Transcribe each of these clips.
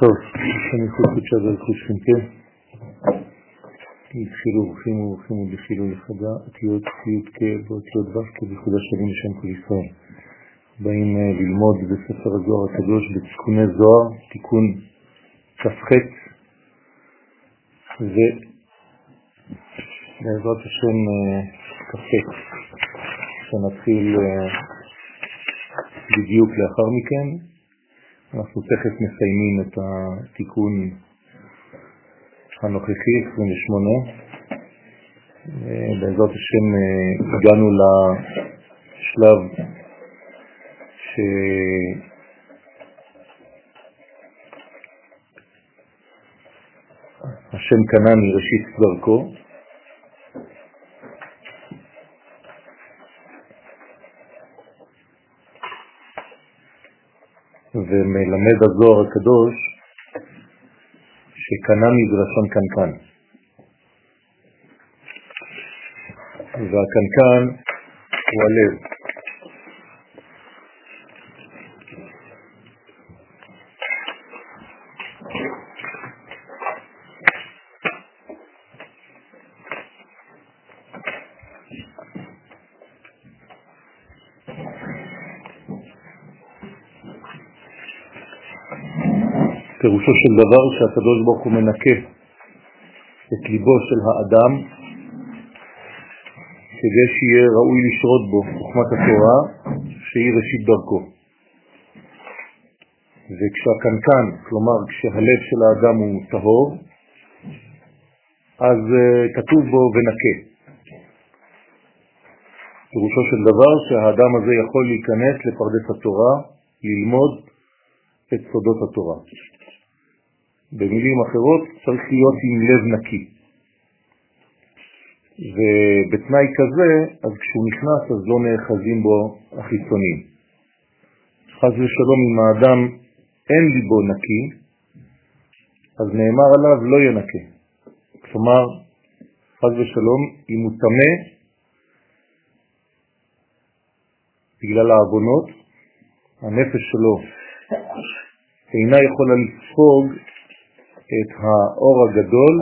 טוב, אני חושב שבאר חושכם התחילו ברוכים וברוכים ובחילול לחדה, אותיות ציוד כ ואותיות ו' כבחודה שלים לשם כל ישראל. באים אה, ללמוד בספר הזוהר הקדוש בתיקוני זוהר, תיקון כ"ח, ובעזרת השם אה, כ"ח, שנתחיל אה, בדיוק לאחר מכן. אנחנו תכף מסיימים את התיקון הנוכחי, 28. בעזרת השם הגענו לשלב שהשם קנה מראשית דרכו, ומלמד הזוהר הקדוש שקנה מזרשון קנקן. והקנקן הוא הלב. פירושו של דבר שהקדוש ברוך הוא מנקה את ליבו של האדם כדי שיהיה ראוי לשרות בו חוכמת התורה שהיא ראשית דרכו. וכשהקנקן, כלומר כשהלב של האדם הוא טהור, אז uh, כתוב בו ונקה. פירושו של דבר שהאדם הזה יכול להיכנס לפרדס התורה, ללמוד את סודות התורה. במילים אחרות, צריך להיות עם לב נקי. ובתנאי כזה, אז כשהוא נכנס, אז לא נאחזים בו החיצונים. חז ושלום, אם האדם אין ליבו נקי, אז נאמר עליו לא ינקה. כלומר, חז ושלום, אם הוא טמא בגלל העוונות, הנפש שלו אינה יכולה לספוג את האור הגדול,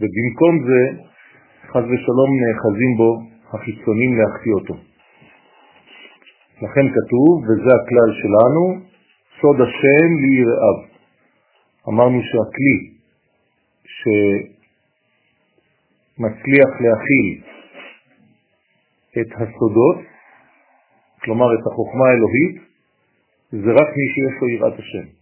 ובמקום זה, חז ושלום, נאחזים בו החיצונים להחטיא אותו. לכן כתוב, וזה הכלל שלנו, סוד השם ליראיו. אמרנו שהכלי שמצליח להכיל את הסודות, כלומר את החוכמה האלוהית, זה רק מי שיש לו יראת השם.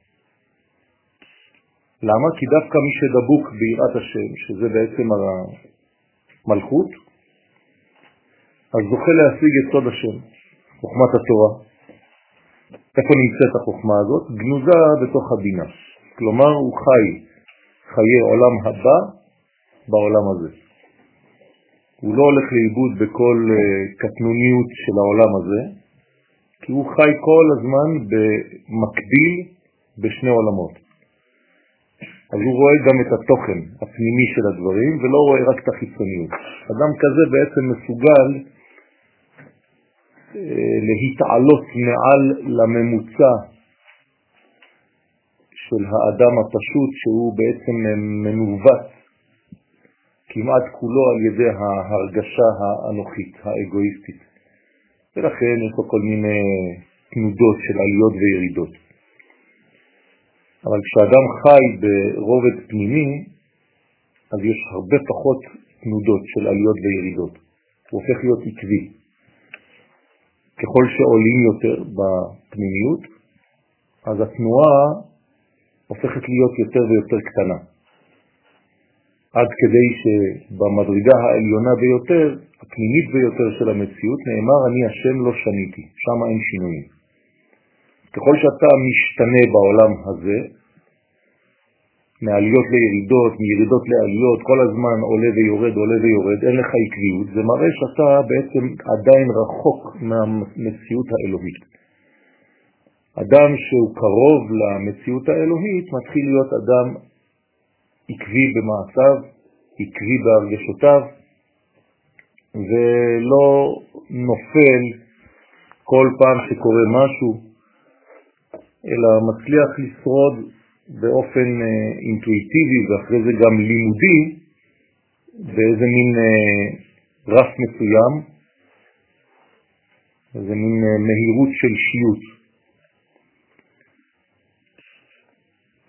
למה? כי דווקא מי שדבוק ביראת השם, שזה בעצם המלכות, אז זוכה להשיג את סוד השם, חוכמת התורה. איפה נמצאת החוכמה הזאת? גנוזה בתוך הבינה. כלומר, הוא חי חיי עולם הבא בעולם הזה. הוא לא הולך לאיבוד בכל uh, קטנוניות של העולם הזה, כי הוא חי כל הזמן במקביל בשני עולמות. אז הוא רואה גם את התוכן הפנימי של הדברים ולא רואה רק את החיצוניות. אדם כזה בעצם מסוגל אה, להתעלות מעל לממוצע של האדם הפשוט שהוא בעצם מנווט כמעט כולו על ידי ההרגשה האנוכית, האגואיסטית. ולכן יש לו כל מיני תנודות של עליות וירידות. אבל כשאדם חי ברובד פנימי, אז יש הרבה פחות תנודות של עליות וירידות. הוא הופך להיות עקבי. ככל שעולים יותר בפנימיות, אז התנועה הופכת להיות יותר ויותר קטנה. עד כדי שבמדרגה העליונה ביותר, הפנימית ביותר של המציאות, נאמר אני השם לא שניתי, שם אין שינויים. ככל שאתה משתנה בעולם הזה, מעליות לירידות, מירידות לעליות, כל הזמן עולה ויורד, עולה ויורד, אין לך עקביות, זה מראה שאתה בעצם עדיין רחוק מהמציאות האלוהית. אדם שהוא קרוב למציאות האלוהית מתחיל להיות אדם עקבי במעשיו, עקבי בהרגשותיו, ולא נופל כל פעם שקורה משהו, אלא מצליח לשרוד באופן אה, אינטואיטיבי ואחרי זה גם לימודי באיזה מין אה, רף מסוים, איזה מין אה, מהירות של שיות.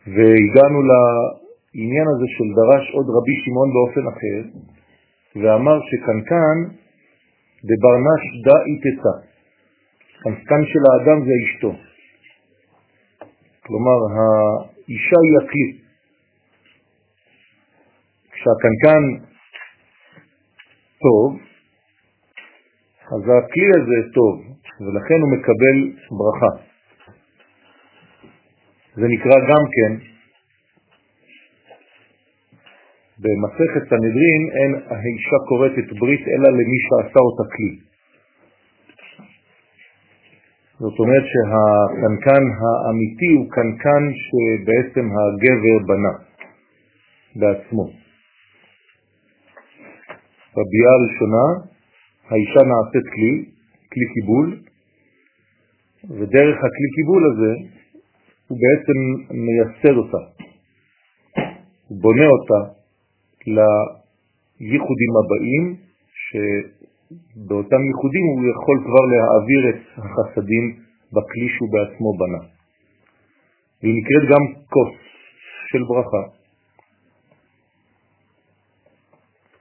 והגענו לעניין הזה של דרש עוד רבי שמעון באופן אחר, ואמר שקנקן דברנש דא איתתה. קנקן של האדם זה אשתו. כלומר, האישה היא הכלי. כשהקנקן טוב, אז הכלי הזה טוב, ולכן הוא מקבל ברכה. זה נקרא גם כן, במסכת סנהדרין אין האישה קוראת את ברית אלא למי שעשה אותה כלי. זאת אומרת שהקנקן האמיתי הוא קנקן שבעצם הגבר בנה בעצמו. בביאה הראשונה האישה נעשית כלי, כלי קיבול, ודרך הכלי קיבול הזה הוא בעצם מייסד אותה, הוא בונה אותה לייחודים הבאים, שבאותם ייחודים הוא יכול כבר להעביר את החסדים בכלי שהוא בעצמו בנה. והיא נקראת גם כוס של ברכה.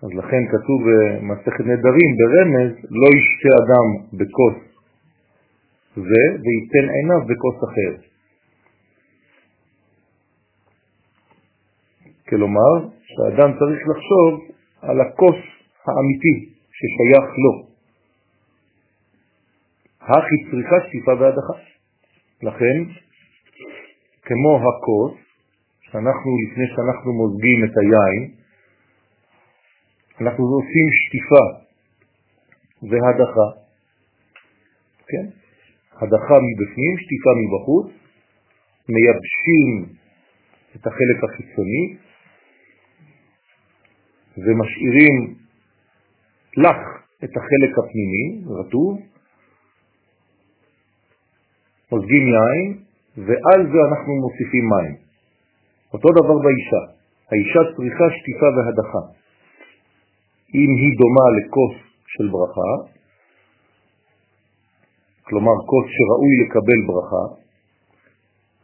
אז לכן כתוב במסכת נדרים ברמז, לא ישתה אדם בכוס זה וייתן עיניו בכוס אחר. כלומר, שהאדם צריך לחשוב על הכוס האמיתי ששייך לו. הכי צריכה שטיפה והדחה. לכן, כמו הכוס, שאנחנו, לפני שאנחנו מוזגים את היין, אנחנו עושים שטיפה והדחה. כן? הדחה מבפנים, שטיפה מבחוץ, מייבשים את החלק החיצוני ומשאירים לך את החלק הפנימי, רטוב, מוזגים יין, ועל זה אנחנו מוסיפים מים. אותו דבר באישה. האישה צריכה שטיפה והדחה. אם היא דומה לכוס של ברכה, כלומר כוס שראוי לקבל ברכה,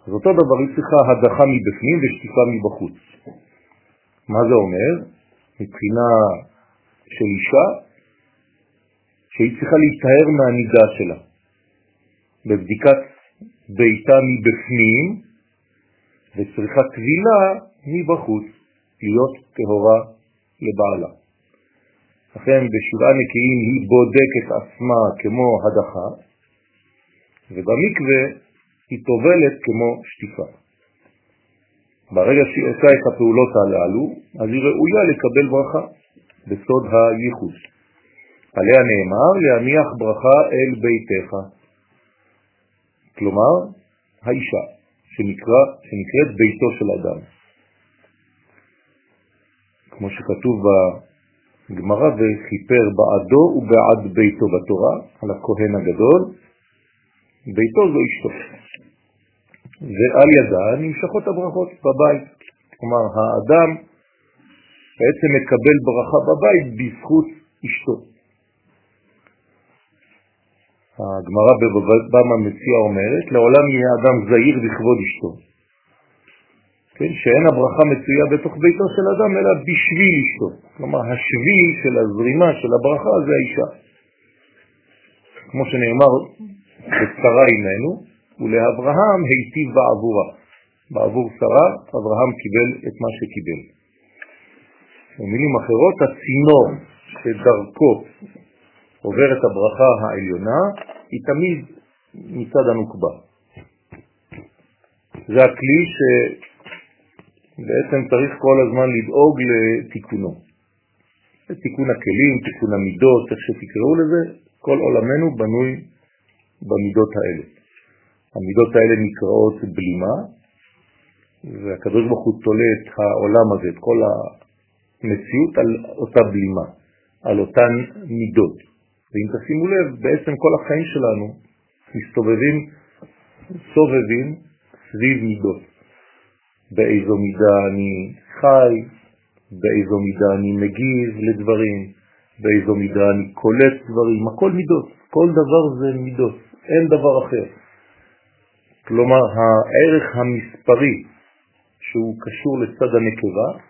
אז אותו דבר היא צריכה הדחה מבפנים ושטיפה מבחוץ. מה זה אומר? מבחינה של אישה, שהיא צריכה להיטהר מהנידה שלה. בבדיקת ביתה מבפנים, וצריכה טבילה מבחוץ, להיות טהורה לבעלה. לכן בשבעה נקיים היא בודקת עצמה כמו הדחה, ובמקווה היא טובלת כמו שטיפה. ברגע שהיא עושה את הפעולות הללו, אז היא ראויה לקבל ברכה בסוד הייחוד. עליה נאמר להניח ברכה אל ביתך. כלומר, האישה, שנקרא, שנקראת ביתו של אדם. כמו שכתוב בגמרא, וחיפר בעדו ובעד ביתו בתורה, על הכהן הגדול, ביתו זו אשתו. ועל ידה נמשכות הברכות בבית. כלומר, האדם בעצם מקבל ברכה בבית בזכות אשתו. הגמרא בבבא מציע אומרת, לעולם יהיה אדם זהיר בכבוד אשתו. כן, שאין הברכה מצויה בתוך ביתו של אדם, אלא בשביל אשתו. כלומר, השביל של הזרימה של הברכה זה האישה. כמו שנאמר, בצרה עמנו, ולאברהם היטיב בעבורה. בעבור שרה, אברהם קיבל את מה שקיבל. במילים אחרות, הצינור שדרכו עוברת הברכה העליונה היא תמיד מצד הנוקבה. זה הכלי שבעצם צריך כל הזמן לדאוג לתיקונו. תיקון הכלים, תיקון המידות, איך שתקראו לזה, כל עולמנו בנוי במידות האלה. המידות האלה נקראות בלימה, והקדוש ברוך הוא תולה את העולם הזה, את כל המציאות על אותה בלימה, על אותן מידות. ואם תשימו לב, בעצם כל החיים שלנו מסתובבים, סובבים סביב מידות. באיזו מידה אני חי, באיזו מידה אני מגיב לדברים, באיזו מידה אני קולט דברים, הכל מידות, כל דבר זה מידות, אין דבר אחר. כלומר, הערך המספרי שהוא קשור לצד הנקבה,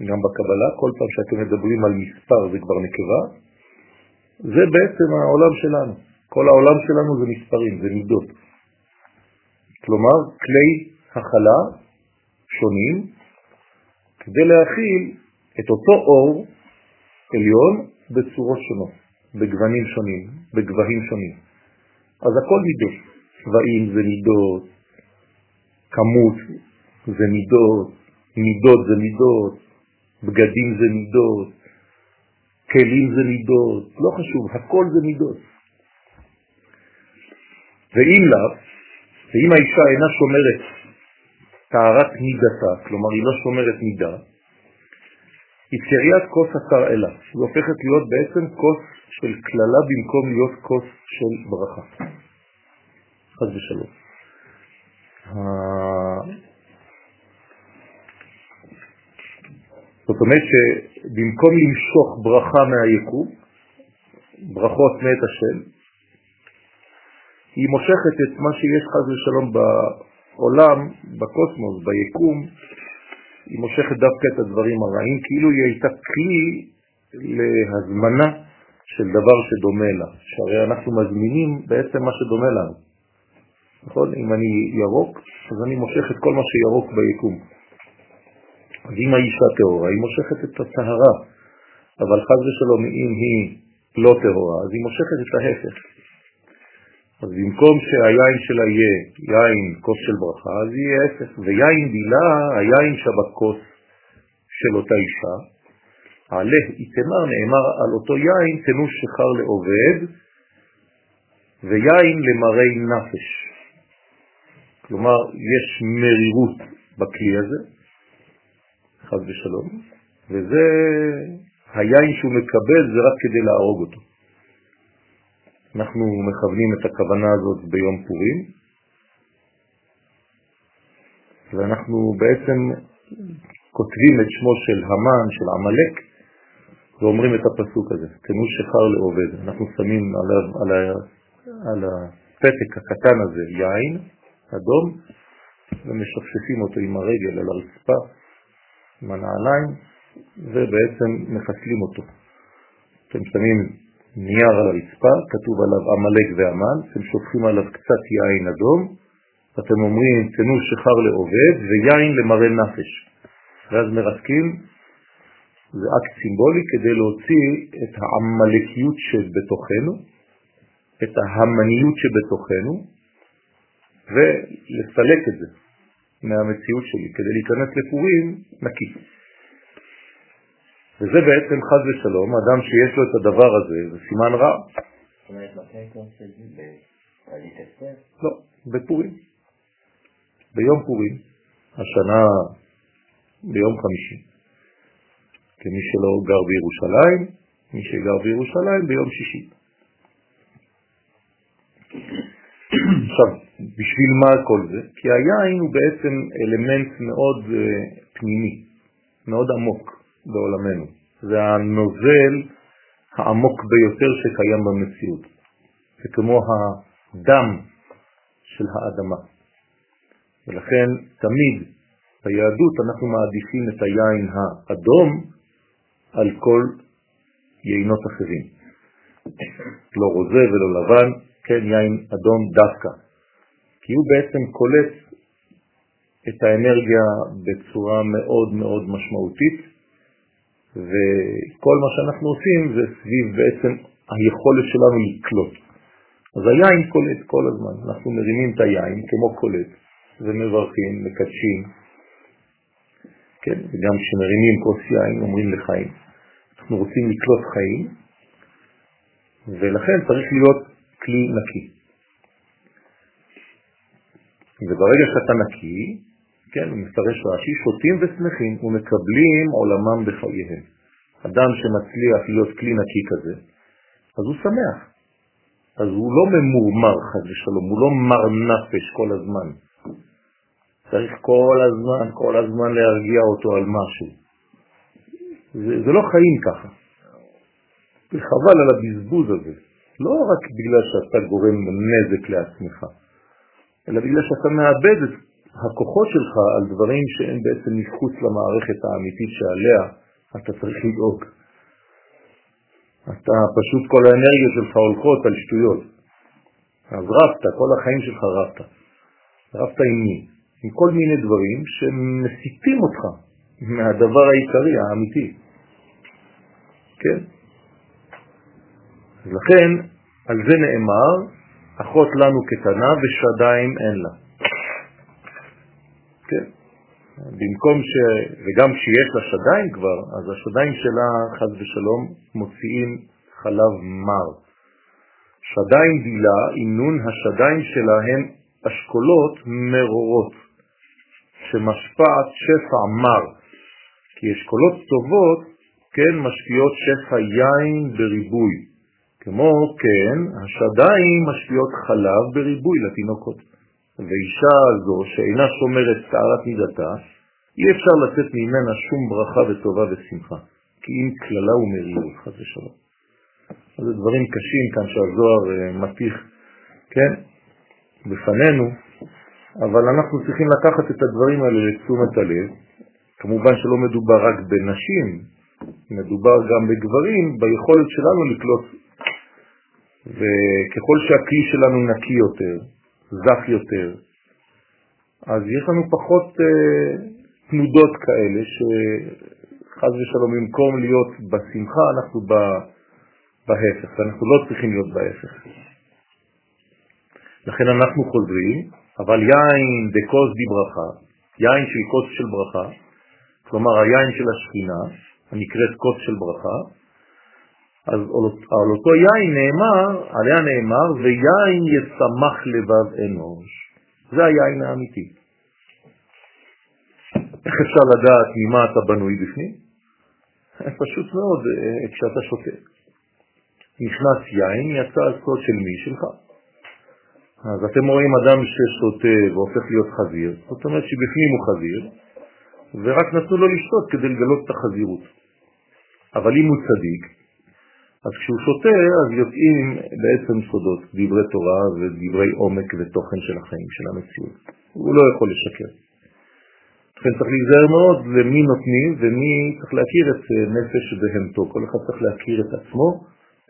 גם בקבלה, כל פעם שאתם מדברים על מספר זה כבר נקבה, זה בעצם העולם שלנו. כל העולם שלנו זה מספרים, זה מידות. כלומר, כלי הכלה שונים כדי להכיל את אותו אור עליון בצורות שונות, בגוונים שונים, בגבהים שונים. אז הכל מידות. צבעים זה מידות, כמות זה מידות, מידות זה מידות, בגדים זה מידות, כלים זה מידות, לא חשוב, הכל זה מידות. ואם לאו, ואם האישה אינה שומרת טהרת מידתה, כלומר היא לא שומרת מידה, היא קריית כוס התרעלה, היא הופכת להיות בעצם כוס של כללה במקום להיות כוס של ברכה. חס ושלום. זאת אומרת שבמקום למשוך ברכה מהיקום, ברכות מאת השם, היא מושכת את מה שיש חז ושלום בעולם, בקוסמוס, ביקום, היא מושכת דווקא את הדברים הרעים, כאילו היא הייתה כלי להזמנה של דבר שדומה לה, שהרי אנחנו מזמינים בעצם מה שדומה לנו. נכון? אם אני ירוק, אז אני מושך את כל מה שירוק ביקום. אז אם האישה טהורה, היא מושכת את הטהרה, אבל חז ושלום, אם היא לא טהורה, אז היא מושכת את ההפך. אז במקום שהיין שלה יהיה יין כוס של ברכה, אז יהיה ההפך. ויין בילה, היין שבכוס של אותה אישה, עלה איתמר נאמר על אותו יין תנו שחר לעובד, ויין למראי נפש. כלומר, יש מרירות בכלי הזה, חד ושלום, וזה היין שהוא מקבל זה רק כדי להרוג אותו. אנחנו מכוונים את הכוונה הזאת ביום פורים, ואנחנו בעצם כותבים את שמו של המן, של עמלק, ואומרים את הפסוק הזה, תנו שחר לעובד. אנחנו שמים עליו, על, ה, על הפתק הקטן הזה יין אדום, ומשפשפים אותו עם הרגל על הרצפה, עם הנעליים, ובעצם מחסלים אותו. אתם שמים נייר על הרצפה, כתוב עליו עמלק ואמן, אתם שופכים עליו קצת יין אדום, ואתם אומרים תנו שחר לעובד ויין למראה נפש. ואז מרתקים, זה אקט סימבולי כדי להוציא את העמלקיות שבתוכנו, את ההמניות שבתוכנו, ולסלק את זה מהמציאות שלי, כדי להיכנס לפורים נקי. וזה בעצם חז ושלום, אדם שיש לו את הדבר הזה, זה סימן רע. זאת אומרת, מתי אתה עושה את זה? לא, בפורים. ביום פורים, השנה ביום חמישי. כמי שלא גר בירושלים, מי שגר בירושלים ביום שישי. עכשיו, בשביל מה כל זה? כי היין הוא בעצם אלמנט מאוד uh, פנימי, מאוד עמוק. בעולמנו. זה הנוזל העמוק ביותר שקיים במציאות. זה כמו הדם של האדמה. ולכן תמיד ביהדות אנחנו מעדיפים את היין האדום על כל יינות אחרים. לא רוזה ולא לבן, כן יין אדום דווקא. כי הוא בעצם קולט את האנרגיה בצורה מאוד מאוד משמעותית, וכל מה שאנחנו עושים זה סביב בעצם היכולת שלנו לקלוט. אז היין קולט כל הזמן, אנחנו מרימים את היין כמו קולט ומברכים, מקדשים, כן, וגם כשמרימים כוס יין אומרים לחיים. אנחנו רוצים לקלוט חיים, ולכן צריך להיות כלי נקי. וברגע שאתה נקי, כן, הוא מפרש רש"י, שותים ושמחים ומקבלים עולמם בחייהם. אדם שמצליח להיות כלי נקי כזה, אז הוא שמח. אז הוא לא ממורמר חד ושלום, הוא לא מר נפש כל הזמן. צריך כל הזמן, כל הזמן להרגיע אותו על משהו. זה, זה לא חיים ככה. חבל על הבזבוז הזה. לא רק בגלל שאתה גורם נזק לעצמך, אלא בגלל שאתה מאבד את הכוחות שלך על דברים שהם בעצם מחוץ למערכת האמיתית שעליה אתה צריך לדאוג. אתה פשוט כל האנרגיות שלך הולכות על שטויות. אז רבת, כל החיים שלך רבת. רבת עם מי? עם כל מיני דברים שמסיתים אותך מהדבר העיקרי, האמיתי. כן? לכן, על זה נאמר, אחות לנו קטנה ושדיים אין לה. כן? במקום ש... וגם כשיש לה שדיים כבר, אז השדיים שלה, חז ושלום, מוציאים חלב מר. שדיים דילה, עם נון השדיים שלה הם אשכולות מרורות, שמשפעת שפע מר, כי אשכולות טובות, כן, משפיעות שפע יין בריבוי. כמו כן, השדיים משפיעות חלב בריבוי לתינוקות. ואישה זו שאינה שומרת שערת מידתה, אי אפשר לצאת ממנה שום ברכה וטובה ושמחה, כי אם כללה ומרירות, חס ושלום. זה דברים קשים כאן שהזוהר אה, מתיך, כן, בפנינו, אבל אנחנו צריכים לקחת את הדברים האלה לתשומת הלב. כמובן שלא מדובר רק בנשים, מדובר גם בגברים, ביכולת שלנו לקלוט. וככל שהכלי שלנו נקי יותר, זך יותר, אז יש לנו פחות אה, תנודות כאלה, שחז ושלום, במקום להיות בשמחה, אנחנו בהפך, ואנחנו לא צריכים להיות בהפך. לכן אנחנו חוזרים, אבל יין דקוס דברכה, יין של קוס של ברכה, כלומר היין של השכינה, הנקראת קוס של ברכה, אז על אותו יין נאמר, עליה נאמר, ויין ישמח לבב אנוש. זה היין האמיתי. איך אפשר לדעת ממה אתה בנוי בפנים? פשוט מאוד, אה, כשאתה שותה. נכנס יין, יצא הסוד של מי? שלך. אז אתם רואים אדם ששותה והופך להיות חזיר, זאת אומרת שבפנים הוא חזיר, ורק נתנו לו לשתות כדי לגלות את החזירות. אבל אם הוא צדיק, אז כשהוא שותה, אז יוצאים בעצם סודות, דברי תורה ודברי עומק ותוכן של החיים, של המציאות. הוא לא יכול לשקר. לכן צריך להיזהר מאוד למי נותנים ומי צריך להכיר את נפש בהמתו. כל אחד צריך להכיר את עצמו,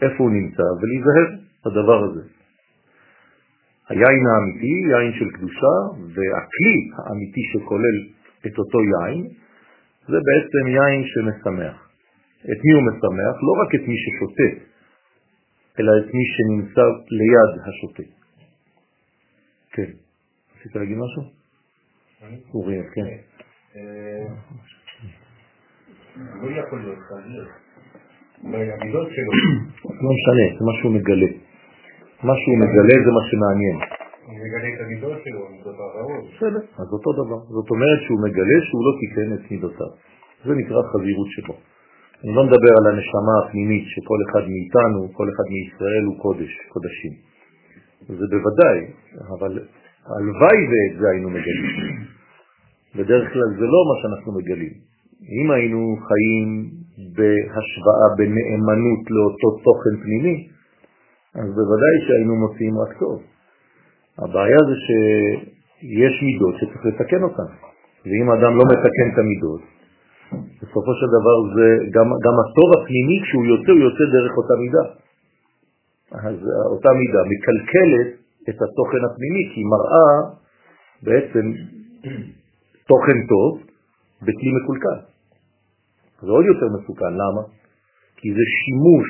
איפה הוא נמצא, ולהיזהר בדבר הזה. היין האמיתי, יין של קדושה, והכלי האמיתי שכולל את אותו יין, זה בעצם יין שמשמח. את מי הוא משמח? לא רק את מי ששותה, אלא את מי שנמצא ליד השותה. כן. רצית להגיד משהו? אורי, כן. לא יכול להיות חזיר. המידות שלו. לא משנה, זה מה שהוא מגלה. מה שהוא מגלה זה מה שמעניין. הוא מגלה את המידות שלו, מידות הרעות. בסדר, אז אותו דבר. זאת אומרת שהוא מגלה שהוא לא תיקן את מידותיו. זה נקרא חזירות שבו. אני לא מדבר על הנשמה הפנימית שכל אחד מאיתנו, כל אחד מישראל הוא קודש, קודשים. זה בוודאי, אבל הלוואי ואת זה היינו מגלים. בדרך כלל זה לא מה שאנחנו מגלים. אם היינו חיים בהשוואה, בנאמנות לאותו תוכן פנימי, אז בוודאי שהיינו מוציאים רק טוב. הבעיה זה שיש מידות שצריך לתקן אותן, ואם אדם לא מתקן את המידות, בסופו של דבר זה גם, גם הטוב הפנימי, כשהוא יוצא, הוא יוצא דרך אותה מידה. אז אותה מידה מקלקלת את התוכן הפנימי, כי היא מראה בעצם תוכן טוב בכלי מקולקל. זה עוד יותר מסוכן, למה? כי זה שימוש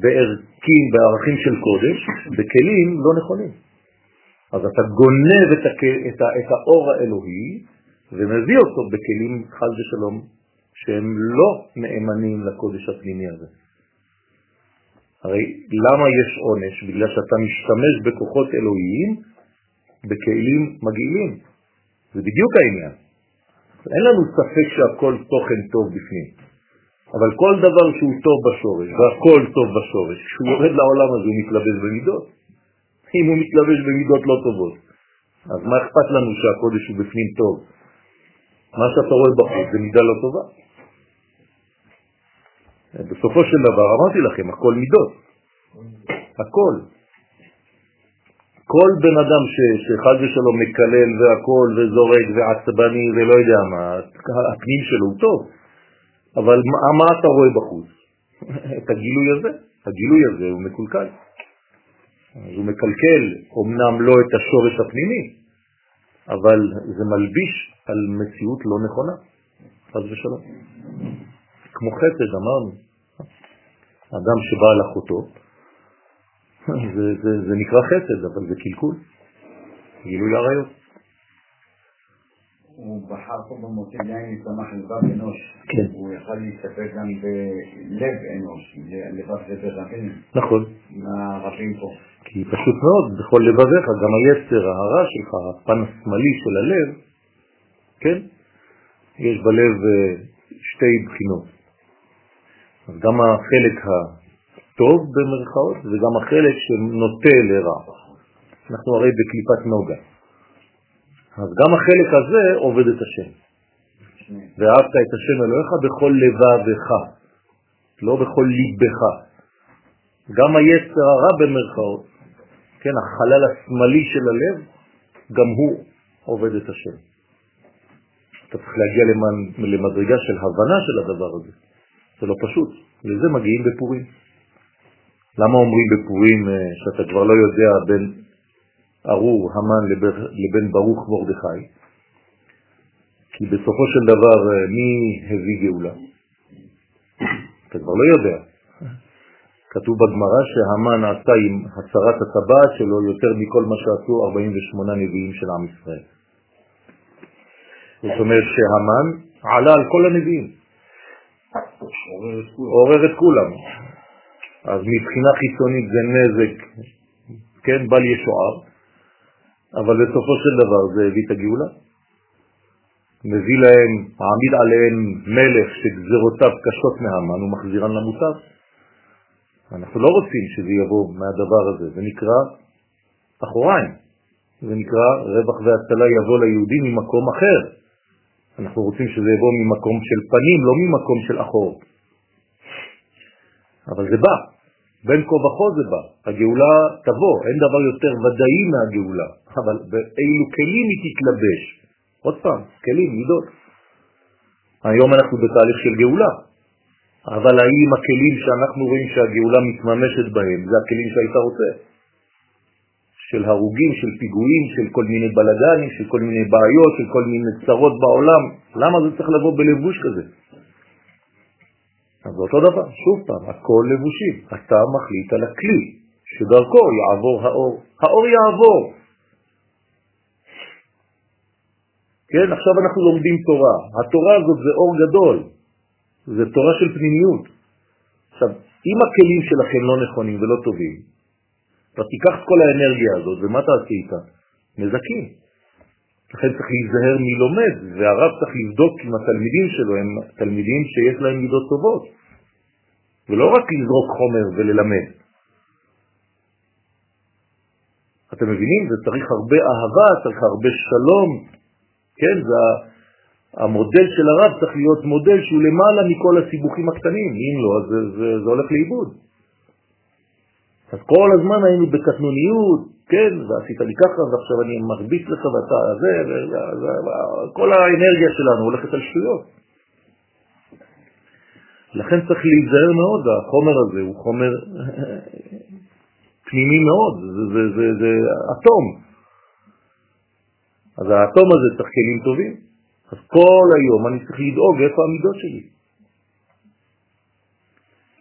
בערכים, בערכים של קודש, בכלים לא נכונים. אז אתה גונב את, הכ... את, ה... את האור האלוהי ומביא אותו בכלים חל ושלום שהם לא נאמנים לקודש הפנימי הזה. הרי למה יש עונש? בגלל שאתה משתמש בכוחות אלוהיים בכלים מגעילים. זה בדיוק העניין. אין לנו ספק שהכל תוכן טוב בפנים, אבל כל דבר שהוא טוב בשורש, והכל טוב בשורש, כשהוא יורד לעולם הזה הוא מתלבש במידות. אם הוא מתלבש במידות לא טובות, אז מה אכפת לנו שהקודש הוא בפנים טוב? מה שאתה רואה בחוץ זה מידה לא טובה. בסופו של דבר אמרתי לכם, הכל מידות. הכל. כל בן אדם ש, שחד ושלום מקלל והכל וזורק ועצבני ולא יודע מה, הפנים שלו הוא טוב, אבל מה, מה אתה רואה בחוץ? את הגילוי הזה. הגילוי הזה הוא מקולקל. אז הוא מקלקל אמנם לא את השורש הפנימי, אבל זה מלביש על מציאות לא נכונה, חז ושלום. כמו חסד, אמרנו, אדם שבא על אחותו, זה, זה, זה נקרא חסד, אבל זה קלקול, גילוי עריות. הוא בחר פה במוצא יין לצמח לבב אנוש. כן. הוא יכל להסתפק גם בלב אנוש, לבב זה ברבים. נכון. מה הרבים פה? כי פשוט מאוד, בכל לבביך, גם היצר הרע שלך, הפן השמאלי של הלב, כן? יש בלב אה, שתי בחינות. אז גם החלק הטוב במרכאות וגם החלק שנוטה לרע. אנחנו הרי בקליפת נוגה. אז גם החלק הזה עובד את השם. ואהבת את השם אלוהיך בכל לבבך, לא בכל ליבך. גם היצר הרע במרכאות, כן, החלל השמאלי של הלב, גם הוא עובד את השם. אתה צריך להגיע למדרגה של הבנה של הדבר הזה. זה לא פשוט, לזה מגיעים בפורים. למה אומרים בפורים אה, שאתה כבר לא יודע בין ארור המן לבין ברוך מרדכי? כי בסופו של דבר אה, מי הביא גאולה? אתה כבר לא יודע. כתוב בגמרא שהמן עשה עם הצהרת הטבעת שלו יותר מכל מה שעשו 48 נביאים של עם ישראל. זאת אומרת שהמן עלה על כל הנביאים. עורר את כולם. אז מבחינה חיצונית זה נזק, כן, בל ישוער, אבל בסופו של דבר זה הביא את הגאולה. מביא להם, מעמיד עליהם מלך שגזרותיו קשות מהמן ומחזירן למותר. אנחנו לא רוצים שזה יבוא מהדבר הזה, זה נקרא אחוריים, זה נקרא רווח והצלה יבוא ליהודים ממקום אחר. אנחנו רוצים שזה יבוא ממקום של פנים, לא ממקום של אחור. אבל זה בא, בין כה וכה זה בא, הגאולה תבוא, אין דבר יותר ודאי מהגאולה, אבל באילו כלים היא תתלבש? עוד פעם, כלים, מידות. היום אנחנו בתהליך של גאולה, אבל האם הכלים שאנחנו רואים שהגאולה מתממשת בהם, זה הכלים שהיית רוצה? של הרוגים, של פיגועים, של כל מיני בלגנים, של כל מיני בעיות, של כל מיני צרות בעולם. למה זה צריך לבוא בלבוש כזה? אז אותו דבר, שוב פעם, הכל לבושים. אתה מחליט על הכלי שדרכו יעבור האור. האור יעבור. כן, עכשיו אנחנו לומדים תורה. התורה הזאת זה אור גדול, זה תורה של פנימיות. עכשיו, אם הכלים שלכם לא נכונים ולא טובים, אתה תיקח את כל האנרגיה הזאת, ומה תעשי איתה? נזקים. לכן צריך להיזהר מי לומד, והרב צריך לבדוק עם התלמידים שלו, הם תלמידים שיש להם מידות טובות, ולא רק לזרוק חומר וללמד. אתם מבינים? זה צריך הרבה אהבה, צריך הרבה שלום, כן? זה המודל של הרב צריך להיות מודל שהוא למעלה מכל הסיבוכים הקטנים, אם לא, זה, זה, זה הולך לאיבוד. אז כל הזמן היינו בקטנוניות, כן, ועשית לי ככה, ועכשיו אני מרביץ לך ואתה זה, וכל האנרגיה שלנו הולכת על שטויות. לכן צריך להיזהר מאוד, החומר הזה הוא חומר פנימי מאוד, זה, זה, זה, זה אטום. אז האטום הזה צריך כלים טובים. אז כל היום אני צריך לדאוג איפה המידות שלי.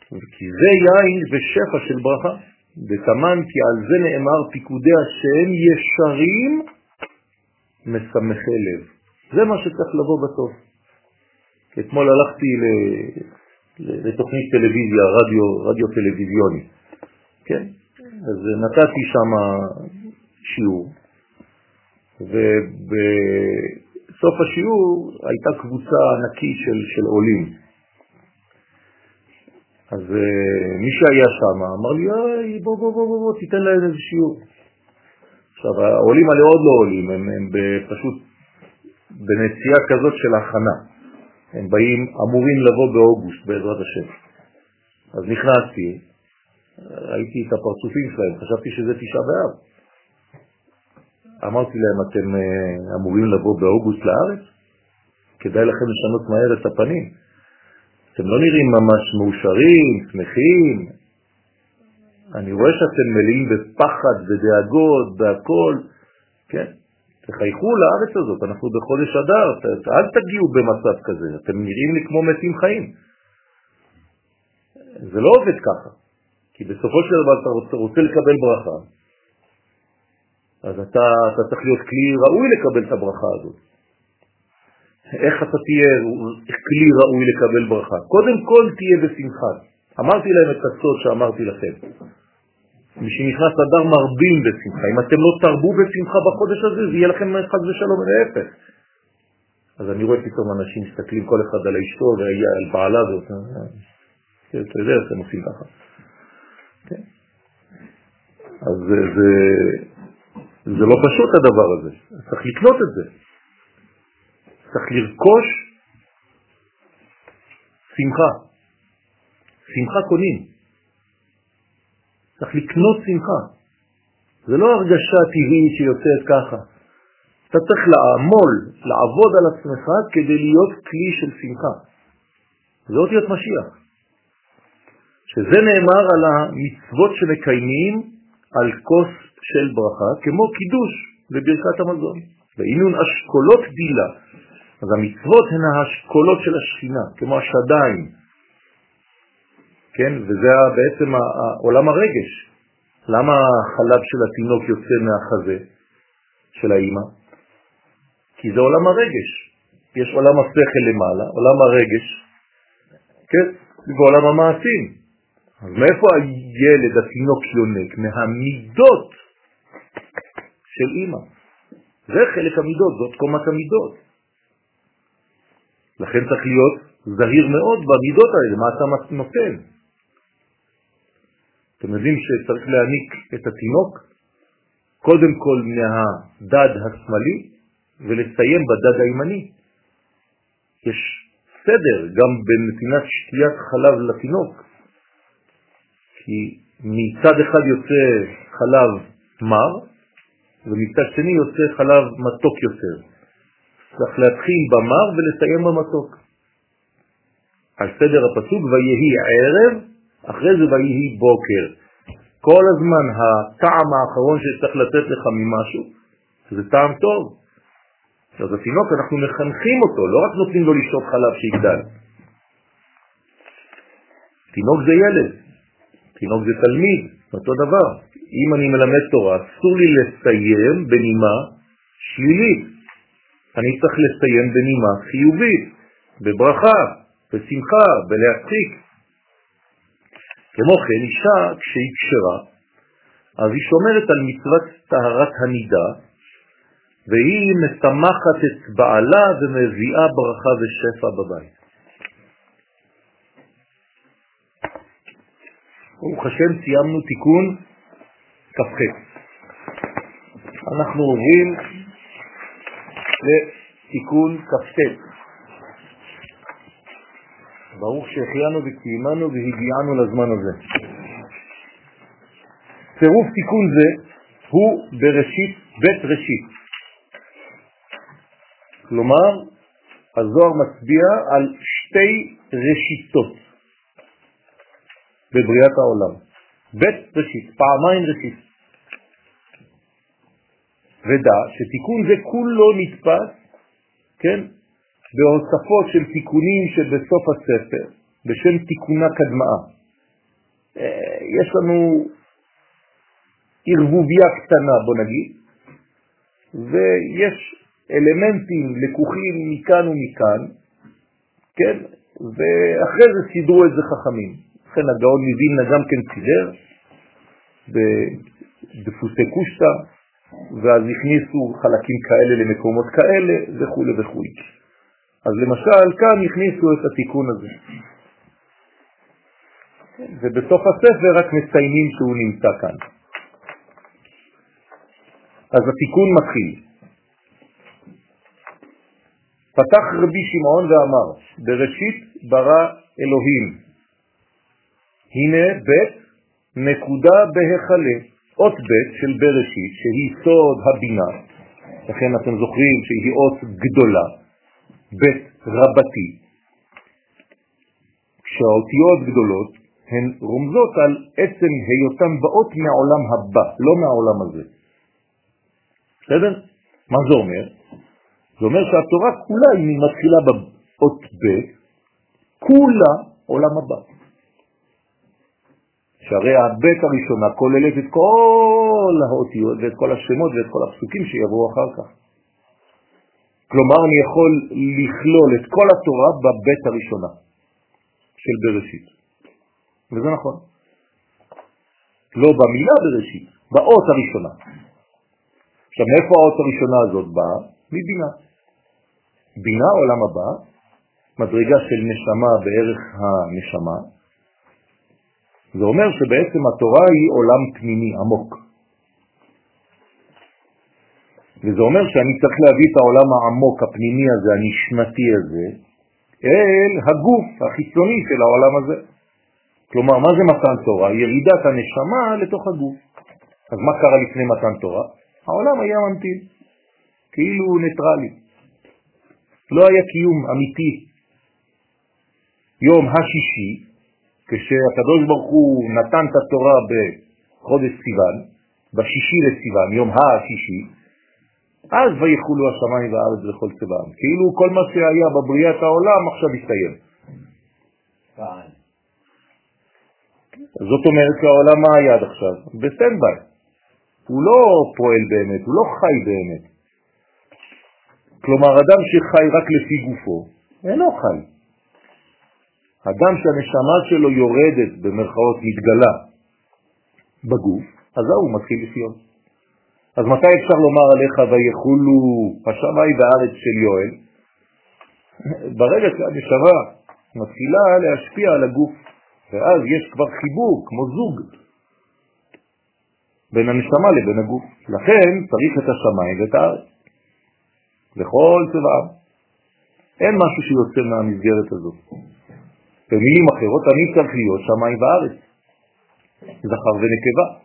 כי זה יין ושפע של ברכה. ותמן כי על זה נאמר פיקודי השם ישרים משמחי לב. זה מה שצריך לבוא בסוף. אתמול הלכתי לתוכנית טלוויזיה, רדיו, רדיו טלוויזיוני, כן? אז נתתי שם שיעור, ובסוף השיעור הייתה קבוצה ענקית של, של עולים. אז uh, מי שהיה שם אמר לי, בוא, בוא, בוא, בוא, בוא, תיתן להם איזה שיעור. עכשיו, העולים האלה עוד לא עולים, הם, הם פשוט בנסיעה כזאת של הכנה. הם באים, אמורים לבוא באוגוסט, בעזרת השם. אז נכנסתי, ראיתי את הפרצופים שלהם, חשבתי שזה תשעה באב. אמרתי להם, אתם אה, אמורים לבוא באוגוסט לארץ? כדאי לכם לשנות מהר את הפנים. אתם לא נראים ממש מאושרים, שמחים. אני רואה שאתם מלאים בפחד, בדאגות, בהכל. כן, תחייכו לארץ הזאת, אנחנו בחודש אדר, אל תגיעו במצב כזה, אתם נראים לי כמו מתים חיים. זה לא עובד ככה, כי בסופו של דבר אתה רוצה, רוצה לקבל ברכה, אז אתה, אתה צריך להיות כלי ראוי לקבל את הברכה הזאת. איך אתה תהיה כלי ראוי לקבל ברכה? קודם כל תהיה בשמחה. אמרתי להם את הסוד שאמרתי לכם. משנכנס אדר מרבים בשמחה. אם אתם לא תרבו בשמחה בחודש הזה, זה יהיה לכם חג ושלום להפך. אז אני רואה פתאום אנשים מסתכלים כל אחד על אשתו ועל בעלה, אתה יודע הם עושים ככה. כן. אז זה, זה לא פשוט הדבר הזה, צריך לקנות את זה. צריך לרכוש שמחה. שמחה קונים. צריך לקנות שמחה. זה לא הרגשה טבעית שיוצאת ככה. אתה צריך לעמול, לעבוד על עצמך כדי להיות כלי של שמחה. זה אותיות משיח. שזה נאמר על המצוות שמקיימים על כוס של ברכה, כמו קידוש בברכת המזון. ועינון אשכולות דילה, אז המצוות הן האשכולות של השכינה, כמו השדיים, כן? וזה בעצם עולם הרגש. למה החלב של התינוק יוצא מהחזה של האימא? כי זה עולם הרגש. יש עולם השכל למעלה, עולם הרגש, כן? ועולם המעשים. אז מאיפה הילד, התינוק יונק? מהמידות של אימא. זה חלק המידות, זאת קומת המידות. לכן צריך להיות זהיר מאוד במידות האלה, מה אתה נותן. אתם יודעים שצריך להעניק את התינוק קודם כל מהדד השמאלי ולסיים בדד הימני. יש סדר גם בנתינת שתיית חלב לתינוק, כי מצד אחד יוצא חלב מר ומצד שני יוצא חלב מתוק יותר. צריך להתחיל במר ולסיים במתוק. על סדר הפסוק, ויהי ערב, אחרי זה ויהי בוקר. כל הזמן הטעם האחרון שצריך לתת לך ממשהו, זה טעם טוב. אז התינוק, אנחנו מחנכים אותו, לא רק נותנים לו לשתות חלב שיגדל. תינוק זה ילד, תינוק זה תלמיד, אותו דבר. אם אני מלמד תורה, אסור לי לסיים בנימה שלילית. אני צריך לסיים בנימה חיובית, בברכה, בשמחה, בלהצחיק. כמו כן, אישה כשהיא קשרה, אז היא שומרת על מצוות טהרת הנידה, והיא משמחת את בעלה ומביאה ברכה ושפע בבית. ברוך השם, סיימנו תיקון כ"ח. אנחנו עוברים לתיקון כ"ט. ברוך שהחיינו וקיימנו והגיענו לזמן הזה. צירוף תיקון זה הוא בראשית, בית ראשית. כלומר, הזוהר מצביע על שתי ראשיתות בבריאת העולם. בית ראשית, פעמיים ראשית. ודע שתיקון זה כולו נתפס, כן, בהוספות של תיקונים שבסוף הספר, בשם תיקונה קדמאה. אה, יש לנו ערבוביה קטנה, בוא נגיד, ויש אלמנטים לקוחים מכאן ומכאן, כן, ואחרי זה סידרו את זה חכמים. לכן הגאון מווילנה גם כן סידר בדפוסי קושטה, ואז הכניסו חלקים כאלה למקומות כאלה וכו' וכו'. אז למשל כאן הכניסו את התיקון הזה. ובסוף הספר רק מציינים שהוא נמצא כאן. אז התיקון מתחיל. פתח רבי שמעון ואמר, בראשית ברא אלוהים. הנה בית נקודה בהיכלה, אות בית של בראשית, שהיא סוד הבינה, לכן אתם זוכרים שהיא אות גדולה, בית רבתי. כשהאותיות גדולות הן רומזות על עצם היותן באות מהעולם הבא, לא מהעולם הזה. בסדר? מה זה אומר? זה אומר שהתורה כולה, אם היא מתחילה באות ב', כולה עולם הבא. שהרי הבית הראשונה כוללת את כל האותיות ואת כל השמות ואת כל הפסוקים שיבואו אחר כך. כלומר, אני יכול לכלול את כל התורה בבית הראשונה של בראשית. וזה נכון. לא במילה בראשית, באות הראשונה. עכשיו, מאיפה האות הראשונה הזאת באה? מבינה. בינה עולם הבא, מדרגה של נשמה בערך הנשמה, זה אומר שבעצם התורה היא עולם פנימי עמוק. וזה אומר שאני צריך להביא את העולם העמוק, הפנימי הזה, הנשמתי הזה, אל הגוף החיצוני של העולם הזה. כלומר, מה זה מתן תורה? ירידת הנשמה לתוך הגוף. אז מה קרה לפני מתן תורה? העולם היה ממתין, כאילו ניטרלי. לא היה קיום אמיתי. יום השישי, כשהקדוש ברוך הוא נתן את התורה בחודש סיוון, בשישי לסיוון, יום השישי, אז ויחולו השמיים והארץ לכל צבעם. כאילו כל מה שהיה בבריאת העולם עכשיו הסתיים. זאת אומרת שהעולם מה היה עד עכשיו? ב-standby. הוא לא פועל באמת, הוא לא חי באמת. כלומר, אדם שחי רק לפי גופו, אינו חי. אדם שהנשמה שלו יורדת, במרכאות מתגלה, בגוף, אז הוא מתחיל לחיות. אז מתי אפשר לומר עליך ויחולו השמיים והארץ של יואל? ברגע שהנשמה מתחילה להשפיע על הגוף. ואז יש כבר חיבור, כמו זוג, בין הנשמה לבין הגוף. לכן צריך את השמיים ואת הארץ, לכל צבעם. אין משהו שיוצא מהמסגרת הזאת. במילים אחרות, אני צריך להיות שמיים וארץ, זכר ונקבה.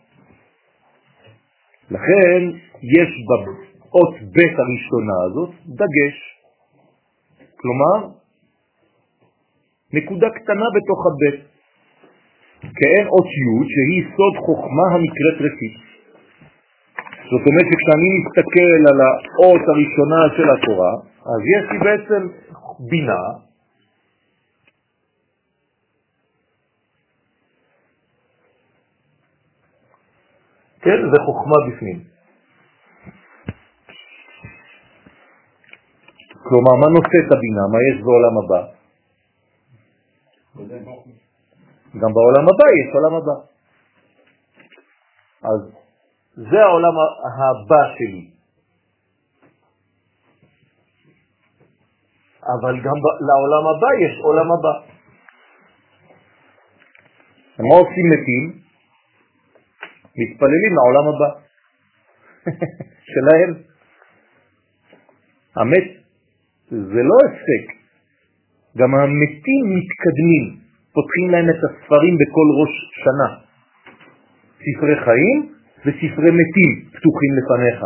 לכן יש באות בית הראשונה הזאת דגש. כלומר, נקודה קטנה בתוך הבית. כאין אותיות שהיא סוד חוכמה הנקראת רפית. זאת אומרת שכשאני מסתכל על האות הראשונה של התורה, אז יש לי בעצם בינה, כן, זה חוכמה בפנים. כלומר, מה נושא את הבינה? מה יש בעולם הבא? גם בעולם הבא יש עולם הבא. אז זה העולם הבא שלי. אבל גם לעולם הבא יש עולם הבא. מה עושים מתים? מתפללים לעולם הבא שלהם. המת זה לא הפסק, גם המתים מתקדמים. פותחים להם את הספרים בכל ראש שנה. ספרי חיים וספרי מתים פתוחים לפניך.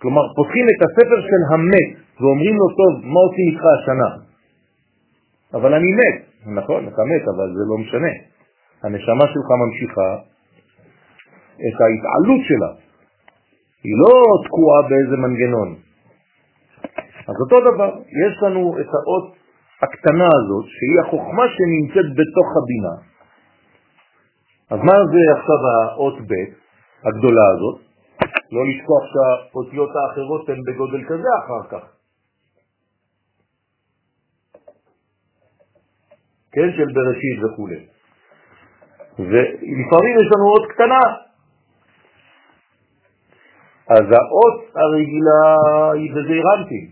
כלומר, פותחים את הספר של המת ואומרים לו, טוב, מה עושים איתך השנה? אבל אני מת. נכון, אתה מת, אבל זה לא משנה. הנשמה שלך ממשיכה את ההתעלות שלה. היא לא תקועה באיזה מנגנון. אז אותו דבר, יש לנו את האות הקטנה הזאת, שהיא החוכמה שנמצאת בתוך הבינה. אז מה זה עכשיו האות ב' הגדולה הזאת? לא לשכוח שהאותיות האחרות הן בגודל כזה אחר כך. כן, של בראשית וכו'. ולפעמים יש לנו אות קטנה. אז האות הרגילה היא בזעירנטים,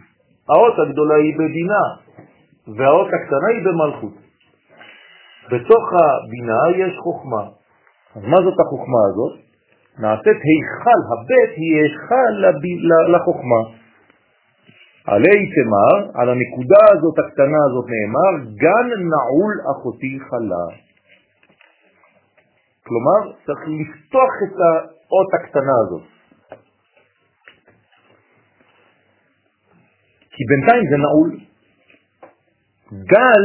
האות הגדולה היא בבינה, והאות הקטנה היא במלכות. בתוך הבינה יש חוכמה. אז מה זאת החוכמה הזאת? נעשית היכל, הבית היא היכל לחוכמה. עלי תמר, על הנקודה הזאת הקטנה הזאת נאמר, גן נעול אחותי חלה. כלומר, צריך לפתוח את האות הקטנה הזאת. כי בינתיים זה נעול. גל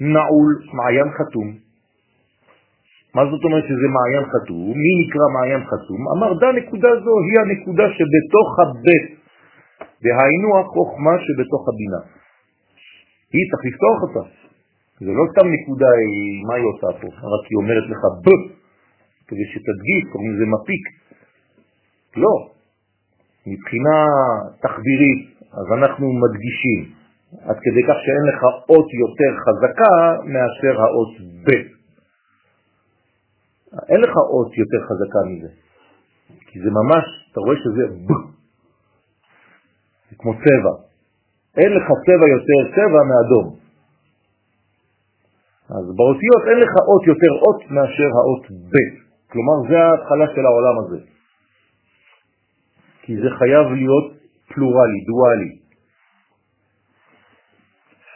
נעול, מעיין חתום. מה זאת אומרת שזה מעיין חתום? מי נקרא מעיין חתום? אמר, דה נקודה זו היא הנקודה שבתוך הבית, דהיינו החוכמה שבתוך הבינה. היא צריך לפתוח אותה. זה לא סתם נקודה, מה היא עושה פה? רק היא אומרת לך ב, כדי שתדגיש, קוראים לזה מפיק. לא. מבחינה תחבירית, אז אנחנו מדגישים, עד כדי כך שאין לך אות יותר חזקה מאשר האות ב'. אין לך אות יותר חזקה מזה, כי זה ממש, אתה רואה שזה ב, זה כמו צבע. אין לך צבע יותר צבע מאדום. אז באותיות אין לך אות יותר אות מאשר האות ב', כלומר זה ההתחלה של העולם הזה. כי זה חייב להיות פלורלי, דואלי.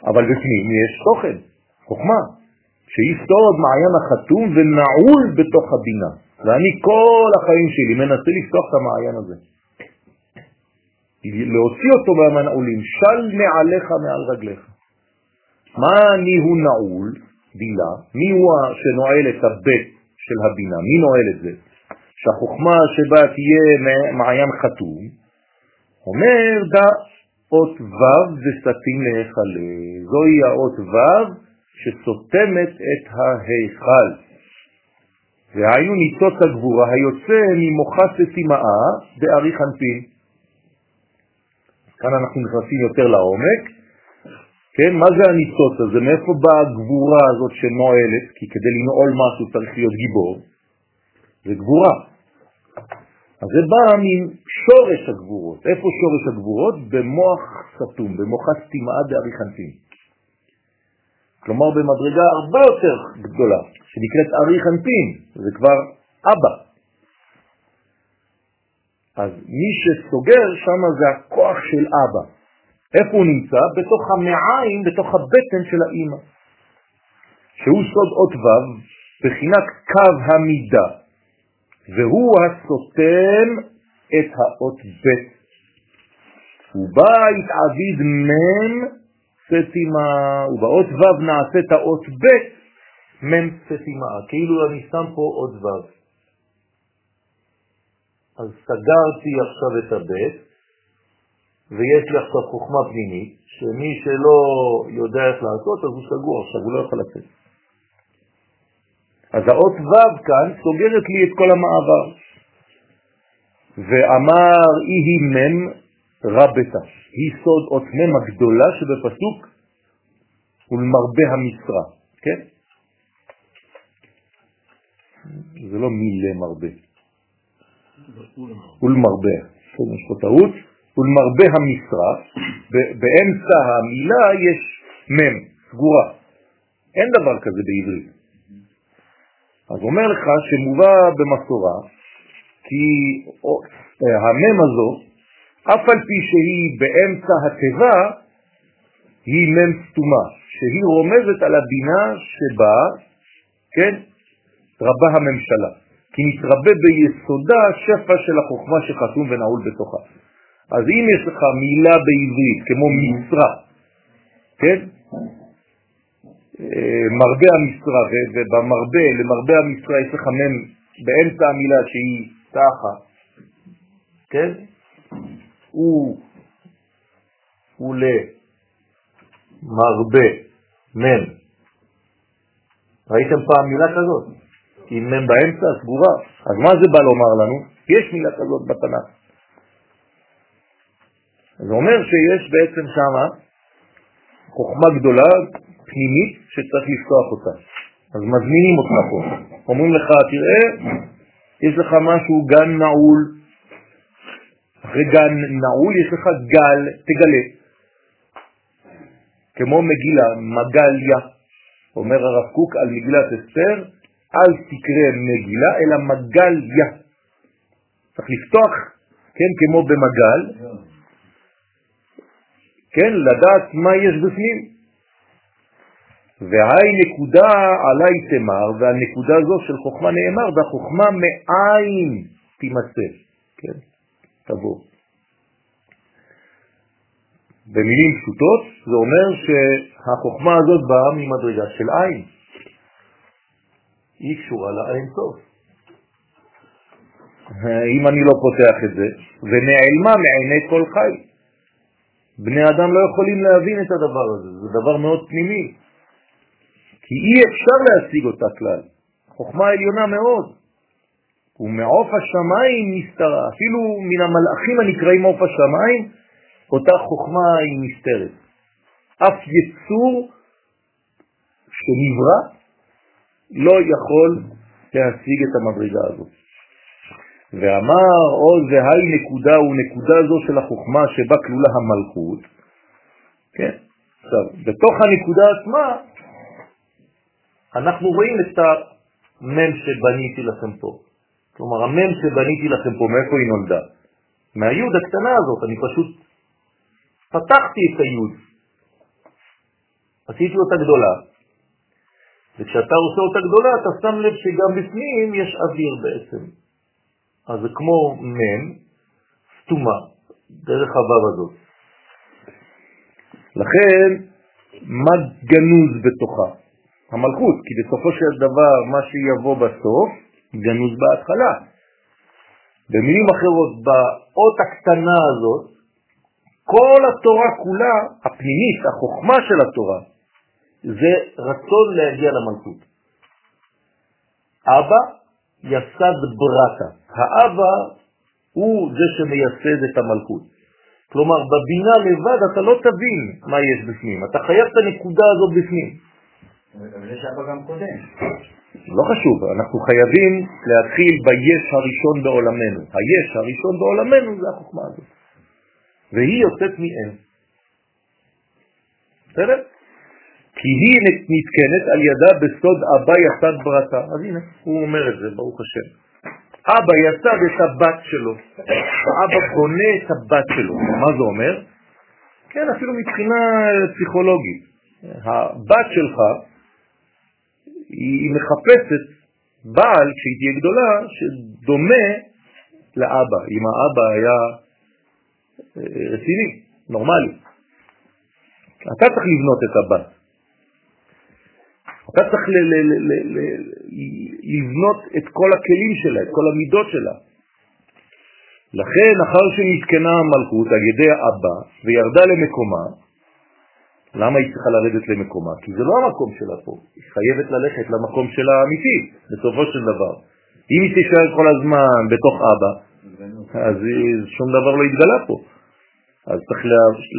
אבל בפנים יש תוכן, חוכמה, שהיא סוד מעיין החתום ונעול בתוך הבינה. ואני כל החיים שלי מנסה לפתוח את המעיין הזה. להוציא אותו מהמנעולים, של מעליך מעל רגליך. מה אני הוא נעול? בילה. מי הוא שנועל את הבית של הבינה? מי נועל את זה? שהחוכמה שבה תהיה מעיין חתום, אומר דא אות ו' וסתים להיכלה. זוהי האות ו' שסותמת את ההיכל. והיינו ניצוץ הגבורה היוצא ממוחה סתימאה בארי חנפין. כאן אנחנו נכנסים יותר לעומק. כן, מה זה הניצוץ הזה? מאיפה באה הגבורה הזאת שנועלת? כי כדי לנעול משהו צריך להיות גיבור. זה גבורה. אז זה בא משורש הגבורות. איפה שורש הגבורות? במוח סתום, במוחה סתימאה בארי חנפין. כלומר במדרגה הרבה יותר גדולה, שנקראת ארי חנפין, זה כבר אבא. אז מי שסוגר שם זה הכוח של אבא. איפה הוא נמצא? בתוך המעיים, בתוך הבטן של האימא, שהוא סוד אות ו' בחינת קו המידה, והוא הסותם את האות ב'. ובא התעביד מם סתימה, ובאות ו' נעשית האות ב' מם סתימה, כאילו אני שם פה אות ו'. אז סגרתי עכשיו את הבית, ויש לי עכשיו חוכמה פנימית, שמי שלא יודע איך לעשות, אז הוא סגור עכשיו, הוא לא יכול לצאת. אז האות ו' כאן סוגרת לי את כל המעבר. ואמר איהי מם רבתה, היא סוד אות מם הגדולה שבפסוק ולמרבה המשרה, כן? זה לא מילה מרבה. ולמרבה, כן, יש פה טעות, ולמרבה המשרה, באמצע המילה יש מם, סגורה. אין דבר כזה בעברית. אז אומר לך שמובא במסורה, כי המם הזו, אף על פי שהיא באמצע התיבה, היא מם סתומה, שהיא רומזת על הבינה שבה, כן, רבה הממשלה. כי נתרבה ביסודה שפע של החוכמה שחתום ונעול בתוכה. אז אם יש לך מילה בעברית כמו משרה, כן? מרבה המשרה, ובמרבה, למרבה המשרה יש לך מם באמצע המילה שהיא תחה, כן? הוא, הוא למרבה, מם. ראיתם פעם מילה כזאת? עם מם באמצע, סגורה. אז מה זה בא לומר לנו? יש מילה כזאת בתנ"ך. זה אומר שיש בעצם שם חוכמה גדולה, פנימית, שצריך לפתוח אותה. אז מזמינים אותך פה. אומרים לך, תראה, יש לך משהו גן נעול. אחרי גן נעול יש לך גל, תגלה. כמו מגילה, מגליה. אומר הרב קוק על מגילת אסתר, אל תקרא מגילה, אלא מגליה. צריך לפתוח, כן, כמו במגל, כן, לדעת מה יש בפנים. והי נקודה עלי תמר, ועל נקודה זו של חוכמה נאמר, והחוכמה מאין תימצא, כן, תבוא. במילים פשוטות זה אומר שהחוכמה הזאת באה ממדרגה של עין. היא קשורה לאין טוב. אם אני לא פותח את זה, ונעלמה מעיני כל חי. בני אדם לא יכולים להבין את הדבר הזה, זה דבר מאוד פנימי. כי אי אפשר להשיג אותה כלל. חוכמה עליונה מאוד. ומעוף השמיים נסתרה, אפילו מן המלאכים הנקראים עוף השמיים, אותה חוכמה היא נסתרת. אף יצור שנברא לא יכול להשיג את המדרגה הזאת. ואמר עוז והי נקודה הוא נקודה זו של החוכמה שבה כלולה המלכות. כן? עכשיו, בתוך הנקודה עצמה אנחנו רואים את המם שבניתי לכם פה. כלומר, המם שבניתי לכם פה, מאיפה היא נולדה? מהיוד הקטנה הזאת, אני פשוט פתחתי את היוד, עשיתי אותה גדולה, וכשאתה עושה אותה גדולה אתה שם לב שגם בפנים יש אוויר בעצם. אז זה כמו מם, סתומה, דרך הוו הזאת. לכן, מה גנוז בתוכה? המלכות, כי בסופו של דבר מה שיבוא בסוף גנוז בהתחלה. במילים אחרות, באות הקטנה הזאת, כל התורה כולה, הפנימית, החוכמה של התורה, זה רצון להגיע למלכות. אבא יסד ברטה. האבא הוא זה שמייסד את המלכות. כלומר, בבינה לבד אתה לא תבין מה יש בפנים, אתה חייב את הנקודה הזאת בפנים. אבל יש אבא גם קודם. לא חשוב, אנחנו חייבים להתחיל ביש הראשון בעולמנו. היש הראשון בעולמנו זה החוכמה הזאת. והיא יוצאת מאין. בסדר? כי היא נתקנת על ידה בסוד אבא יסד ברתה. אז הנה, הוא אומר את זה, ברוך השם. אבא יסד את הבת שלו, אבא בונה את הבת שלו. מה זה אומר? כן, אפילו מבחינה פסיכולוגית. הבת שלך, היא מחפשת בעל, כשהיא תהיה גדולה, שדומה לאבא. אם האבא היה אה, רציני, נורמלי. אתה צריך לבנות את הבת. אתה צריך לבנות את כל הכלים שלה, את כל המידות שלה. לכן, אחר שנתקנה המלכות על ידי האבא וירדה למקומה, למה היא צריכה לרדת למקומה? כי זה לא המקום שלה פה, היא חייבת ללכת למקום שלה האמיתי, בסופו של דבר. אם היא תישאר כל הזמן בתוך אבא, אז שום דבר לא יתגלה פה. אז צריך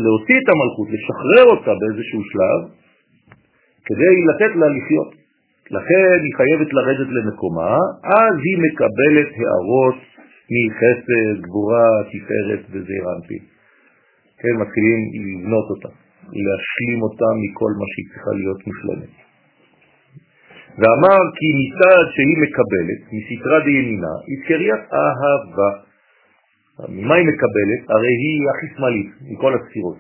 להוציא את המלכות, לשחרר אותה באיזשהו שלב, כדי לתת לה לחיות. לכן היא חייבת לרדת למקומה, אז היא מקבלת הערות מחסד, גבורה, תפארת וזעיר. כן, מתחילים לבנות אותה, להשלים אותה מכל מה שהיא צריכה להיות מושלמת. ואמר כי מצד שהיא מקבלת, מסתרה דימינה, היא קריית אהבה. ממה היא מקבלת? הרי היא הכי שמאלית מכל הספירות,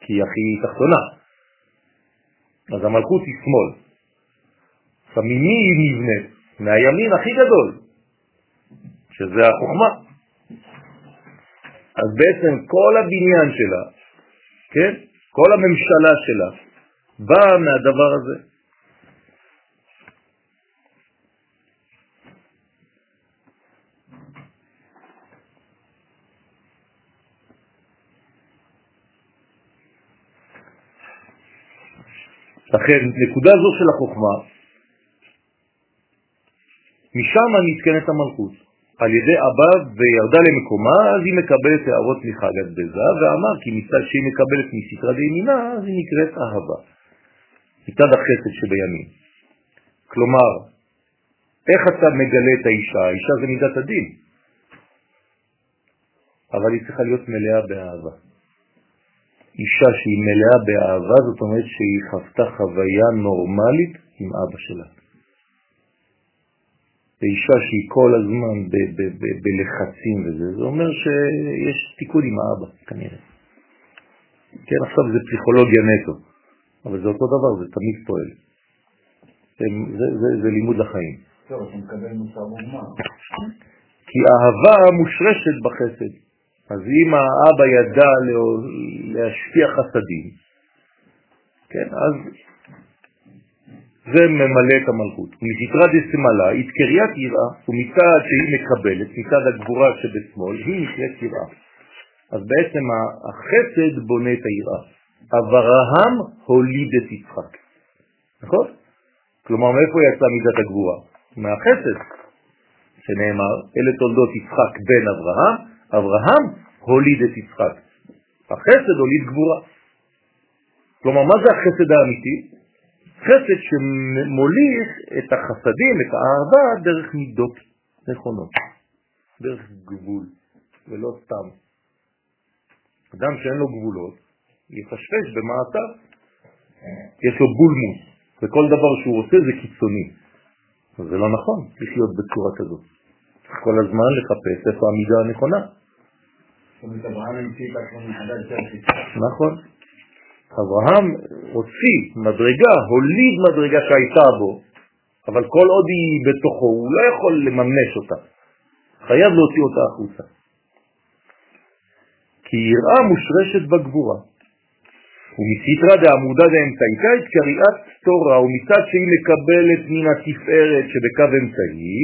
כי היא הכי תחתונה. אז המלכות היא שמאל. עכשיו, ממי היא נבנית? מהימין הכי גדול, שזה החוכמה. אז בעצם כל הבניין שלה, כן? כל הממשלה שלה, באה מהדבר הזה. לכן, נקודה זו של החוכמה, משם נתקנת המלכות. על ידי אבא וירדה למקומה, אז היא מקבלת הערות מחגת בזה, ואמר כי מצד שהיא מקבלת מסתרה דימינה, אז היא נקראת אהבה. מצד החסד שבימין. כלומר, איך אתה מגלה את האישה? האישה זה מידת הדין. אבל היא צריכה להיות מלאה באהבה. אישה שהיא מלאה באהבה, זאת אומרת שהיא חוותה חוויה נורמלית עם אבא שלה. לאישה שהיא כל הזמן בלחצים וזה, זה אומר שיש תיקון עם האבא, כנראה. כן, עכשיו זה פסיכולוגיה נטו, אבל זה אותו דבר, זה תמיד פועל. זה, זה, זה, זה לימוד לחיים. טוב, אתה מקבל מוסר מוגמר. כי אהבה מושרשת בחסד. אז אם האבא ידע להשפיע חסדים, כן, אז זה ממלא את המלכות. מסתרא דסמלה, התקריית יראה, ומצד שהיא מקבלת, מצד הגבורה שבשמאל, היא נקראת יראה. אז בעצם החסד בונה את היראה. אברהם הוליד את יצחק. נכון? כלומר, מאיפה יצאה מידת הגבורה? מהחסד, שנאמר, אלה תולדות יצחק בן אברהם, אברהם הוליד את יצחק. החסד הוליד גבורה. כלומר, מה זה החסד האמיתי? חסד שמוליך את החסדים, את האהבה, דרך מידות נכונות, דרך גבול, ולא סתם. אדם שאין לו גבולות, יפשפש במעשיו, יש לו בולמוס, וכל דבר שהוא עושה זה קיצוני. זה לא נכון לחיות בצורה כזאת. צריך כל הזמן לחפש איפה המידה הנכונה. נכון. אברהם הוציא מדרגה, הוליד מדרגה שהייתה בו, אבל כל עוד היא בתוכו, הוא לא יכול לממש אותה. חייב להוציא אותה החוצה. כי יראה מושרשת בגבורה. ומסתרא דעמודה דאמצעיתא את קריאת תורה, ומצד שהיא מקבלת מן התפארת שבקו אמצעי,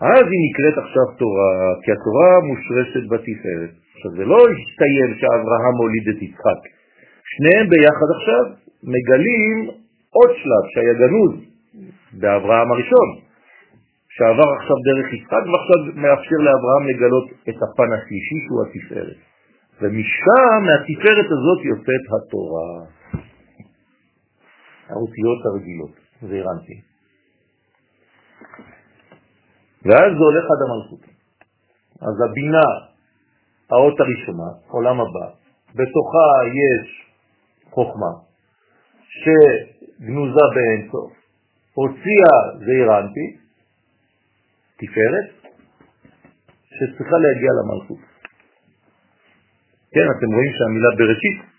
אז היא נקראת עכשיו תורה, כי התורה מושרשת בתפארת. עכשיו זה לא הסתיים שאברהם הוליד את יצחק. שניהם ביחד עכשיו מגלים עוד שלב שהיה גנוז באברהם הראשון, שעבר עכשיו דרך יצחק ועכשיו מאפשר לאברהם לגלות את הפן השלישי שהוא התפארת. ומשם, מהתפארת הזאת יוצאת התורה. האותיות הרגילות, זה הרנתי. ואז זה הולך עד המלכות. אז הבינה, האות הראשונה, עולם הבא, בתוכה יש חוכמה, שגנוזה באינסוף, הוציאה זעירנטי, תפארת, שצריכה להגיע למלכות. כן, אתם רואים שהמילה בראשית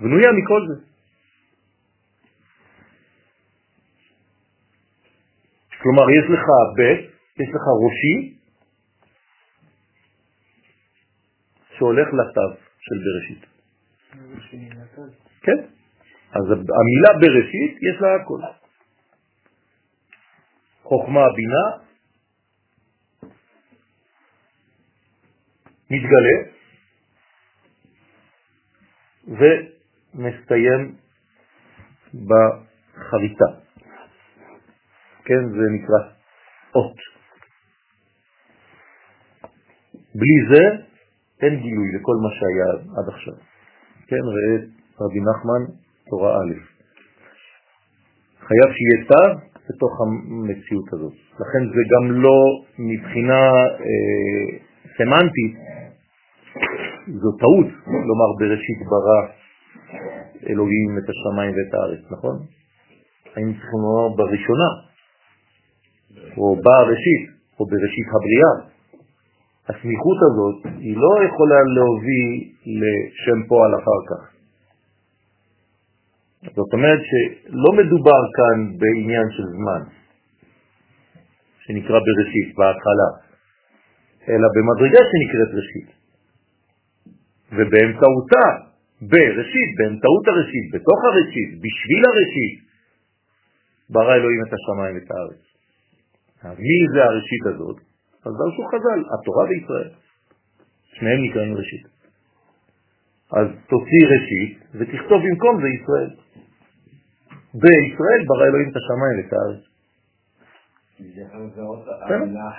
בנויה מכל זה. כלומר, יש לך בית, יש לך ראשי, שהולך לתו של בראשית. כן. אז המילה בראשית יש לה הכל. חוכמה, בינה, מתגלה ומסתיים בחריטה. כן, זה נקרא אות. בלי זה אין גילוי לכל מה שהיה עד עכשיו. כן, ראה רבי נחמן, תורה א'. חייב שיהיה תו בתוך המציאות הזאת. לכן זה גם לא מבחינה אה, סמנטית, זו טעות לומר בראשית ברא אלוהים את השמיים ואת הארץ, נכון? היינו צריכים לומר בראשונה, או בראשית, או בראשית הבריאה. הסמיכות הזאת היא לא יכולה להוביל לשם פועל אחר כך. זאת אומרת שלא מדובר כאן בעניין של זמן, שנקרא בראשית, בהתחלה, אלא במדרגה שנקראת ראשית. ובאמצעותה, בראשית, באמצעות הראשית, בתוך הראשית, בשביל הראשית, ברא אלוהים את השמיים ואת הארץ. מי זה הראשית הזאת? אז דרשו חז"ל, התורה וישראל. שניהם נקראים ראשית. אז תוציא ראשית ותכתוב במקום זה ישראל. בישראל ברא אלוהים את השמיים ואת הארץ.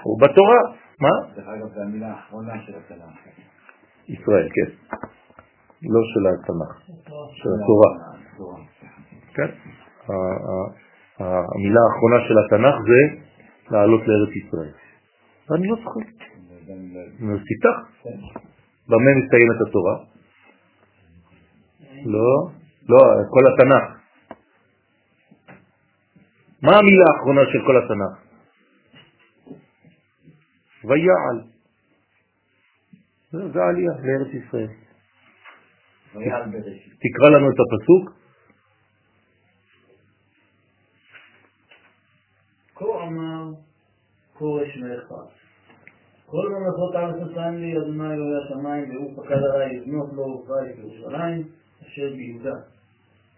הוא בתורה, מה? דרך אגב, זו המילה האחרונה של התנ"ך. ישראל, כן. לא של התנ"ך, של התורה. כן. המילה האחרונה של התנ"ך זה לעלות לארץ ישראל. ואני לא זוכר. נו, תפתח. במה מסתיימת התורה? לא, לא, כל התנ"ך. מה המילה האחרונה של כל התנ"ך? ויעל. זה, זה העלייה לארץ ישראל. ויעל בראשית. תקרא לנו את הפסוק. כה אמר כורש פרס. כל ממלכות הארץ נתן לי אדוני אלוהי השמיים והוא פקד עליי לבנות לו בית בירושלים אשר ביהודה.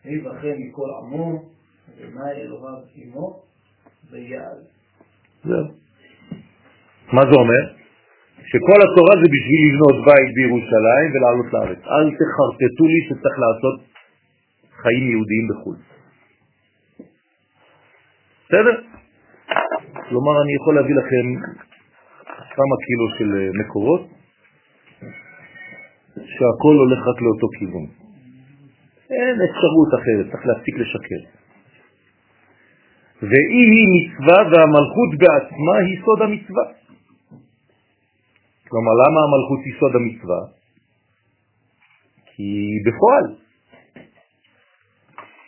ויבחן מכל עמו אדוני אלוהיו עמו ויעל. מה זה אומר? שכל התורה זה בשביל לבנות בית בירושלים ולעלות לארץ. אל תחרטטו לי שצריך לעשות חיים יהודיים בחו"ל. בסדר? כלומר, אני יכול להביא לכם כמה קילו של אה, מקורות, שהכל הולך רק לאותו כיוון. אין אפשרות אחרת, צריך להפסיק לשקר. והיא היא מצווה והמלכות בעצמה היא סוד המצווה. כלומר, למה המלכות היא סוד המצווה? כי בפועל.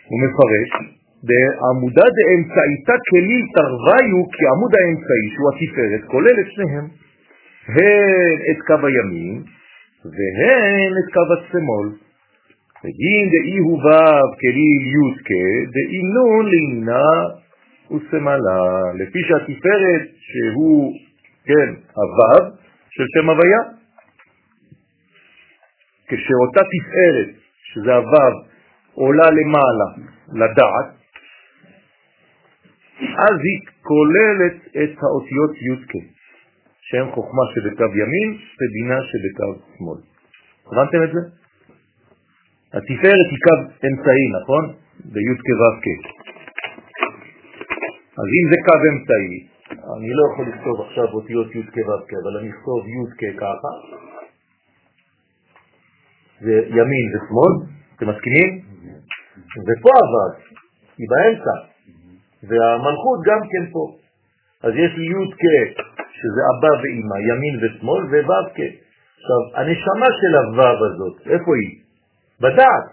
הוא מפרש, בעמודה דאמצעיתה כליל תרוויו, כי עמוד האמצעי, שהוא התפארת, כולל את שניהם, הן את קו הימין והן את קו השמאל. וגין דאי הוא וו כליל דאי נון לינה וסמלה, לפי שהתפארת שהוא, כן, הוו של שם הוויה, כשאותה תפארת, שזה הוו, עולה למעלה, לדעת, אז היא כוללת את האותיות יודקה, שהן חוכמה שבקו ימין ובינה שבקו שמאל. הבנתם את זה? התפארת היא קו אמצעי, נכון? בי"ק ו"ק. אז אם זה קו אמצעי, אני לא יכול לכתוב עכשיו אותיות י"ק ו"ק, אבל אני אכתוב י"ק ככה, זה ימין ושמאל, אתם מסכימים? ופה הו"ד, היא באמצע, והמלכות גם כן פה. אז יש לי י"ק, שזה אבא ואמא, ימין ושמאל, וו"ק. עכשיו, הנשמה של הו"ב הזאת, איפה היא? בדעת.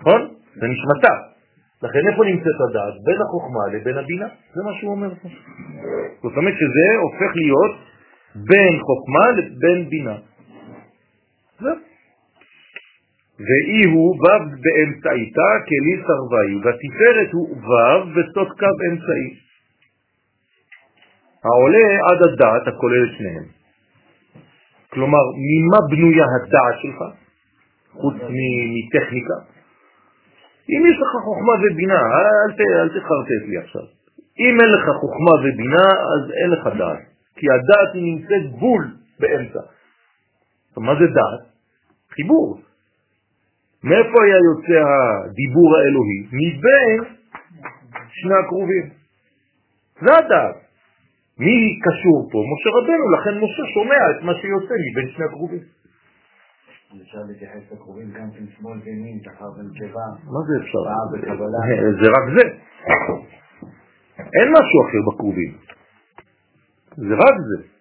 נכון? זה נשמתה. לכן איפה נמצאת הדעת? בין החוכמה לבין הבינה. זה מה שהוא אומר פה. זאת אומרת שזה הופך להיות בין חוכמה לבין בינה. זהו. ואי הוא ו' באמצעיתה כלי סרבאי, והתפארת הוא ו' וסוד קו אמצעי. העולה עד הדעת הכולל את שניהם. כלומר, ממה בנויה הדעת שלך, חוץ מטכניקה? אם יש לך חוכמה ובינה, אל, ת, אל תחרטט לי עכשיו. אם אין לך חוכמה ובינה, אז אין לך דעת. כי הדעת היא נמצאת בול באמצע. מה זה דעת? חיבור. מאיפה היה יוצא הדיבור האלוהי? מבין שני הקרובים. זה הדעת. מי קשור פה? משה רבנו, לכן משה שומע את מה שיוצא מבין שני הקרובים. אפשר להתייחס לקרובים גם כן שמאל וימין, זכר ונקבה. מה זה אפשר? וקבלה. זה רק זה. אין משהו אחר בקרובים. זה רק זה.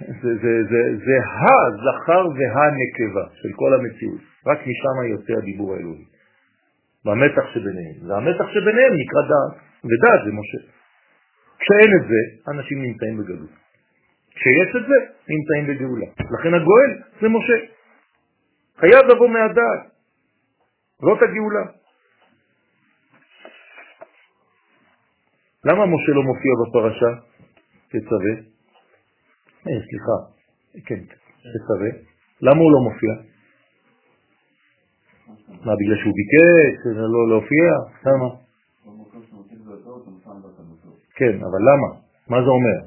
זה, זה, זה, זה הזכר והנקבה של כל המציאות. רק משם יוצא הדיבור האלוהי. במתח שביניהם. והמתח שביניהם נקרא דעת, ודעת זה משה. כשאין את זה, אנשים נמצאים בגלות. כשיש את זה, נמצאים בגאולה. לכן הגואל זה משה. חייב לבוא מהדעת. זאת הגאולה. למה משה לא מופיע בפרשה? תצווה. אה, סליחה, כן, תצווה. למה הוא לא מופיע? מה, בגלל שהוא ביקש לא להופיע? למה? כן, אבל למה? מה זה אומר?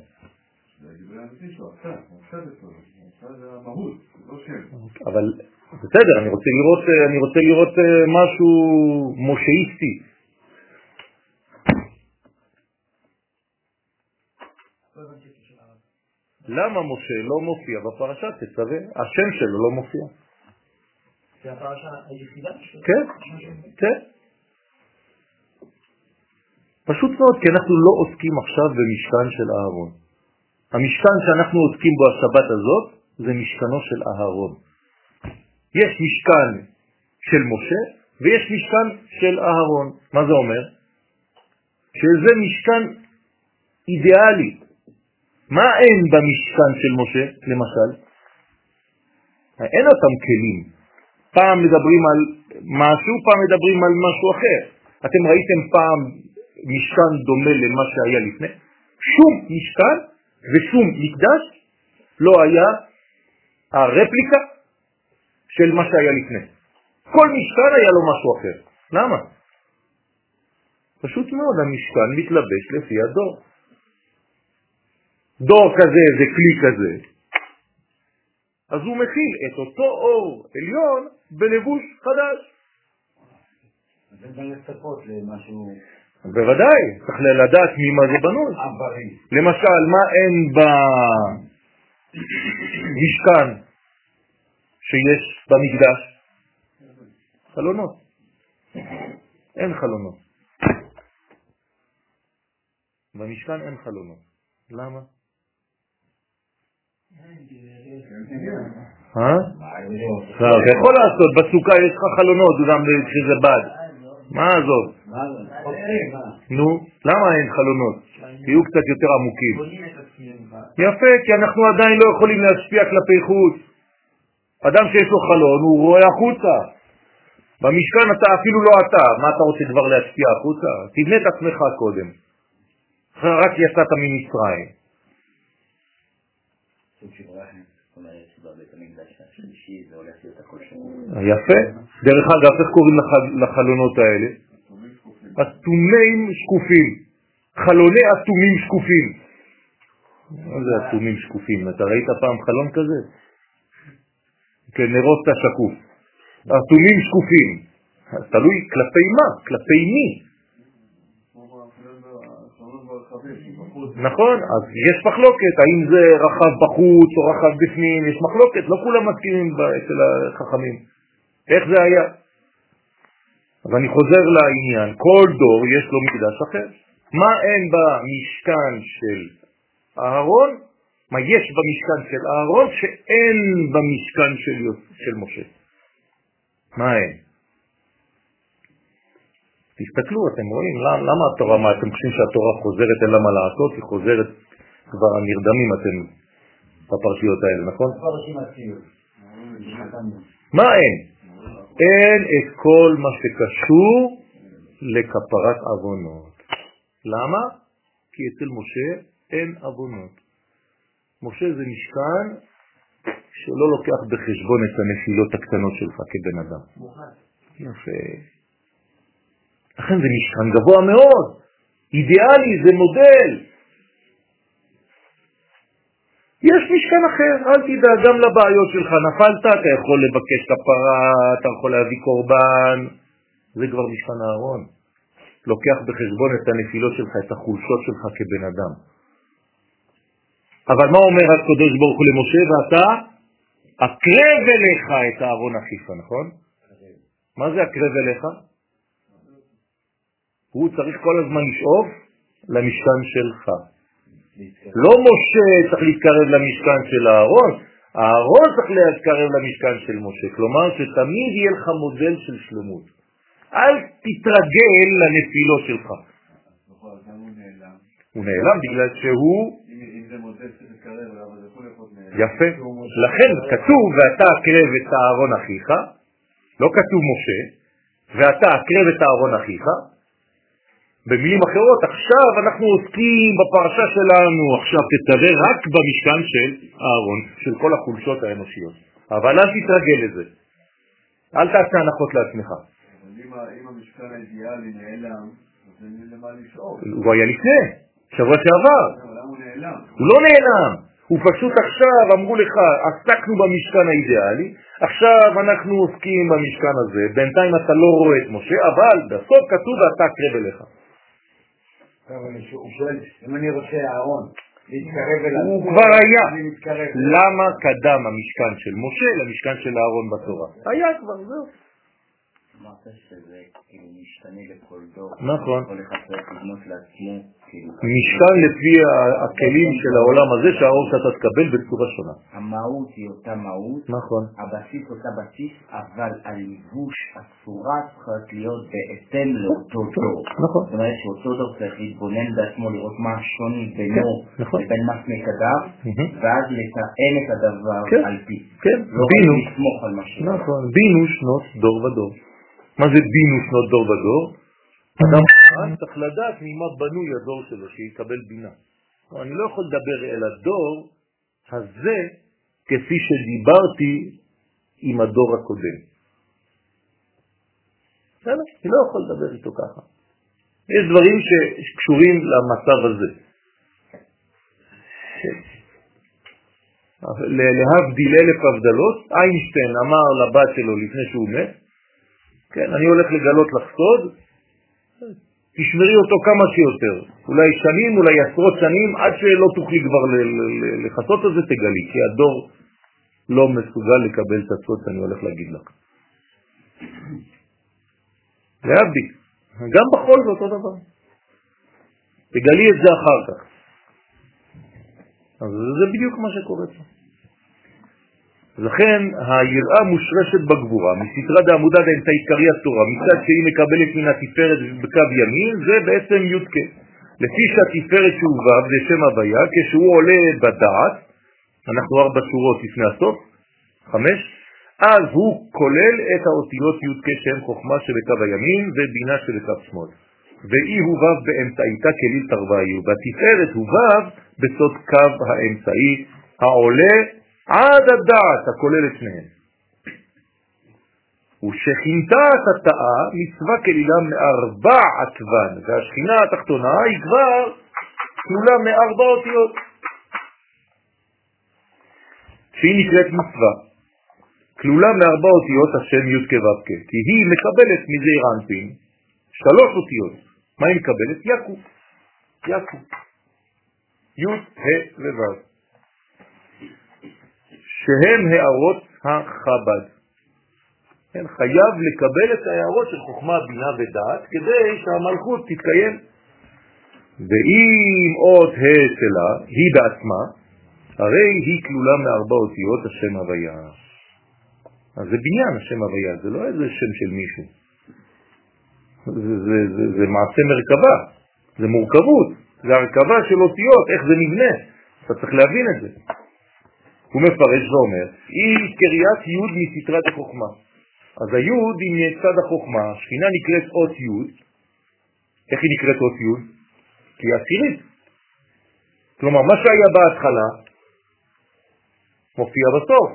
אבל בסדר, אני רוצה לראות, אני רוצה לראות אה, משהו מושאיסטי. למה משה לא מופיע בפרשה? תצווה, השם שלו לא מופיע. זה הפרשה היחידה שלו. כן, כן. פשוט מאוד, כי אנחנו לא עוסקים עכשיו במשכן של אהרון. המשכן שאנחנו עוסקים בו השבת הזאת זה משכנו של אהרון. יש משכן של משה ויש משכן של אהרון. מה זה אומר? שזה משכן אידיאלי, מה אין במשכן של משה, למשל? אין אותם כלים. פעם מדברים על משהו, פעם מדברים על משהו אחר. אתם ראיתם פעם משכן דומה למה שהיה לפני? שום משכן ושום מקדש לא היה הרפליקה של מה שהיה לפני. כל משכן היה לו משהו אחר. למה? פשוט מאוד, המשכן מתלבש לפי הדור. דור כזה זה כלי כזה, אז הוא מכיל את אותו אור עליון בלבוש חדש. זה גם לצפות למשהו בוודאי, צריך לדעת ממה זה בנוי. למשל, מה אין במשכן שיש במקדש? חלונות. אין חלונות. במשכן אין חלונות. למה? אה? אתה יכול לעשות, בסוכה יש לך חלונות גם כשזה בד. מה עזוב? נו, למה אין חלונות? תהיו קצת יותר עמוקים. יפה, כי אנחנו עדיין לא יכולים להשפיע כלפי חוץ. אדם שיש לו חלון, הוא רואה החוצה. במשכן אתה אפילו לא אתה, מה אתה רוצה כבר להשפיע החוצה? תבנה את עצמך קודם. רק יצאת ממצרים. סוג של רחם, כל הארץ בבית המקדש השלישי, זה הולך להיות הכל שחור. יפה. דרך אגב, איך קוראים לח- לחלונות האלה? אטומים שקופים. חלוני אטומים שקופים. מה זה אטומים שקופים? אתה ראית פעם חלון כזה? כן, נרות שקוף. אטומים שקופים. תלוי כלפי מה? כלפי מי? נכון, אז יש מחלוקת, האם זה רחב בחוץ או רחב בפנים, יש מחלוקת, לא כולם מסכימים אצל החכמים. איך זה היה? אז אני חוזר לעניין, כל דור יש לו מקדש אחר. מה אין במשכן של אהרון? מה יש במשכן של אהרון שאין במשכן של, של משה? מה אין? תסתכלו, אתם רואים, למה, למה התורה, מה אתם חושבים שהתורה חוזרת, אין לה מה לעשות, היא חוזרת, כבר נרדמים אתם בפרשיות האלה, נכון? מה אין? אין את כל מה שקשור לכפרת אבונות. למה? כי אצל משה אין אבונות. משה זה משכן שלא לוקח בחשבון את הנפילות הקטנות שלך כבן אדם. יפה. לכן זה משכן גבוה מאוד, אידיאלי, זה מודל. יש משכן אחר, אל תדאג, גם לבעיות שלך נפלת, אתה יכול לבקש כפרה, אתה יכול להביא קורבן, זה כבר משכן הארון. לוקח בחשבון את הנפילות שלך, את החולשות שלך כבן אדם. אבל מה אומר הקדוש ברוך הוא למשה? ואתה אקרב אליך את הארון אחיך, נכון? מה זה אקרב אליך? הוא צריך כל הזמן לשאוף למשכן שלך. לא משה צריך להתקרב למשכן של הארון, הארון צריך להתקרב למשכן של משה. כלומר שתמיד יהיה לך מודל של שלמות. אל תתרגל לנפילות שלך. הוא נעלם בגלל שהוא יפה. לכן כתוב, ואתה אקרב את הארון אחיך, לא כתוב משה, ואתה אקרב את הארון אחיך. במילים אחרות, עכשיו אנחנו עוסקים בפרשה שלנו, עכשיו תתראה רק במשכן של הארון, של כל החולשות האנושיות. אבל אל תתרגל לזה. אל תעשה הנחות לעצמך. אם המשכן האידיאלי נעלם, אז אין למה לשאול. הוא היה לפני, שבוע שעבר. הוא נעלם? הוא לא נעלם, הוא פשוט עכשיו אמרו לך, עסקנו במשכן האידיאלי, עכשיו אנחנו עוסקים במשכן הזה, בינתיים אתה לא רואה את משה, אבל בסוף כתוב ואתה קרב אליך. הוא שואל, אם אני רוצה אהרון, להתקרב אליו. הוא כבר היה. למה קדם המשכן של משה למשכן של אהרון בתורה? היה כבר, זהו. אמרת שזה כאילו משתנה לכל דור. נכון. כל אחד צריך לבנות לעצמו, משכן לפי הכלים של העולם הזה שהאור שאתה תקבל בצורה שונה. המהות היא אותה מהות, נכון. הבסיס אותה בסיס, אבל הלבוש, הצורה צריכה להיות בהתאם לאותו דור. נכון. זאת אומרת שאותו דור צריך להתבונן בעצמו, לראות מה השוני בינו כן, נכון. לבין מה שמקדם. ואז לתאם את הדבר כן, על פי. כן, לא רק בינו. לסמוך על מה ש... נכון, בינו שנות דור ודור. מה זה בינו שנות דור ודור? אדם צריך לדעת ממה בנוי הדור שלו, שיקבל בינה. אני לא יכול לדבר אל הדור הזה כפי שדיברתי עם הדור הקודם. בסדר? אני לא יכול לדבר איתו ככה. יש דברים שקשורים למצב הזה. להבדיל אלף הבדלות, איינשטיין אמר לבת שלו לפני שהוא מת, כן, אני הולך לגלות לך סוד, תשמרי אותו כמה שיותר, אולי שנים, אולי עשרות שנים, עד שלא תוכלי כבר לחסות את זה, תגלי, כי הדור לא מסוגל לקבל את הסוד שאני הולך להגיד לך. להבדיל, גם בחול זה אותו דבר. תגלי את זה אחר כך. אז זה בדיוק מה שקורה פה. לכן היראה מושרשת בגבורה, מסתרה דעמודה דאמצע עיקרי התורה, מצד שהיא מקבלת מן התפארת בקו ימין, זה בעצם י"ק. לפי שהתפארת שהוא זה שם הוויה, כשהוא עולה בדעת, אנחנו ארבע שורות לפני הסוף, חמש, אז הוא כולל את האותיות י"ק שהם חוכמה שבקו הימין ובינה שבקו שמאל. ואי הוא באמצעיתה כליל תרוויו, והתפארת הוא בסוד קו האמצעי העולה עד הדעת הכולל את שניהם. ושכינתה התאה מצווה כלילה מארבע עטבן, והשכינה התחתונה היא כבר כלולה מארבע אותיות. שהיא נקראת מצווה, כלולה מארבע אותיות השם י' כו' כי היא מקבלת מזעיר אנפין שלוש אותיות. מה היא מקבלת? יקו. יקו. י' ה' וו'. שהם הערות החב"ד. כן, חייב לקבל את ההערות של חוכמה, בינה ודעת כדי שהמלכות תתקיים. ואם אות ה' שלה היא בעצמה, הרי היא כלולה מארבע אותיות השם הוויה. אז זה בניין השם הוויה, זה לא איזה שם של מישהו. זה, זה, זה, זה מעשה מרכבה, זה מורכבות, זה הרכבה של אותיות, איך זה נבנה. אתה צריך להבין את זה. הוא מפרש ואומר, היא קריאת י' מסתרת החוכמה. אז היוד היא מצד החוכמה, השכינה נקראת אות י', איך היא נקראת אות י'? כי היא עשירית. כלומר, מה שהיה בהתחלה, מופיע בסוף.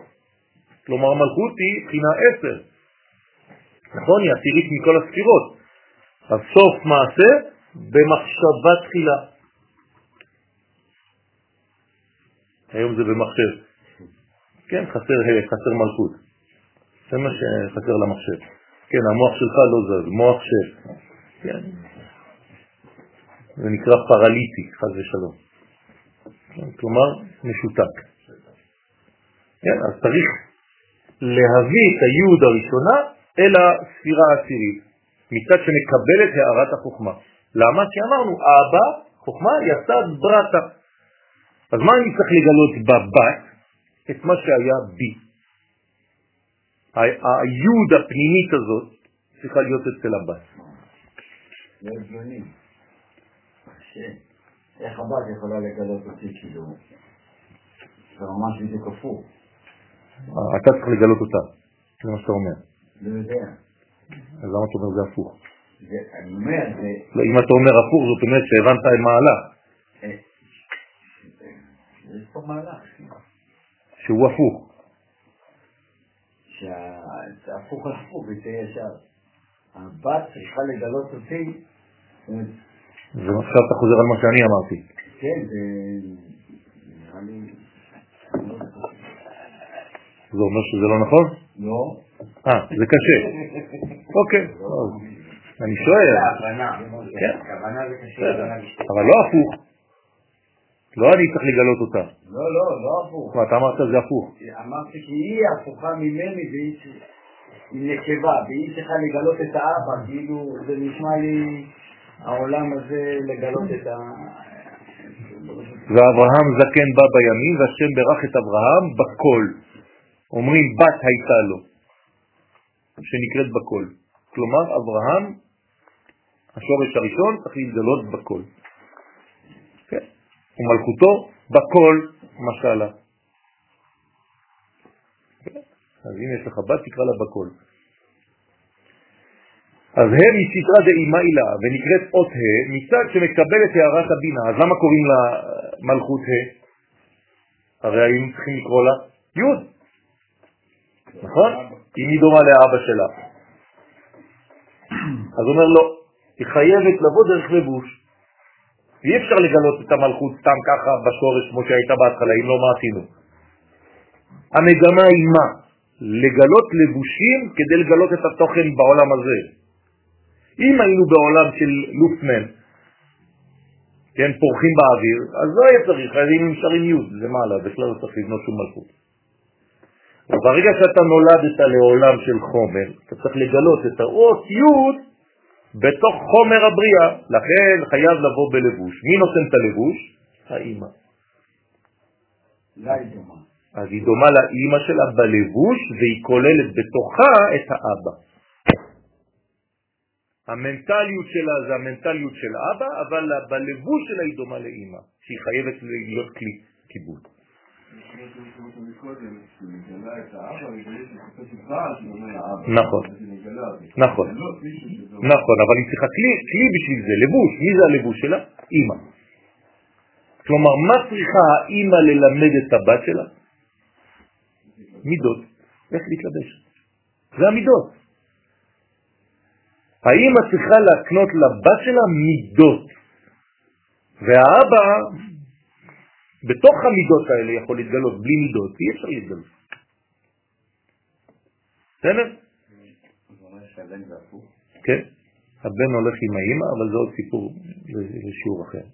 כלומר, מלכות היא בחינה עשר. נכון, היא עשירית מכל הספירות. הסוף מעשה במחשבה תחילה. היום זה במחשב. כן, חסר, חסר מלכות. זה מה שחסר למחשב. כן, המוח שלך לא זז, מוח של. כן. זה נקרא פרליטי, חז ושלום. כן, כלומר, משותק. כן, אז צריך להביא את היוד הראשונה אל הספירה העשירית, מצד שמקבלת הערת החוכמה. למה? כי אמרנו, אבא, חוכמה, יסד ברטה. אז מה אני צריך לגלות בבת? את מה שהיה בי. היוד הפנימית הזאת צריכה להיות אצל הבת. זה הגיוני. איך הבת יכולה לגלות אותי כאילו? זה ממש בדיוק הפוך. אתה צריך לגלות אותה, זה מה שאתה אומר. לא יודע. אז למה אתה אומר זה הפוך? אני אומר, זה... לא, אם אתה אומר הפוך, זאת אומרת שהבנת מעלה, אה, יש פה מהלך. שהוא הפוך. שההפוך על הפוך יצא ישר. הבת צריכה לגלות אותי, ועכשיו אתה חוזר על מה שאני אמרתי. כן, זה נראה לי... לא בטוח. זה אומר שזה לא נכון? לא. אה, זה קשה. אוקיי, טוב. אני שואל, זה הבנה. כן. הכוונה זה קשה. הבנה. אבל לא הפוך. לא אני צריך לגלות אותה. לא, לא, לא הפוך. מה, אתה אמרת זה הפוך. אמרתי כי היא הפוכה ממני והיא... נקבה, והיא צריכה לגלות את האבא, כאילו זה נשמע לי העולם הזה לגלות את ה... ואברהם זקן בא בימים, והשם ברך את אברהם בכל. אומרים בת הייתה לו, שנקראת בכל. כלומר, אברהם, השורש הראשון, צריך להתגלות בכל. ומלכותו בכל משלה. אז אם יש לך בת, תקרא לה בכל. אז ה' מסתרא דאימה אילה ונקראת אות ה' מצד שמקבלת הערת הבינה. אז למה קוראים לה מלכות ה'? הרי היינו צריכים לקרוא לה י', נכון? אם היא דומה לאבא שלה. אז אומר לו, היא חייבת לבוא דרך לבוש. אי אפשר לגלות את המלכות סתם ככה בשורש כמו שהייתה בהתחלה, אם לא מה עשינו. המגמה היא מה? לגלות לבושים כדי לגלות את התוכן בעולם הזה. אם היינו בעולם של לופטמן, כן, פורחים באוויר, אז לא היה צריך, אז היינו נשארים י' למעלה, בכלל לא צריך לבנות שום מלכות. ברגע שאתה נולדת לעולם של חומר, אתה צריך לגלות את האות י' בתוך חומר הבריאה, לכן חייב לבוא בלבוש. מי נותן את הלבוש? האימא. אז היא דומה לאימא שלה בלבוש, והיא כוללת בתוכה את האבא. המנטליות שלה זה המנטליות של אבא, אבל בלבוש שלה היא דומה לאימא, שהיא חייבת להיות כלי כיבוד. נכון, נכון, נכון, אבל היא צריכה כלי, בשביל זה, לבוש, מי זה הלבוש שלה? אימא. כלומר, מה צריכה האימא ללמד את הבת שלה? מידות, איך להתלבש. זה המידות. האימא צריכה להקנות לבת שלה מידות, והאבא בתוך המידות האלה יכול להתגלות, בלי מידות, אי אפשר להתגלות. בסדר? כן, הבן הולך עם האימא, אבל זה עוד סיפור לשיעור אחר.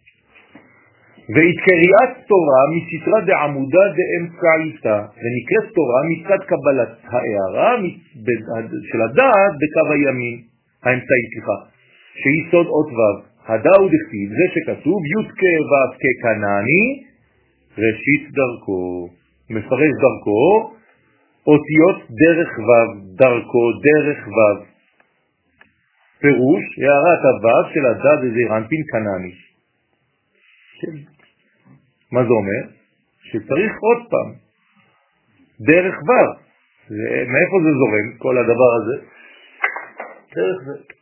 והתקריאת תורה מסתרה דעמודה דאמצעיתה, ונקראת תורה מצד קבלת הערה של הדעת בקו הימין, האמצעי, סליחה, שהיא סוד אות ו', הדאו דכתיב, זה שכתוב י' כ' ו' ככנעני, ראשית דרכו, מפרש דרכו, אותיות דרך ו', דרכו דרך ו'. פירוש, הערת הו' של הדד זעירנפין קנני. כן. מה זה אומר? שצריך עוד פעם, דרך ו'. מאיפה זה זורם, כל הדבר הזה? דרך זה.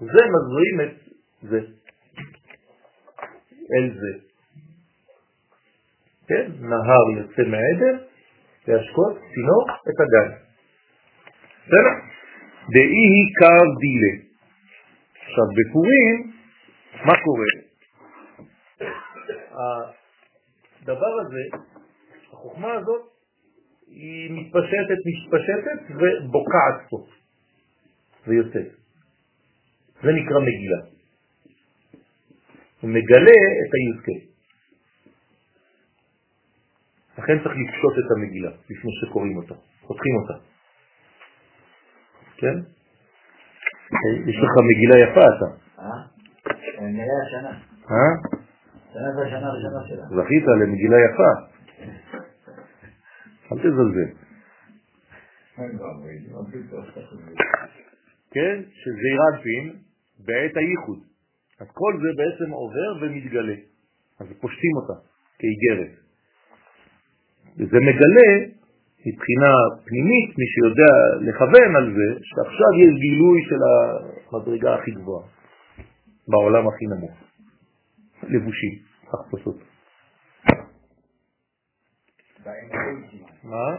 זה מזרים את זה, אל זה. כן, נהר יוצא מהעדר, להשקות צינור את הגן. בסדר? דאי היא קו דילה. עכשיו בפורים, מה קורה? הדבר הזה, החוכמה הזאת, היא מתפשטת, מתפשטת ובוקעת פה ויוצאת. זה נקרא מגילה. הוא מגלה את הי"ק. לכן צריך לפשוט את המגילה לפני שקוראים אותה, פותחים אותה. כן? יש לך מגילה יפה אתה. אה? נראה השנה. אה? שנה זה השנה הראשונה שלה. זכית למגילה יפה. אל תזלזל. כן? שזה רנפין בעת הייחוד. אז כל זה בעצם עובר ומתגלה. אז פושטים אותה כאיגרת. וזה מגלה מבחינה פנימית, מי שיודע לכוון על זה, שעכשיו יש גילוי של המדרגה הכי גבוהה, בעולם הכי נמוך. לבושים, הכפסות. מה?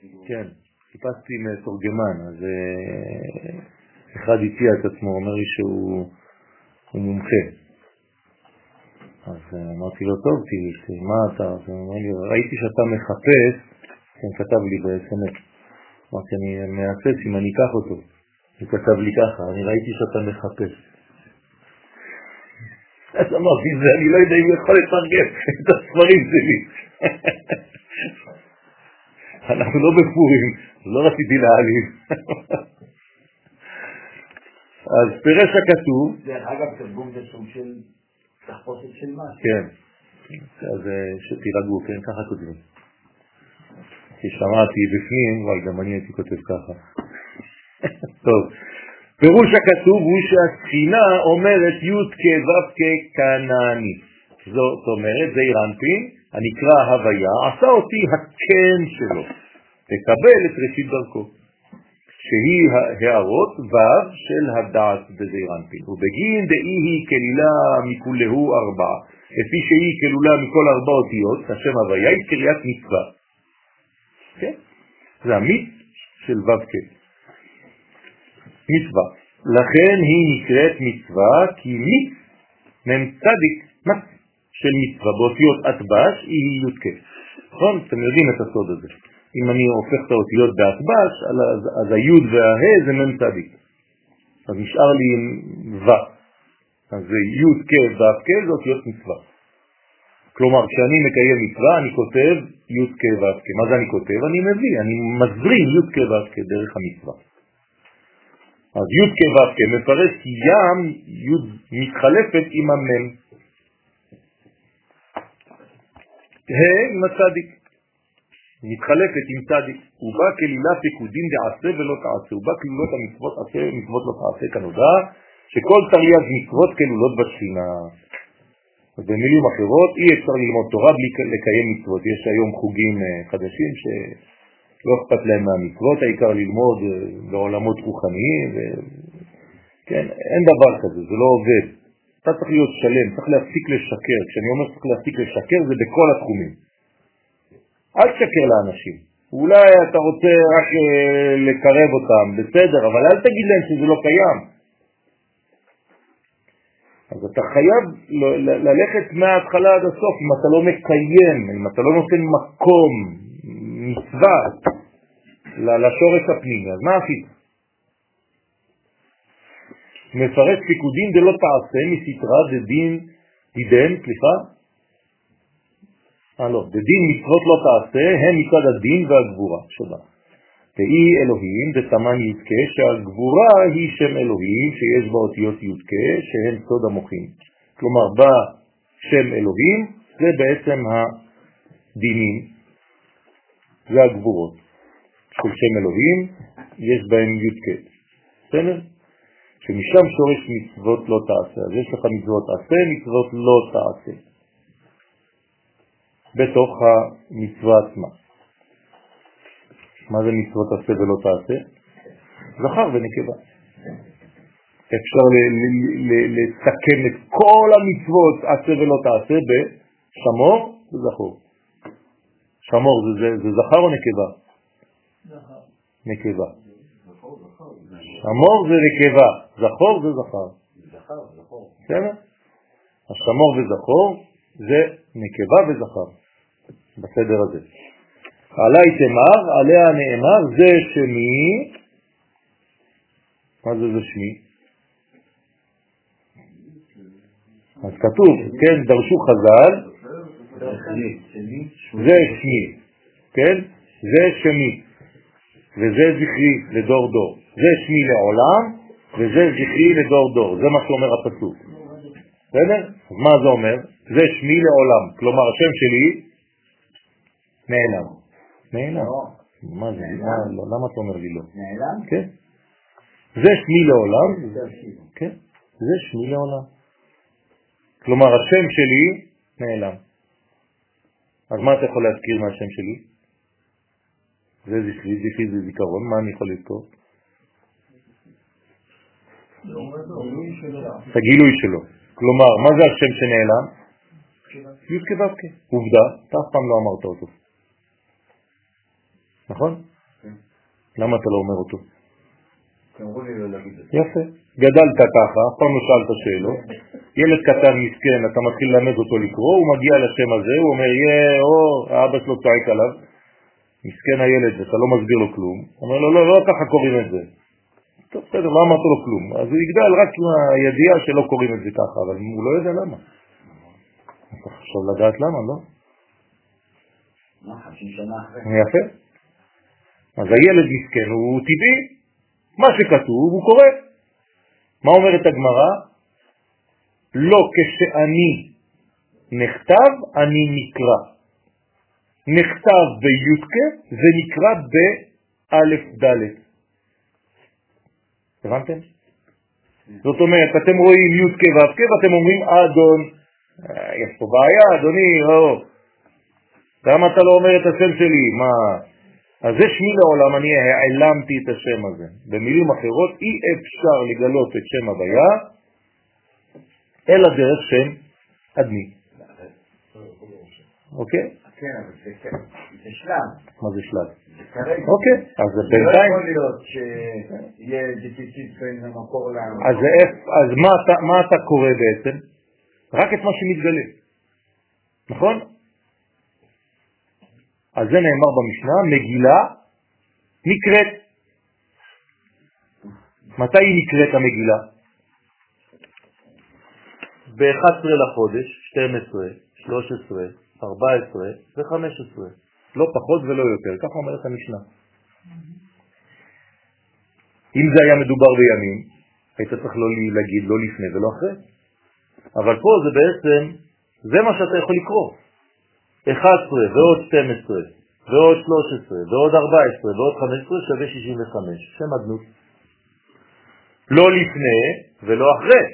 כאילו. כן, חיפשתי מתורגמן, אז אה, אחד הציע את עצמו, אומר לי שהוא הוא מומחה. אז אה, אמרתי לו, טוב, תראי, מה אתה? אז הוא אומר לי, ראיתי שאתה מחפש, כן, כתב לי ב-SMS. אמרתי, אני מהסס אם אני אקח אותו. הוא כתב לי ככה, אני ראיתי שאתה מחפש. אז אמרתי, זה, אני לא יודע אם יכול לתרגם את הספרים שלי. אנחנו לא בפורים, לא רציתי להעליב. אז פירש הכתוב... דרך אגב, תרגום זה סוג של תחפושת של משהו. כן, אז אה, שתירגעו, כן, ככה כותבים. כי שמעתי בפנים, אבל גם אני הייתי כותב ככה. טוב, פירוש הכתוב הוא שהספינה אומרת י' כו' ככנעני. זאת אומרת, זה אירנפין, הנקרא הוויה, עשה אותי הכן שלו, תקבל את ראשית דרכו, שהיא הערות ו' של הדעת בזעירנפין, ובגין דאי היא כלילה מכולהו ארבעה, לפי שהיא כלולה מכל ארבע אותיות, השם הוויה היא קריאת מצווה. כן? זה המיץ של ו' כן. מצווה. לכן היא נקראת מצווה כי מיץ מ"צ של מצווה באותיות אטבש היא י"ק. נכון? אתם יודעים את הסוד הזה. אם אני הופך את האותיות באטבש, אז, אז היוד והה זה מ"צ. אז נשאר לי ו'. אז זה י"ק ו"ק זה אותיות מצווה. כלומר, כשאני מקיים מצווה, אני כותב י"ק ו"ק. מה זה אני כותב? אני מביא, אני מזרים י"ק ו"ק דרך המצווה. אז י"ק ו"ק מפרש כי ים י' מתחלפת עם המם. ה' עם הצדיק. מתחלפת עם צדיק. בא כלילה פקודים דעשה ולא תעשה. בא כלילות המצוות עשה, מצוות לא תעשה כנודע, שכל תרי"ג מצוות כלולות בשכינה. אז במילים אחרות, אי אפשר ללמוד תורה בלי לקיים מצוות. יש היום חוגים אה, חדשים ש... לא אכפת להם מהמצוות, העיקר ללמוד אה, בעולמות רוחניים, ו... כן, אין דבר כזה, זה לא עובד. אתה צריך להיות שלם, צריך להפסיק לשקר. כשאני אומר צריך להפסיק לשקר זה בכל התחומים. אל תשקר לאנשים. אולי אתה רוצה רק אה, לקרב אותם, בסדר, אבל אל תגיד להם שזה לא קיים. אז אתה חייב ללכת מההתחלה עד הסוף, אם אתה לא מקיים, אם אתה לא נותן מקום, מצווה לשורש הפנימי, אז מה עשית? מפרש פיקודין דלא תעשה מסתרה דדין, דידן, סליחה, אה לא, דדין מצוות לא תעשה, הם מצד הדין והגבורה שלה. ואי אלוהים דתמן י"ק, שהגבורה היא שם אלוהים שיש בה אותיות י"ק, שהן סוד המוחים. כלומר, בא שם אלוהים, זה בעצם הדינים, זה הגבורות של שם אלוהים, יש בהם י"ק. בסדר? שמשם שורש מצוות לא תעשה. אז יש לך מצוות עשה, מצוות לא תעשה. בתוך המצווה עצמה. מה זה מצוות עשה ולא תעשה? זכר ונקבה. אפשר לסכם את כל המצוות עשה ולא תעשה בשמור וזכור. שמור זה, זה, זה זכר או נקבה? זכר. נקבה. שמור זה נקבה, זכור זה זכר. זכר, זכור. בסדר? השמור וזכור זה נקבה וזכר, בסדר הזה. עלי תמר, עליה נאמר, זה שמי, מה זה זה שמי? אז כתוב, כן, דרשו חז"ל, זה שמי, כן? זה שמי, וזה זכרי לדור דור. זה שמי לעולם, וזה זכרי לדור דור. זה מה שאומר הפסוק. בסדר? מה זה אומר? זה שמי לעולם. כלומר, השם שלי נעלם. נעלם. מה זה? מה- לא, למה אתה אומר לי לא? נעלם? כן. זה שמי לעולם, כן, זה שמי לעולם. כלומר, השם שלי נעלם. אז מה אתה יכול להזכיר מהשם שלי? זה זכרי, זכרי זה זיכרון, מה אני יכול לזכור? את הגילוי שלו. כלומר, מה זה השם שנעלם? י' כו' עובדה, אתה אף פעם לא אמרת אותו. נכון? למה אתה לא אומר אותו? לא. יפה. גדלת ככה, אף פעם לא שאלת שאלות. ילד קטן מסכן, אתה מתחיל ללמד אותו לקרוא, הוא מגיע לשם הזה, הוא אומר, יא, או, האבא שלו צועק עליו. מסכן הילד, אתה לא מסביר לו כלום. הוא אומר לו, לא, לא ככה קוראים את זה. טוב, בסדר, לא אמרת לו כלום. אז הוא יגדל רק עם הידיעה שלא קוראים את זה ככה, אבל הוא לא יודע למה. אתה חשוב לדעת למה, לא? מה, חמישים שנה אחרי? יפה. אז הילד מסכן הוא טבעי, מה שכתוב הוא קורא. מה אומרת הגמרא? לא כשאני נכתב, אני נקרא. נכתב בי"ק ונקרא באלף ד'. הבנתם? זאת אומרת, אתם רואים י"ק ו"ק ואתם אומרים אדון, אה, יש פה בעיה, אדוני, לא. למה אתה לא אומר את השם שלי? מה? אז זה שמי לעולם, אני העלמתי את השם הזה. במילים אחרות, אי אפשר לגלות את שם הוויה, אלא דרך שם אדמי. אוקיי? כן, אבל זה כן, זה שלב. מה זה שלב? אוקיי, אז לא בינתיים. יכול להיות שיהיה דפיציט בין המקור ל... אז, מה אתה קורא בעצם? רק את מה שמתגלה, נכון? אז זה נאמר במשנה, מגילה נקראת. מתי היא נקראת המגילה? ב-11 לחודש, 12, 13, 14 ו-15, לא פחות ולא יותר, ככה אומרת המשנה. אם זה היה מדובר בימים, היית צריך לא להגיד לא לפני ולא אחרי. אבל פה זה בעצם, זה מה שאתה יכול לקרוא. 11 ועוד 12 ועוד 13 ועוד 14 ועוד 15 שווה 65, שם אדנות. לא לפני ולא אחרי,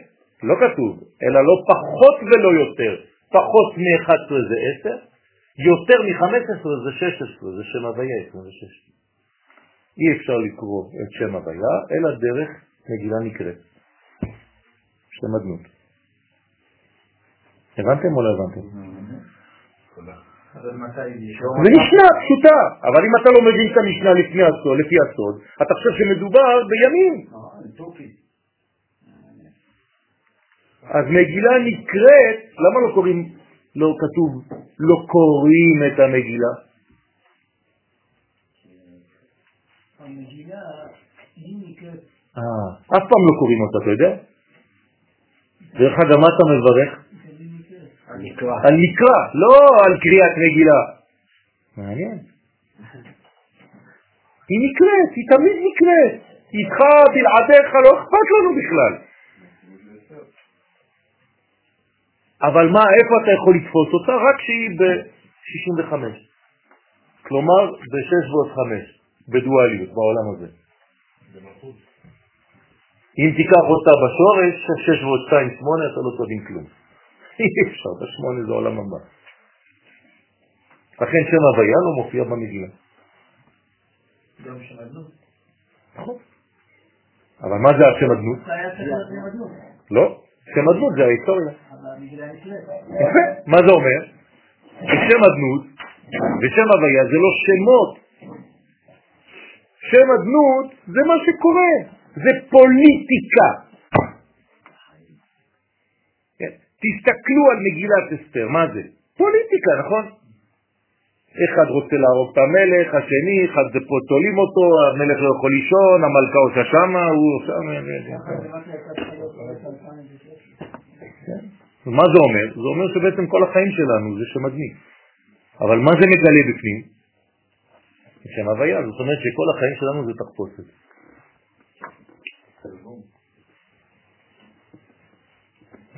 לא כתוב, אלא לא פחות ולא יותר. פחות מ-11 זה 10, יותר מ-15 זה 16, זה שם הוויה 26. אי אפשר לקרוא את שם הוויה, אלא דרך מגילה נקראת. שם אדנות. הבנתם או לא הבנתם? זה משנה פשוטה, אבל אם אתה לא מבין את המשנה לפני הסוד, לפי הסוד, אתה חושב שמדובר בימים. תוכי. אז מגילה נקראת, למה לא קוראים, לא כתוב, לא קוראים את המגילה? המגילה, היא נקראת אה, אף פעם לא קוראים אותה, אתה יודע? דרך אגב, מה אתה מברך? על מקרא, לא על קריאת מגילה. מעניין. היא נקראת, היא תמיד נקראת. איתך, בלעדיך, לא אכפת לנו בכלל. אבל מה, איפה אתה יכול לתפוס אותה? רק כשהיא ב-65. כלומר, ב-6 ועוד 5, בדואליות, בעולם הזה. אם תיקח אותה בשורש, 6 ועוד 2, 8, אתה לא תבין כלום. אי אפשר, בשמונה זה עולם הבא. לכן שם הוויה לא מופיע במגילה. גם שם אדנות. נכון. אבל מה זה השם אדנות? שם. לא, שם אדנות זה ההיסטוריה. יפה, מה זה אומר? ששם אדנות ושם הוויה זה לא שמות. שם אדנות זה מה שקורה, זה פוליטיקה. כן? תסתכלו על מגילת אסתר, מה זה? פוליטיקה, נכון? אחד רוצה להרוג את המלך, השני, אחד זה פה תולים אותו, המלך לא יכול לישון, המלכה עושה שמה, הוא עושה... מה זה אומר? זה אומר שבעצם כל החיים שלנו זה שם אדמי. אבל מה זה מגלה בפנים? שם הוויה, זאת אומרת שכל החיים שלנו זה תחפושת.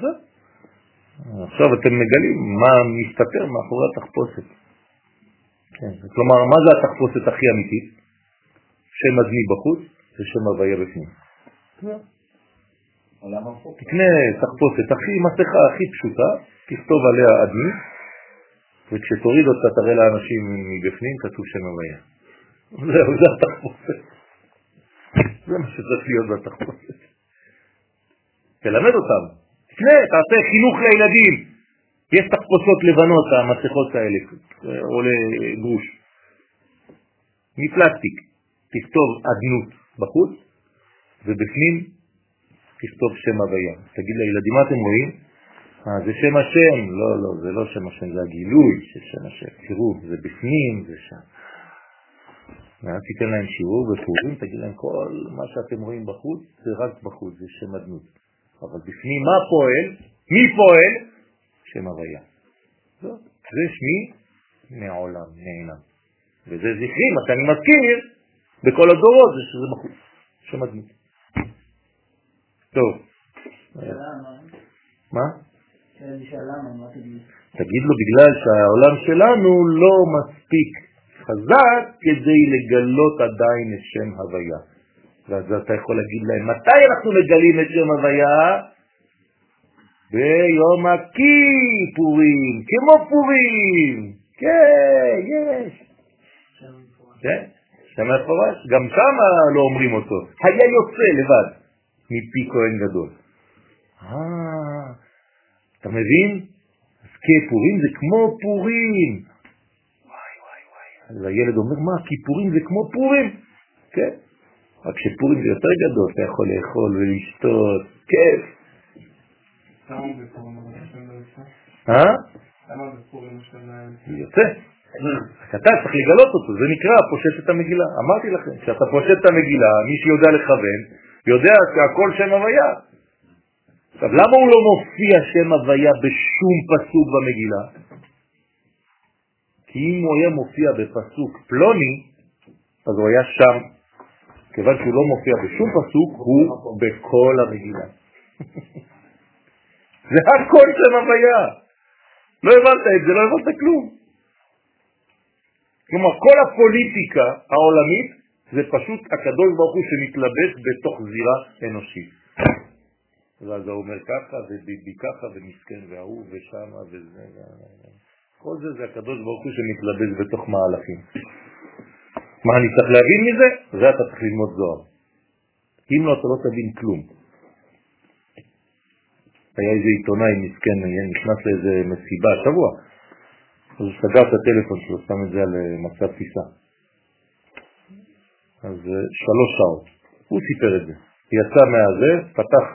זהו. עכשיו אתם מגלים מה מסתתר מאחורי התחפושת. כן. כלומר, מה זה התחפושת הכי אמיתית? שם אדמי בחוץ ושם הוויה בפנים. תקנה תחפושת הכי, מסכה הכי פשוטה, תכתוב עליה אדמי, וכשתוריד אותה תראה לאנשים מבפנים, כתוב שם הוויה. זהו, זה התחפושת. זה מה שצריך להיות בתחפושת. תלמד אותם. תקנה, תעשה חינוך לילדים. יש תחפושות לבנות, המסכות האלה, או לגרוש. מפלסטיק. תכתוב אדנות בחוץ, ובפנים תכתוב שם הוויה. תגיד לילדים, מה אתם רואים? אה, זה שם השם. לא, לא, זה לא שם השם, זה הגילוי של שם השם. תראו, זה בפנים, זה שם. ואז תיתן להם שיעור בפורים, תגיד להם כל מה שאתם רואים בחוץ, זה רק בחוץ, זה שם אדנות. אבל בפנים מה פועל? מי פועל? שם הוויה. זאת, זה שמי מעולם, נעלם. וזה זכרי, מה שאני מזכיר, בכל הדורות זה שזה בחוץ, שם הדמות. טוב. מה? תגיד לו, בגלל שהעולם שלנו לא מספיק חזק כדי לגלות עדיין את שם הוויה. ואז אתה יכול להגיד להם, מתי אנחנו מגלים את שם הוויה? ביום הכיפורים, כמו פורים. כן, יש. כן, שם מפורש. גם שם לא אומרים אותו. היה יוצא לבד מפי כהן גדול. אה, אתה מבין? אז כפורים זה כמו פורים. וואי וואי וואי. אז הילד אומר, מה, כיפורים זה כמו פורים? כן. רק שפורים זה יותר גדול, אתה יכול לאכול ולשתות, כיף. אה? יוצא. אתה צריך לגלות אותו, זה נקרא פושט את המגילה. אמרתי לכם, כשאתה פושט את המגילה, מי שיודע לכוון, יודע שהכל שם הוויה. עכשיו, למה הוא לא מופיע שם הוויה בשום פסוק במגילה? כי אם הוא היה מופיע בפסוק פלוני, אז הוא היה שם. כיוון שהוא לא מופיע בשום פסוק, הוא בכל המגילה. זה הכל שם הוויה. לא הבנת את זה, לא הבנת כלום. כלומר, כל הפוליטיקה העולמית זה פשוט הקדוש ברוך הוא שמתלבש בתוך זירה אנושית. ואז הוא אומר ככה, וביבי ככה, ומסכן והוא, ושם, וזה, כל זה זה הקדוש ברוך הוא שמתלבש בתוך מהלכים. מה אני צריך להבין מזה? זה אתה צריך ללמוד זוהר. אם לא, אתה לא תבין כלום. היה איזה עיתונאי מסכן, נכנס לאיזה מסיבה, שבוע, אז הוא סגר את הטלפון שלו, שם את זה על אה, מצב טיסה. אז אה, שלוש שעות, הוא סיפר את זה. יצא מהזה, פתח,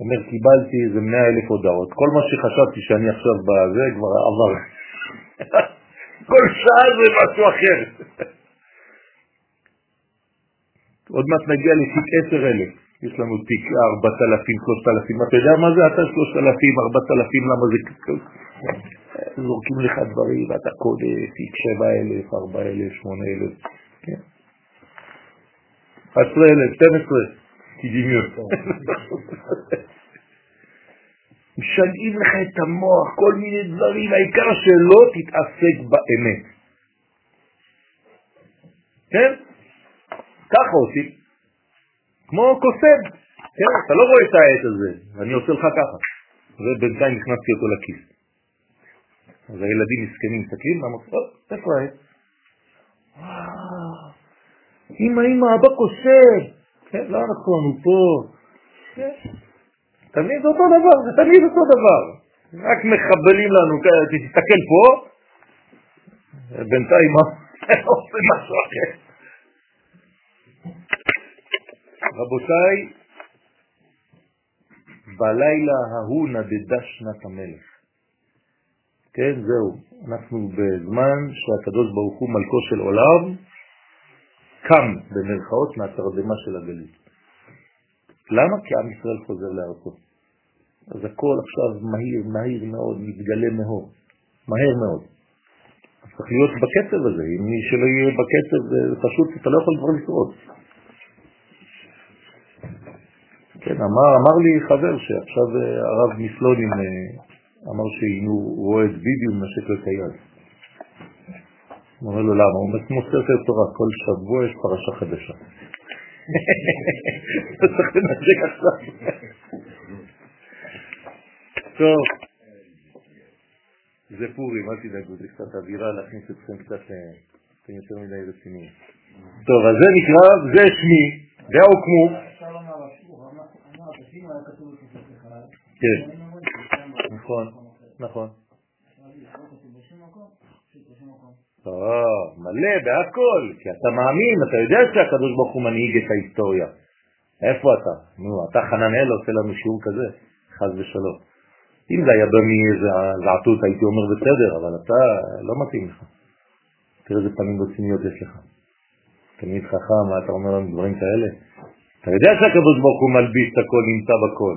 אומר, קיבלתי איזה מאה אלף הודעות. כל מה שחשבתי שאני עכשיו בזה כבר עבר. כל שעה זה משהו אחר. עוד מעט נגיע לתיק עשר אלף. יש לנו תיק 4,000, 3,000, אתה יודע מה זה? אתה 3,000, 4,000, למה זה זורקים לך דברים ואתה קודה, תיק 7,000, 4,000, 8,000, כן. 11,000, 12, תדימיון. משגעים לך את המוח, כל מיני דברים, העיקר שלא תתעסק באמת. כן? ככה עושים. כמו קוסם, כן? אתה לא רואה את העט הזה, אני עושה לך ככה. ובינתיים נכנסתי אותו לכיס. אז הילדים מסכנים מסתכלים, למה, איפה העט? אמא, אמא, אבא קוסם. כן, לא נכון, הוא פה. כן. תמיד אותו דבר, זה תמיד אותו דבר. רק מחבלים לנו, תסתכל פה, בינתיים? עושה משהו אחר. רבותיי, בלילה ההוא נדדה שנת המלך. כן, זהו. אנחנו בזמן שהקדוש ברוך הוא מלכו של עולם קם במרכאות מהתרדמה של הגליל. למה? כי עם ישראל חוזר לארצו. אז הכל עכשיו מהיר, מהיר מאוד, מתגלה מאור. מהר מאוד. צריך להיות בקצב הזה. אם מי שלא יהיה בקצב, זה פשוט, אתה לא יכול כבר לשרוד. כן, אמר, אמר לי חבר שעכשיו אה, הרב מפלונים אה, אמר הוא רואה את ביבי מנשק היד. הוא אומר לו למה? הוא כמו ספר תורה, כל שבוע יש פרשה חדשה. צריך לנשק עכשיו. טוב, זה פורים, אל תדאגו, זה קצת אווירה להכניס אתכם קצת, אה, אתם יותר מדי רציניים. טוב, אז זה נקרא, זה שמי, והוקמו. כן, נכון, נכון. לא, מלא, בהכל, כי אתה מאמין, אתה יודע שהקדוש ברוך הוא מנהיג את ההיסטוריה. איפה אתה? נו, אתה חננאל עושה לנו שיעור כזה, חז ושלום. אם זה היה בא מאיזה זעתות הייתי אומר בסדר, אבל אתה לא מתאים לך. תראה איזה פנים רציניות יש לך. תמיד חכם, מה אתה אומר לנו דברים כאלה? אתה יודע שהקדוש ברוך הוא מלביש את הכל, נמצא בכל.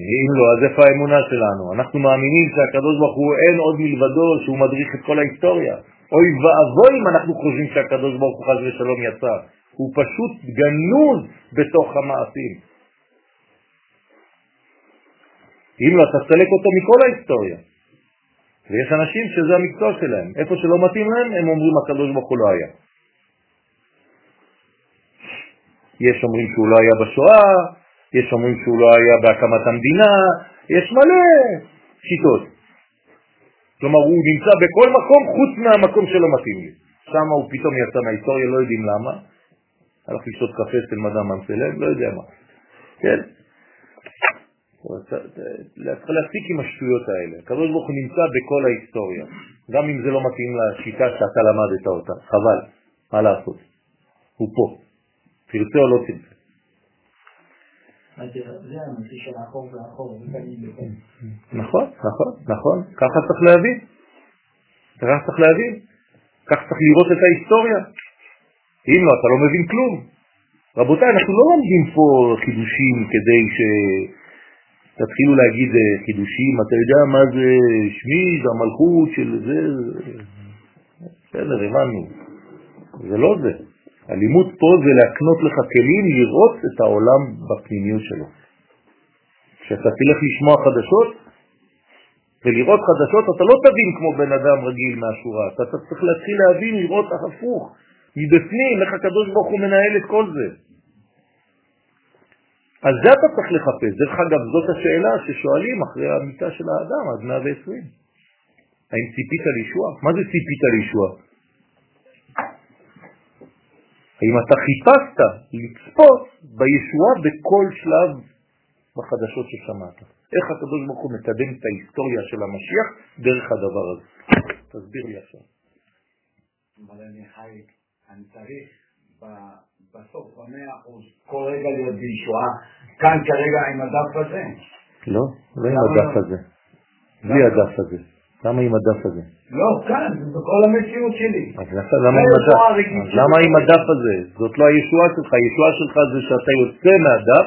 אם לא, אז איפה האמונה שלנו? אנחנו מאמינים שהקדוש ברוך הוא אין עוד מלבדו שהוא מדריך את כל ההיסטוריה. אוי ואבוי אם אנחנו חושבים שהקדוש ברוך הוא חס ושלום יצא. הוא פשוט גנוז בתוך המעשים. אם לא, תסלק אותו מכל ההיסטוריה. ויש אנשים שזה המקצוע שלהם. איפה שלא מתאים להם, הם אומרים הקדוש ברוך הוא לא היה. יש אומרים שהוא לא היה בשואה, יש אומרים שהוא לא היה בהקמת המדינה, יש מלא שיטות. כלומר, הוא נמצא בכל מקום חוץ מהמקום שלא מתאים לי. שם הוא פתאום יצא מההיסטוריה, לא יודעים למה. הלך לשתות קפה אצל מדעם אמסלם, לא יודע מה. כן? צריך להפסיק עם השטויות האלה. הוא נמצא בכל ההיסטוריה, גם אם זה לא מתאים לשיטה שאתה למדת אותה. חבל, מה לעשות? הוא פה. תרצה או לא תרצה. נכון, נכון, נכון, ככה צריך להבין. ככה צריך להבין. ככה צריך לראות את ההיסטוריה. אם לא, אתה לא מבין כלום. רבותיי, אנחנו לא לומדים פה חידושים כדי שתתחילו להגיד אה, חידושים, אתה יודע מה זה שמי, זה המלכות של זה, בסדר, הבנו. זה לא זה. הלימוד פה זה להקנות לך כלים לראות את העולם בפנימיות שלו. כשאתה תלך לשמוע חדשות ולראות חדשות, אתה לא תבין כמו בן אדם רגיל מהשורה, אתה צריך להתחיל להבין, לראות הפוך, מבפנים, איך הקדוש ברוך הוא מנהל את כל זה. אז זה אתה צריך לחפש. דרך אגב, זאת השאלה ששואלים אחרי המיטה של האדם עד 120. האם ציפית לישוע? מה זה ציפית לישוע? האם אתה חיפשת לצפות בישועה בכל שלב בחדשות ששמעת? איך הקדוש ברוך הוא מקדם את ההיסטוריה של המשיח דרך הדבר הזה? תסביר לי עכשיו. אבל אני חי, אני צריך בסוף, במאה אחוז, כל רגע להיות בישועה, כאן כרגע עם הדף הזה. לא, לא עם הדף הזה. בלי הדף הזה. למה עם הדף הזה? לא, כאן, בכל המציאות שלי. אז למה עם הדף? למה עם הדף הזה? זאת לא הישועה שלך, הישועה שלך זה שאתה יוצא מהדף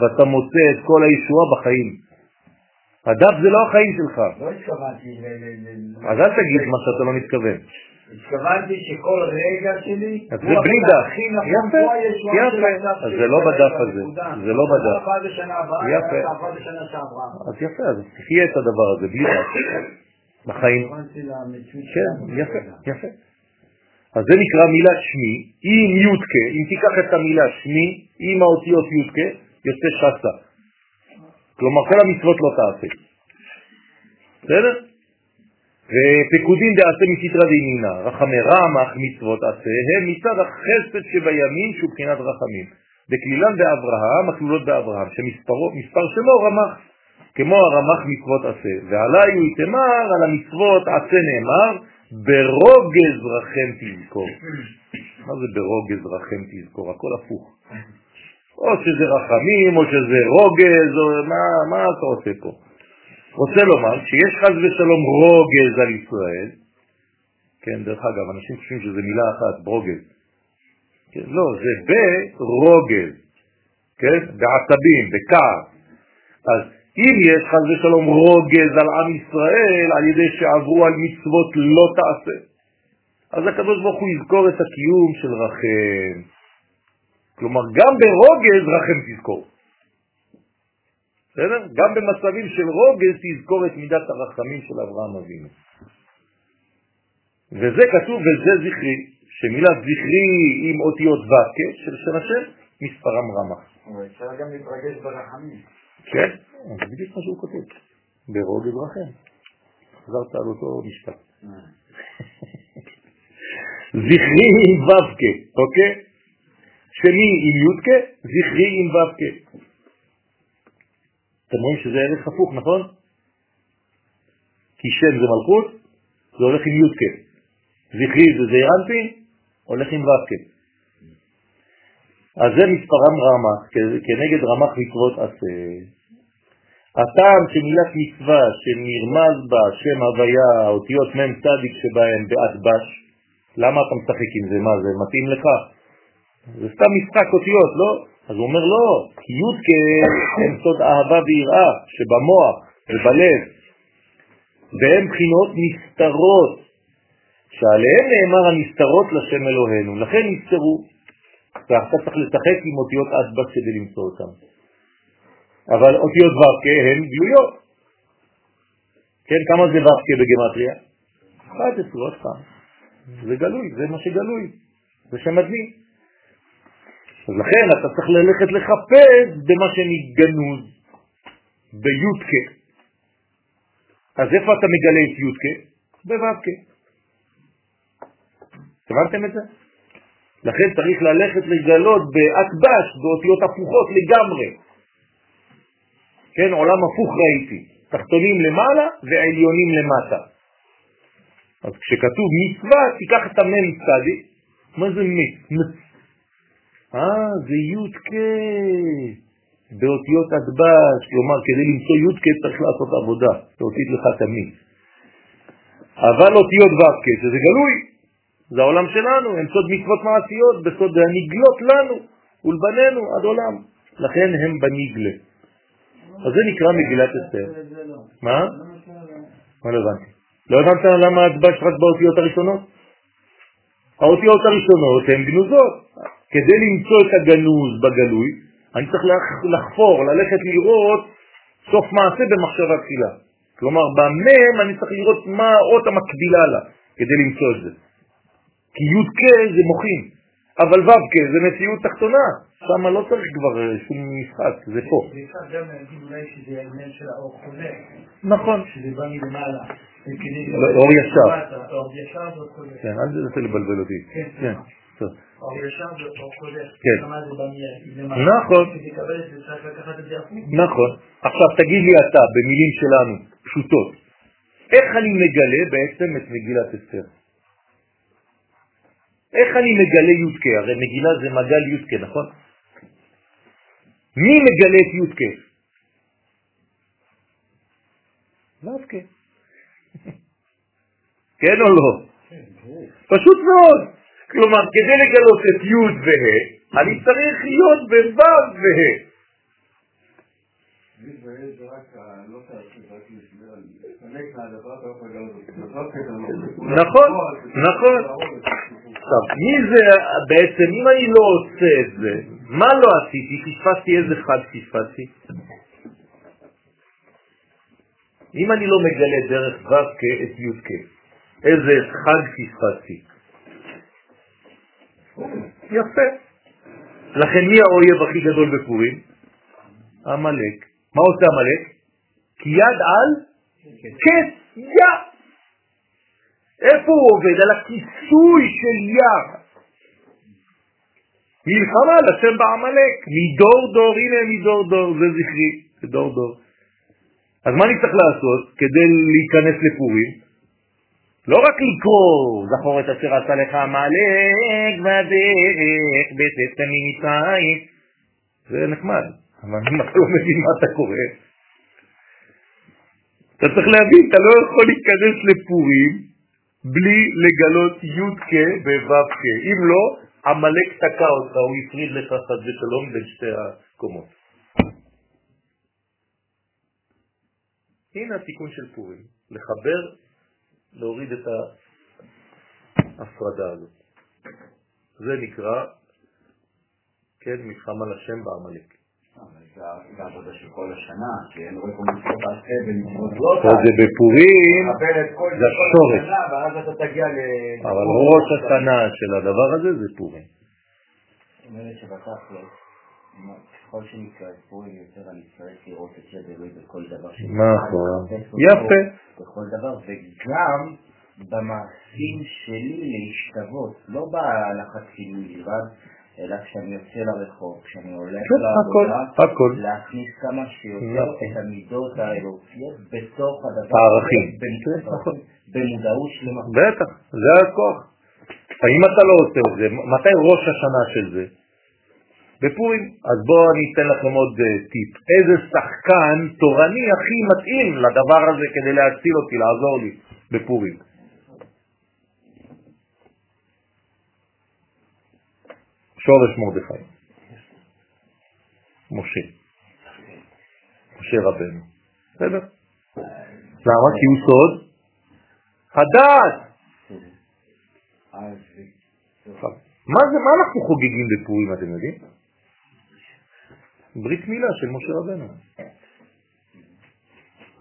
ואתה מוצא את כל הישועה בחיים. הדף זה לא החיים שלך. לא התכוונתי ל... אז אל תגיד מה שאתה לא מתכוון. התכוונתי שכל רגע שלי... אז זה בלי דף. יפה, יפה. אז זה לא בדף הזה. זה לא בדף. יפה. אז יפה, אז תחיה את הדבר הזה בלי דף. בחיים. כן, יפה, יפה. אז זה נקרא מילה שמי, עם יודקה, אם תיקח את המילה שמי, עם האותיות יודקה, יוצא שסה. כלומר, כל המצוות לא תעשה. בסדר? ופקודין דעשה מסתרא דינינה, רחמי רמח מצוות עשה, הם מצד החסד שבימין שהוא בחינת רחמים. בכלילן באברהם, הכלולות באברהם, שמספר שמו רמח. כמו הרמח מצוות עשה, ועלי הוא יתמר על המצוות עשה נאמר, ברוגז רחם תזכור. מה זה ברוגז רחם תזכור? הכל הפוך. או שזה רחמים, או שזה רוגז, או מה, מה אתה עושה פה? רוצה לומר שיש חז ושלום רוגז על ישראל, כן, דרך אגב, אנשים חושבים שזה מילה אחת, ברוגז. כן, לא, זה ברוגז, כן, בעצבים, בכעס. אז אם יש חז ושלום רוגז על עם ישראל על ידי שעברו על מצוות לא תעשה, אז הקדוש ברוך הוא יזכור את הקיום של רחם. כלומר, גם ברוגז רחם תזכור. בסדר? גם במצבים של רוגז תזכור את מידת הרחמים של אברהם אבינו. וזה כתוב וזה זכרי, שמילת זכרי עם אותיות וקה של שם השם, מספרם רמה. אפשר גם להתרגש ברחמים. כן, זה בדיוק מה שהוא כותב, ברוגז רחם. חזרת על אותו משפט. זכרי עם ו"ק, אוקיי? שמי עם יודקה, זכרי עם ו"ק. אתם רואים שזה ערך הפוך, נכון? כי שם זה מלכות, זה הולך עם יודקה. זכרי זה זעירנטי, הולך עם ו"ק. אז זה מספרם רמ"ח, כנגד רמ"ח מצוות עשה. הטעם שמילת מצווה שנרמז בה שם הוויה, האותיות מ' צדיק שבהם באדבש, למה אתה משחק עם זה? מה זה מתאים לך? זה סתם משחק אותיות, לא? אז הוא אומר לא, כי י' הם סוד אהבה ויראה שבמוח ובלב, והם בחינות נסתרות שעליהם נאמר הנסתרות לשם אלוהינו, לכן נסתרו. ואתה צריך לשחק עם אותיות אדבס כדי למצוא אותם. אבל אותיות ו"ק הן גלויות. כן, כמה זה ו"ק בגמטריה? 11, עוד פעם. זה גלוי, זה מה שגלוי, זה שם מדהים. אז לכן אתה צריך ללכת לחפש במה שנגנוז, בי"ק. אז איפה אתה מגלה את י"ק? בו"ק. הבנתם את זה? לכן צריך ללכת לגלות באקבש, באותיות הפוכות לגמרי. כן, עולם הפוך ראיתי, תחתונים למעלה ועליונים למטה. אז כשכתוב מצווה, תיקח את המם צדי, מה זה מצ? אה, זה י"ק, באותיות הדבש, כלומר כדי למצוא י"ק צריך לעשות עבודה, להוציא לך את המי. אבל אותיות ו"ק, שזה גלוי, זה העולם שלנו, הם סוד מצוות מעשיות, בסוד הנגלות לנו ולבנינו עד עולם. לכן הם בנגלה. אז זה נקרא מגילת אסתר. מה? מה לא הבנתי? לא הבנת למה הדבש רק באותיות הראשונות? האותיות הראשונות הן גנוזות. כדי למצוא את הגנוז בגלוי, אני צריך לחפור, ללכת לראות סוף מעשה במחשבה תחילה. כלומר, במם אני צריך לראות מה האות המקבילה לה, כדי למצוא את זה. כי י' כ' זה מוחים, אבל ו' כ' זה מציאות תחתונה, שם לא צריך כבר אה, שום משחק, זה פה. ואפשר גם להגיד אולי שזה העניין של האור חולה. נכון. שזה בא מלמעלה. לא, אור ישר. אור ישר זה חולה. כן, אל תנסה לבלבל אותי. כן. נכון. נכון. עכשיו תגיד לי אתה, במילים שלנו, פשוטות, איך אני מגלה בעצם את מגילת אסתר? איך אני מגלה י"ק? הרי מגילה זה מגל י"ק, נכון? מי מגלה את י"ק? ו"ק. כן או לא? פשוט מאוד. כלומר, כדי לגלות את י' וה', אני צריך להיות בו' וה'. נכון, נכון. עכשיו, מי זה בעצם, אם אני לא עושה את זה, מה לא עשיתי? פספסתי איזה חג פספסתי? אם אני לא מגלה דרך ו"ק את י"ק, איזה חג פספסתי? יפה. לכן מי האויב הכי גדול בפורים? המלאק. מה עושה המלאק? כי יד על כס יא. איפה הוא עובד? על הכיסוי של יא. מלחמה על השם בעמלק, מדור דור, הנה מדור דור, זה זכרי, זה דור דור. אז מה אני צריך לעשות כדי להיכנס לפורים? לא רק לקרוא, זכור את אשר עשה לך עמלק בדרך בצאת ממצרים, זה נחמד, אבל אם אתה לא מבין מה אתה קורא, אתה צריך להבין, אתה לא יכול להיכנס לפורים בלי לגלות י' כ' כ'. אם לא, עמלק תקע אותך, הוא הפריד לך חד ושלום בין שתי הקומות. הנה התיקון של פורים, לחבר, להוריד את ההפרדה הזאת. זה נקרא, כן, מלחמה לשם בעמלק. זה עבודה של כל השנה, כי אין רואה פה מצוות תעשה ומצוות לא זה בפורים, זה השורש. ואז אתה תגיע ל... אבל ראש השנה של הדבר הזה זה פורים. זאת אומרת שבתכלס, ככל שנקרא את פורים יותר, אני צריך לראות את יד אלוהי בכל דבר ש... נכון, יפה. בכל דבר, וגם במעשים שלי להשתוות, לא בהלכת חילוי בלבד, אלא כשאני יוצא לרחוב, כשאני הולך כן, לעבודה. להכניס כמה שיותר. את המידות האלוקיות בתוך הדבר הערכים. כן, נכון. במודעות שלמה. בטח, זה הכוח. אם אתה לא עושה את זה, מתי ראש השנה של זה? בפורים. אז בואו אני אתן לכם עוד uh, טיפ. איזה שחקן תורני הכי מתאים לדבר הזה כדי להציל אותי, לעזור לי בפורים? שורש מרדכי. משה. משה רבנו. בסדר? למה? כי הוא סוד. אז... מה זה, מה אנחנו חוגגים בפורים, אתם יודעים? ברית מילה של משה רבנו.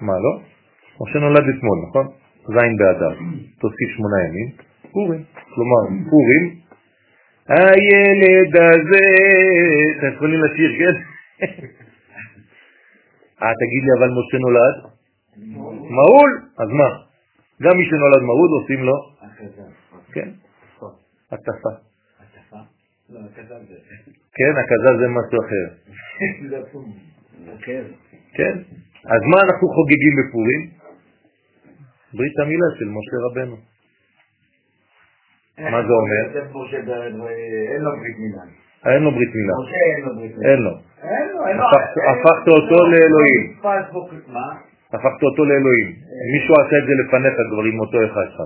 מה לא? משה נולד אתמול, נכון? זין באדר, תוסיף שמונה ימים, פורים. כלומר, פורים, הילד הזה, אתם יכולים לשיר, כן? אה, תגיד לי, אבל משה נולד? מהול, אז מה? גם מי שנולד מהול עושים לו, כן, הטפה. לא, כן, הכזה זה משהו אחר. כן, אז מה אנחנו חוגגים בפורים? ברית המילה של משה רבנו. מה זה אומר? אין לו ברית מילה. אין לו ברית מילה. משה אין לו ברית מילה. אין לו. הפכת- לו. הפכת אותו לאלוהים. הפכת אותו לאלוהים. מישהו עשה את זה לפניך כבר עם אותו אחד שלך.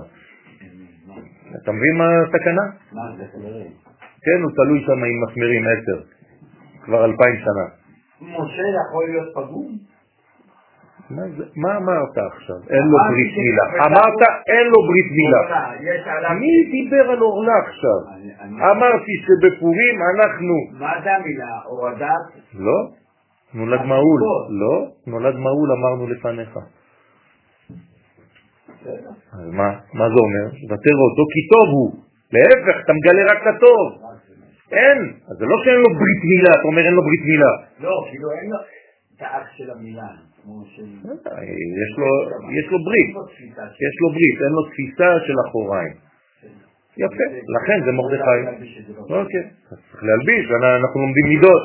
אתה מבין מה הסכנה? מה זה, חברים? כן, הוא תלוי שם עם מסמרים עשר. כבר אלפיים שנה. משה יכול להיות פגום? מה אמרת עכשיו? אין לו ברית מילה. אמרת אין לו ברית מילה. מי דיבר על עורלה עכשיו? אמרתי שבפורים אנחנו... מה זה המילה? הורדת? לא, נולד מעול. תקפוץ. לא, נולד מעול אמרנו לפניך. אז מה? מה זה אומר? ותר אותו כי טוב הוא. להפך, אתה מגלה רק את הטוב. אין. אז זה לא שאין לו ברית מילה, אתה אומר אין לו ברית מילה. לא, כאילו אין לו את האח של המילה. יש לו, יש לו ברית. יש לו ברית, אין לו תפיסה של אחוריים. יפה, לכן זה מרדכי. אוקיי, צריך להלביש, אנחנו לומדים מידות.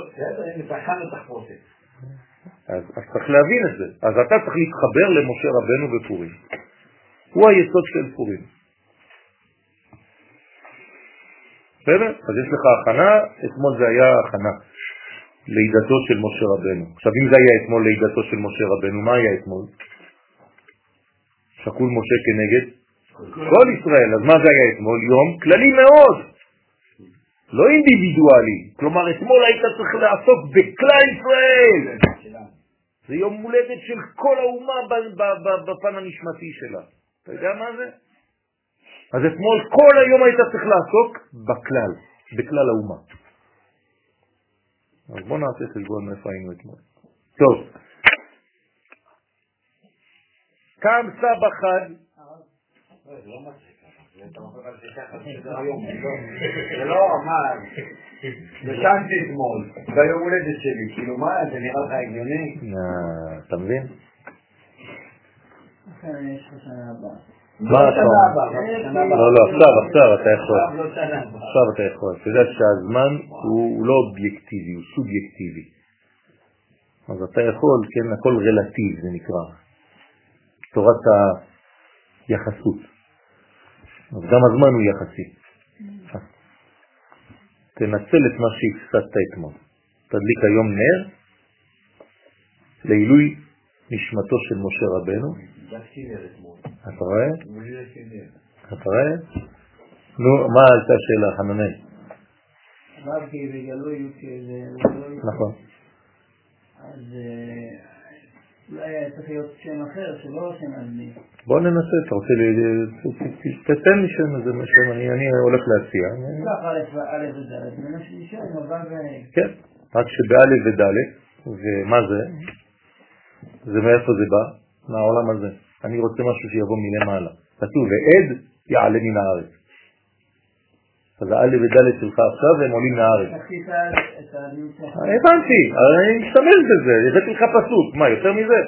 אז צריך להבין את זה. אז אתה צריך להתחבר למשה רבנו בפורים. הוא היסוד של פורים. בסדר? אז יש לך הכנה, אתמול זה היה הכנה. לידתו של משה רבנו. עכשיו אם זה היה אתמול לידתו של משה רבנו, מה היה אתמול? שקול משה כנגד כל ישראל. אז מה זה היה אתמול? יום כללי מאוד, לא אינדיבידואלי. כלומר אתמול היית צריך לעסוק בכלל ישראל. זה יום הולדת של כל האומה בפן הנשמתי שלה. אתה יודע מה זה? אז אתמול כל היום היית צריך לעסוק בכלל, בכלל האומה. אז בוא נעשה חשבון מאיפה היינו אתמול. טוב. קם סבא חד, זה לא לא- לא, מה, ישנתי אתמול, ביום הולדת שלי, כאילו מה, זה נראה לך הגיוני? אה, אתה מבין? מה לא אתה אומר? לא. לא, עכשיו, עכשיו אתה יכול. עכשיו לא. עכשיו אתה יכול. אתה יודע שהזמן הוא הוא לא אובייקטיבי, הוא סובייקטיבי. אז אתה יכול, כן, הכל רלטיב זה נקרא. תורת היחסות. אז גם הזמן הוא יחסי. תנצל את מה שהפסדת אתמול. תדליק היום נר לעילוי נשמתו של משה רבנו. דפקתי נר אתמול. אתה רואה? אתה רואה? נו, מה הייתה השאלה, חננאל? רבי בגלוי זה גלוי. נכון. אז אה, אולי היה צריך להיות שם אחר, שלא שם אדמי. בוא ננסה, אתה רוצה ל... תתן לי שם איזה משהו, אני הולך להציע. ניקח א' וד', ונשאר עם הבא וה'. כן, רק שבאלף ודלת, ומה זה? זה מאיפה זה בא? מהעולם הזה. אני רוצה משהו שיבוא מלמעלה. כתוב, ועד יעלה מן הארץ. אז האלף ודלת שלך עכשיו הם עולים מהארץ. הבנתי, אני משתמש בזה, הבאתי לך פסוק, מה, יותר מזה?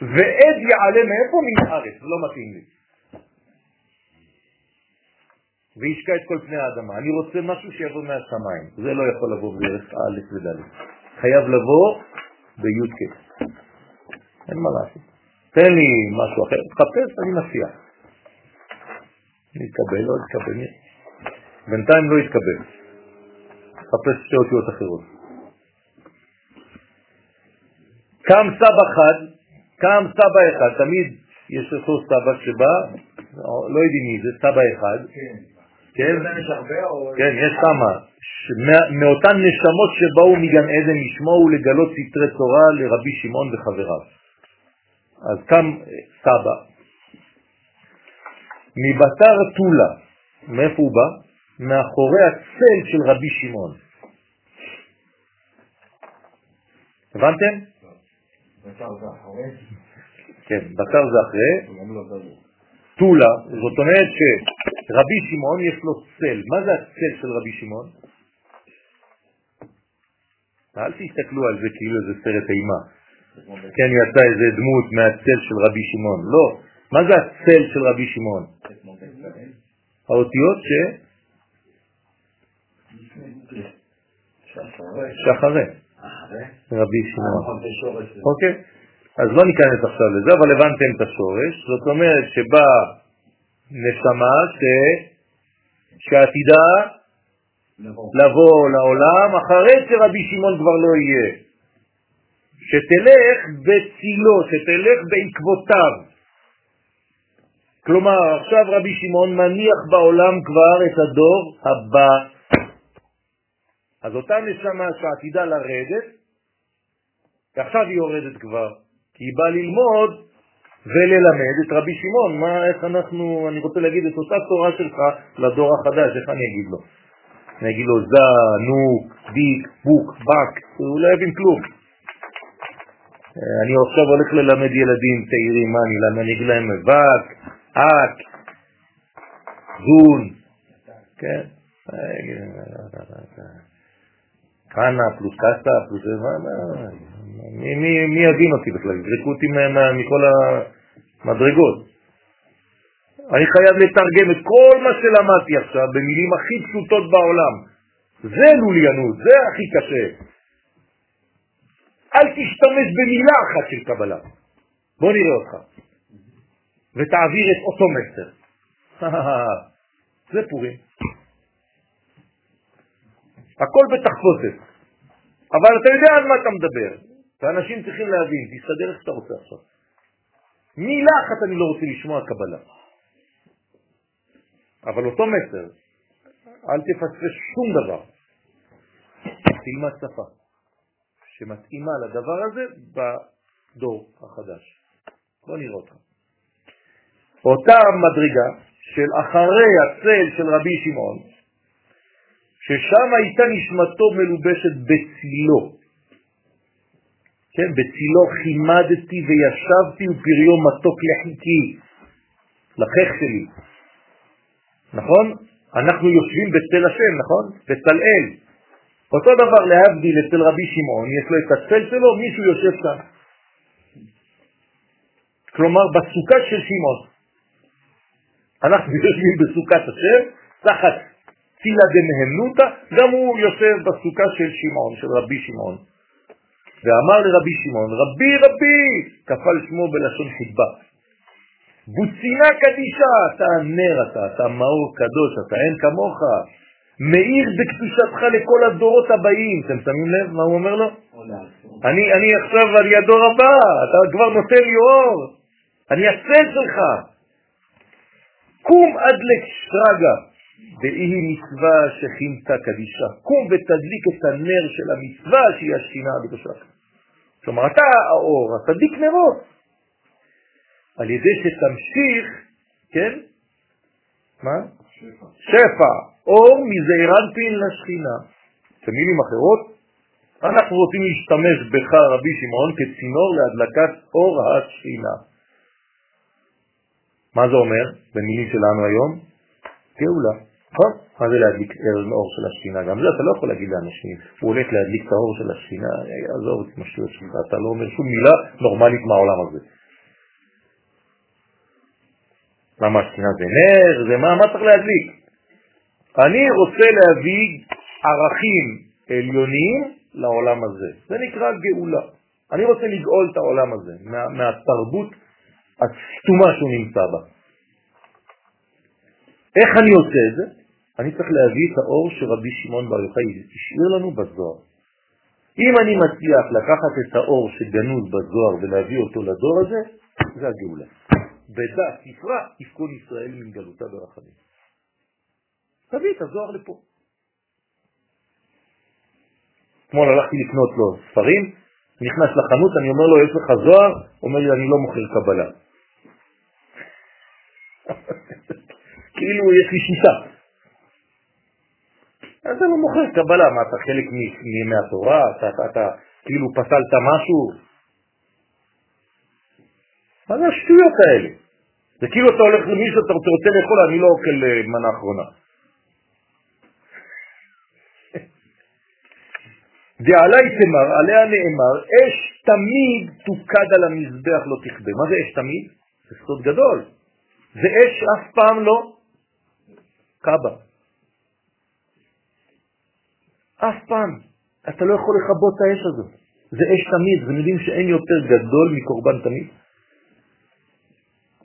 ועד יעלה מאיפה? מן הארץ, לא מתאים לי. וישקע את כל פני האדמה. אני רוצה משהו שיבוא מהשמיים. זה לא יכול לבוא בדרך א' וד'. חייב לבוא בי"ק. אין מה לעשות. תן לי משהו אחר, תחפש, אני מציע. נתקבל, לא יתקבל. בינתיים לא יתקבל. תחפש שתי אותיות אחרות. קם סבא חד, קם סבא אחד, תמיד יש אותו סבא שבא, לא יודעים מי זה, סבא אחד, כן. כן? יש הרבה או... כן, יש כמה, מאותן נשמות שבאו מגן עדן לשמוע ולגלות סתרי תורה לרבי שמעון וחבריו. אז קם סבא, מבשר תולה, מאיפה הוא בא? מאחורי הצל של רבי שמעון. הבנתם? בשר זה אחרי? כן, בשר זה אחרי, לא. טולה, זאת אומרת שרבי שמעון יש לו צל. מה זה הצל של רבי שמעון? אל תסתכלו על זה כאילו זה סרט אימה. כן, יצא איזה דמות מהצל של רבי שמעון. לא. מה זה הצל של רבי שמעון? האותיות ש... שאחרי. רבי שמעון. אוקיי? אז לא ניכנס עכשיו לזה, אבל הבנתם את השורש. זאת אומרת שבא נשמה ש... שעתידה לבוא לעולם אחרי שרבי שמעון כבר לא יהיה. שתלך בצילו, שתלך בעקבותיו. כלומר, עכשיו רבי שמעון מניח בעולם כבר את הדור הבא. אז אותה נשמה שעתידה לרדת, ועכשיו היא יורדת כבר, כי היא באה ללמוד וללמד את רבי שמעון, מה, איך אנחנו, אני רוצה להגיד את אותה תורה שלך לדור החדש, איך אני אגיד לו? אני אגיד לו זה, נוק, דיק, בוק, בק, הוא לא יבין כלום. אני עכשיו הולך ללמד ילדים צעירים, מה אני אלמד? להם בק, אק, זון, כן? קאנה פלוס קסטה פלוס... מי יבין אותי בכלל? יזרקו אותי מכל המדרגות. אני חייב לתרגם את כל מה שלמדתי עכשיו במילים הכי פשוטות בעולם. זה לוליינות, זה הכי קשה. אל תשתמש במילה אחת של קבלה. בוא נראה אותך. ותעביר את אותו מסר. זה פורים. הכל בתחפושת. אבל אתה יודע על מה אתה מדבר. ואנשים צריכים להבין, תסתדר איך שאתה רוצה עכשיו. מילה אחת אני לא רוצה לשמוע קבלה. אבל אותו מסר, אל תפספס שום דבר. תלמד שפה שמתאימה לדבר הזה בדור החדש. בוא נראה אותך. אותה מדרגה של אחרי הצל של רבי שמעון, ששם הייתה נשמתו מלובשת בצילו. כן, בצילו חימדתי וישבתי ופריו מתוק לחיקי, לחך שלי. נכון? אנחנו יושבים בצל השם, נכון? בצלאל. אותו דבר להבדיל אצל רבי שמעון, יש לו את הצל שלו, מישהו יושב כאן. כלומר, בסוכה של שמעון. אנחנו יושבים בסוכת השם, תחת צילה דמהמנותא, גם הוא יושב בסוכה של שמעון, של רבי שמעון. ואמר לרבי שמעון, רבי רבי, כפל שמו בלשון חיבה. בוצינה קדישה, אתה נר אתה, אתה מאור קדוש, אתה אין כמוך, מאיר בקדושתך לכל הדורות הבאים. אתם שמים לב מה הוא אומר לו? אני, אני עכשיו על ידו רבה, אתה כבר נותן לי אור, אני הצל שלך. קום עד לשרגה, ואי מצווה שכינתה קדישה. קום ותדליק את הנר של המצווה שהיא השכינה הקדושה. כלומר, אתה האור, תדליק נרות. על ידי שתמשיך, כן? מה? שפע. שפע, אור מזעירנטין לשכינה. במילים אחרות, אנחנו רוצים להשתמש בך רבי שמעון כצינור להדלקת אור השכינה. מה זה אומר במילים שלנו היום? גאולה. נכון? מה זה להדליק אור של השכינה? גם זה אתה לא יכול להגיד לאנשים, הוא הולך להדליק את האור של השכינה, יעזור את משטויות שלך, אתה לא אומר שום מילה נורמלית מהעולם הזה. למה השכינה זה נר, זה מה, מה צריך להדליק? אני רוצה להביא ערכים עליונים לעולם הזה. זה נקרא גאולה. אני רוצה לגאול את העולם הזה מה, מהתרבות הסתומה שהוא נמצא בה. איך אני עושה את זה? אני צריך להביא את האור שרבי שמעון בר יוחאי השאיר לנו בזוהר. אם אני מצליח לקחת את האור שגנוז בזוהר ולהביא אותו לדור הזה, זה הגאולה. בדה ספרה יפקון ישראל מן גלותה ברחמים. תביא את הזוהר לפה. אתמול הלכתי לקנות לו ספרים, נכנס לחנות, אני אומר לו, יש לך זוהר? אומר לי, אני לא מוכר קבלה. כאילו יש לי שיטה. אז אתה לא מוכר קבלה, מה אתה חלק מימי התורה? אתה, אתה, אתה כאילו פסלת משהו? מה זה השטויות האלה? זה כאילו אתה הולך למישהו, אתה רוצה לאכול, אני לא אוכל אה, מנה אחרונה. ועלי תמר, עליה נאמר, אש תמיד תוקד על המזבח לא תכבה. מה זה אש תמיד? זה סוד גדול. זה אש אף פעם לא קבה. אף פעם. אתה לא יכול לכבות את האש הזאת. זה אש תמיד, אתם יודעים שאין יותר גדול מקורבן תמיד?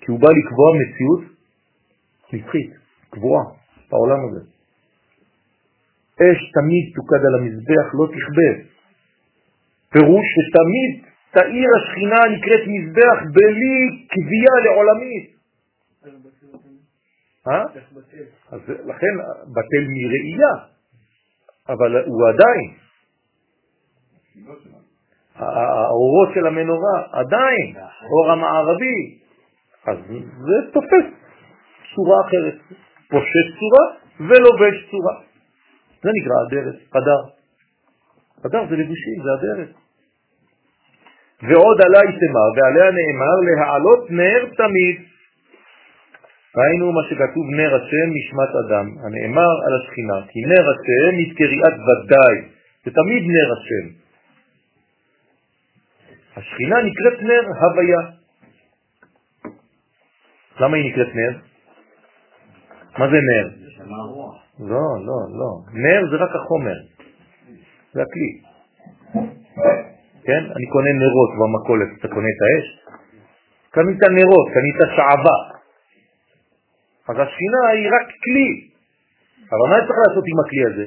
כי הוא בא לקבוע מציאות נצחית, קבועה, בעולם הזה. אש תמיד תוקד על המזבח, לא תכבה. פירוש שתמיד תאיר השכינה נקראת מזבח בלי קביעה לעולמית. אה? אז לכן בטל מראייה, אבל הוא עדיין. האורות של המנורה עדיין, אור המערבי, אז זה תופס צורה אחרת, פושט צורה ולובש צורה. זה נקרא הדרת, הדר. הדר זה לבושים, זה הדרת. ועוד עלי תמר, ועליה נאמר להעלות נר תמיד. ראינו מה שכתוב נר השם נשמת אדם, הנאמר על השכינה, כי נר השם היא קריאת ודאי, זה תמיד נר השם. השכינה נקראת נר הוויה. למה היא נקראת נר? מה זה נר? לא, לא, לא. נר זה רק החומר, זה הכלי. כן? אני קונה נרות במכולת, אתה קונה את האש? קנית נרות, קנית שעבה. אז השכינה היא רק כלי. אבל מה צריך לעשות עם הכלי הזה?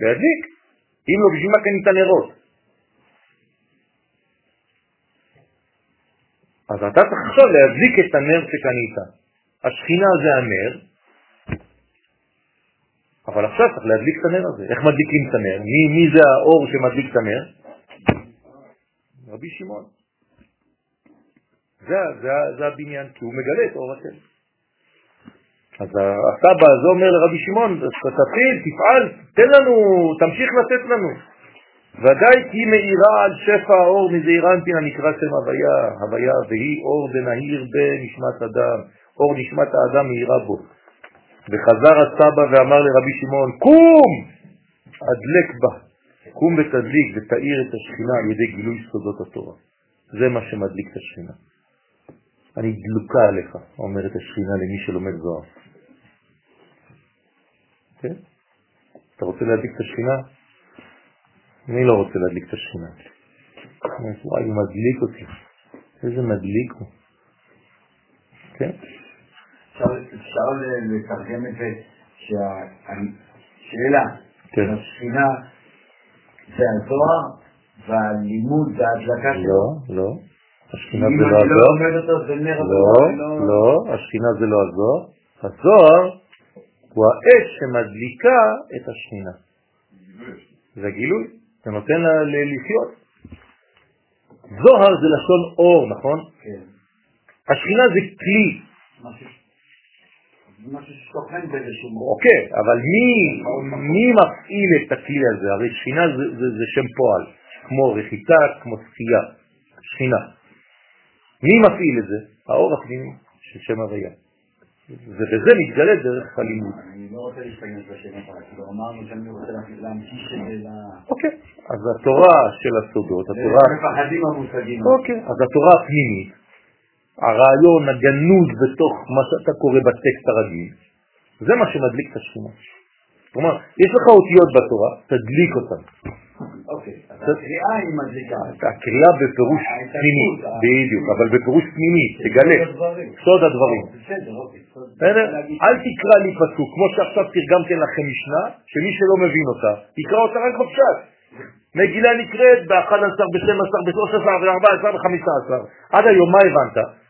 להדליק. אם לא, בשביל מה קנית נרות? אז אתה צריך עכשיו להדליק את הנר שקנית. השכינה זה הנר, אבל עכשיו צריך להדליק את הנר הזה. איך מדליקים את הנר? מי, מי זה האור שמדליק את הנר? רבי שמעון. זה, זה, זה הבניין, כי הוא מגלה את אור השם. אז הסבא הזה אומר לרבי שמעון, תתחיל, תפעל, תן לנו, תמשיך לתת לנו. ודאי כי מאירה על שפע האור מזעיר אנפין הנקרא שם הוויה, הוויה, והיא אור דנהיר בנשמת אדם, אור נשמת האדם מאירה בו. וחזר הסבא ואמר לרבי שמעון, קום! הדלק בה, קום ותדליק ותאיר את השכינה על ידי גילוי סודות התורה. זה מה שמדליק את השכינה. אני דלוקה עליך, אומרת השכינה למי שלומד זוהר. כן? אתה רוצה להדליק את השכינה? אני לא רוצה להדליק את השכינה. וואי, הוא מדליק אותי. איזה מדליק הוא. כן? אפשר לתרגם את זה שהשאלה, כן. השכינה זה הזוהר והלימוד זה ההדלקה שלו. לא, לא. השכינה זה לא לא הזוהר. לא, הזוהר. לא, השכינה זה לא הזוהר. הזוהר הוא האש שמדליקה את השכינה. זה גילוי, זה נותן לה לחיות. זוהר זה לשון אור, נכון? כן. השכינה זה כלי, משהו- משהו ששוכן באיזשהו מקום. אוקיי, אבל מי, מי מפעיל את הכלי הזה? הרי שכינה זה, זה, זה שם פועל, כמו רחיצה, כמו שחייה, שכינה. מי מפעיל את זה? האור הפנימי של שם הוויה. ובזה מתגלה דרך הלימוד. אני לא רוצה להשתגנס בשאלות, אבל כאילו אמרנו שאני רוצה להמשיך את. אוקיי, אז התורה של הסודות, התורה... מפחדים המושגים. אוקיי, אז התורה הפנימית, הרעיון הגנוז בתוך מה שאתה קורא בטקסט הרגיל, זה מה שמדליק את השכינה. כלומר, יש לך אותיות בתורה, תדליק אותן. אוקיי, אז הקריאה היא מדליקה. הקריאה בפירוש פנימי, בדיוק, אבל בפירוש פנימי, תגלה, סוד הדברים. בסדר, אוקיי. אל תקרא לי פסוק, כמו שעכשיו תרגמתם לכם משנה, שמי שלא מבין אותה, תקרא אותה רק בפשט. מגילה נקראת ב-11, ב-12, ב-13, ב-14, ב-15. עד היום מה הבנת?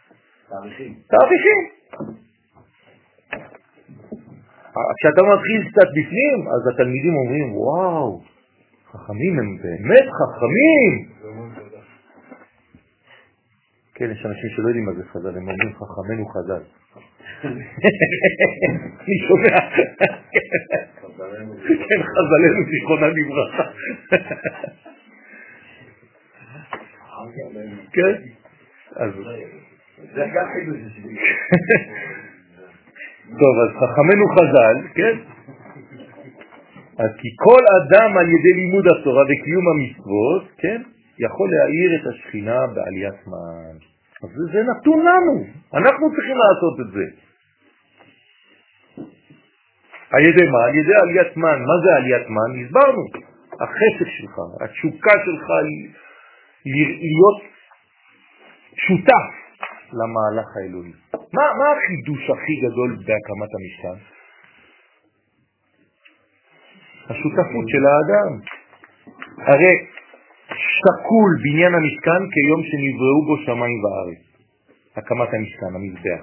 תאריכים. תאריכים. כשאתה מתחיל קצת בפנים, אז התלמידים אומרים, וואו, חכמים הם באמת חכמים. כן, יש אנשים שלא יודעים מה זה חז"ל, הם אומרים חכמנו חז"ל. אני שומע. כן, חז"לנו זיכרונה לברכה. כן, אז... זה גם חידוש שלי. טוב, אז חכמינו חז"ל, כן? אז כי כל אדם על ידי לימוד התורה וקיום המצוות, כן, יכול להאיר את השכינה בעליית מן. אז זה, נתון לנו, אנחנו צריכים לעשות את זה. על ידי מה? על ידי עליית מן. מה זה עליית מן? הסברנו. החסק שלך, התשוקה שלך להיות שותף למהלך האלוהי. מה, מה החידוש הכי גדול בהקמת המשכן? השותפות של האדם. הרי שקול בניין המשכן כיום שנבראו בו שמיים וארץ. הקמת המשכן, המזבח.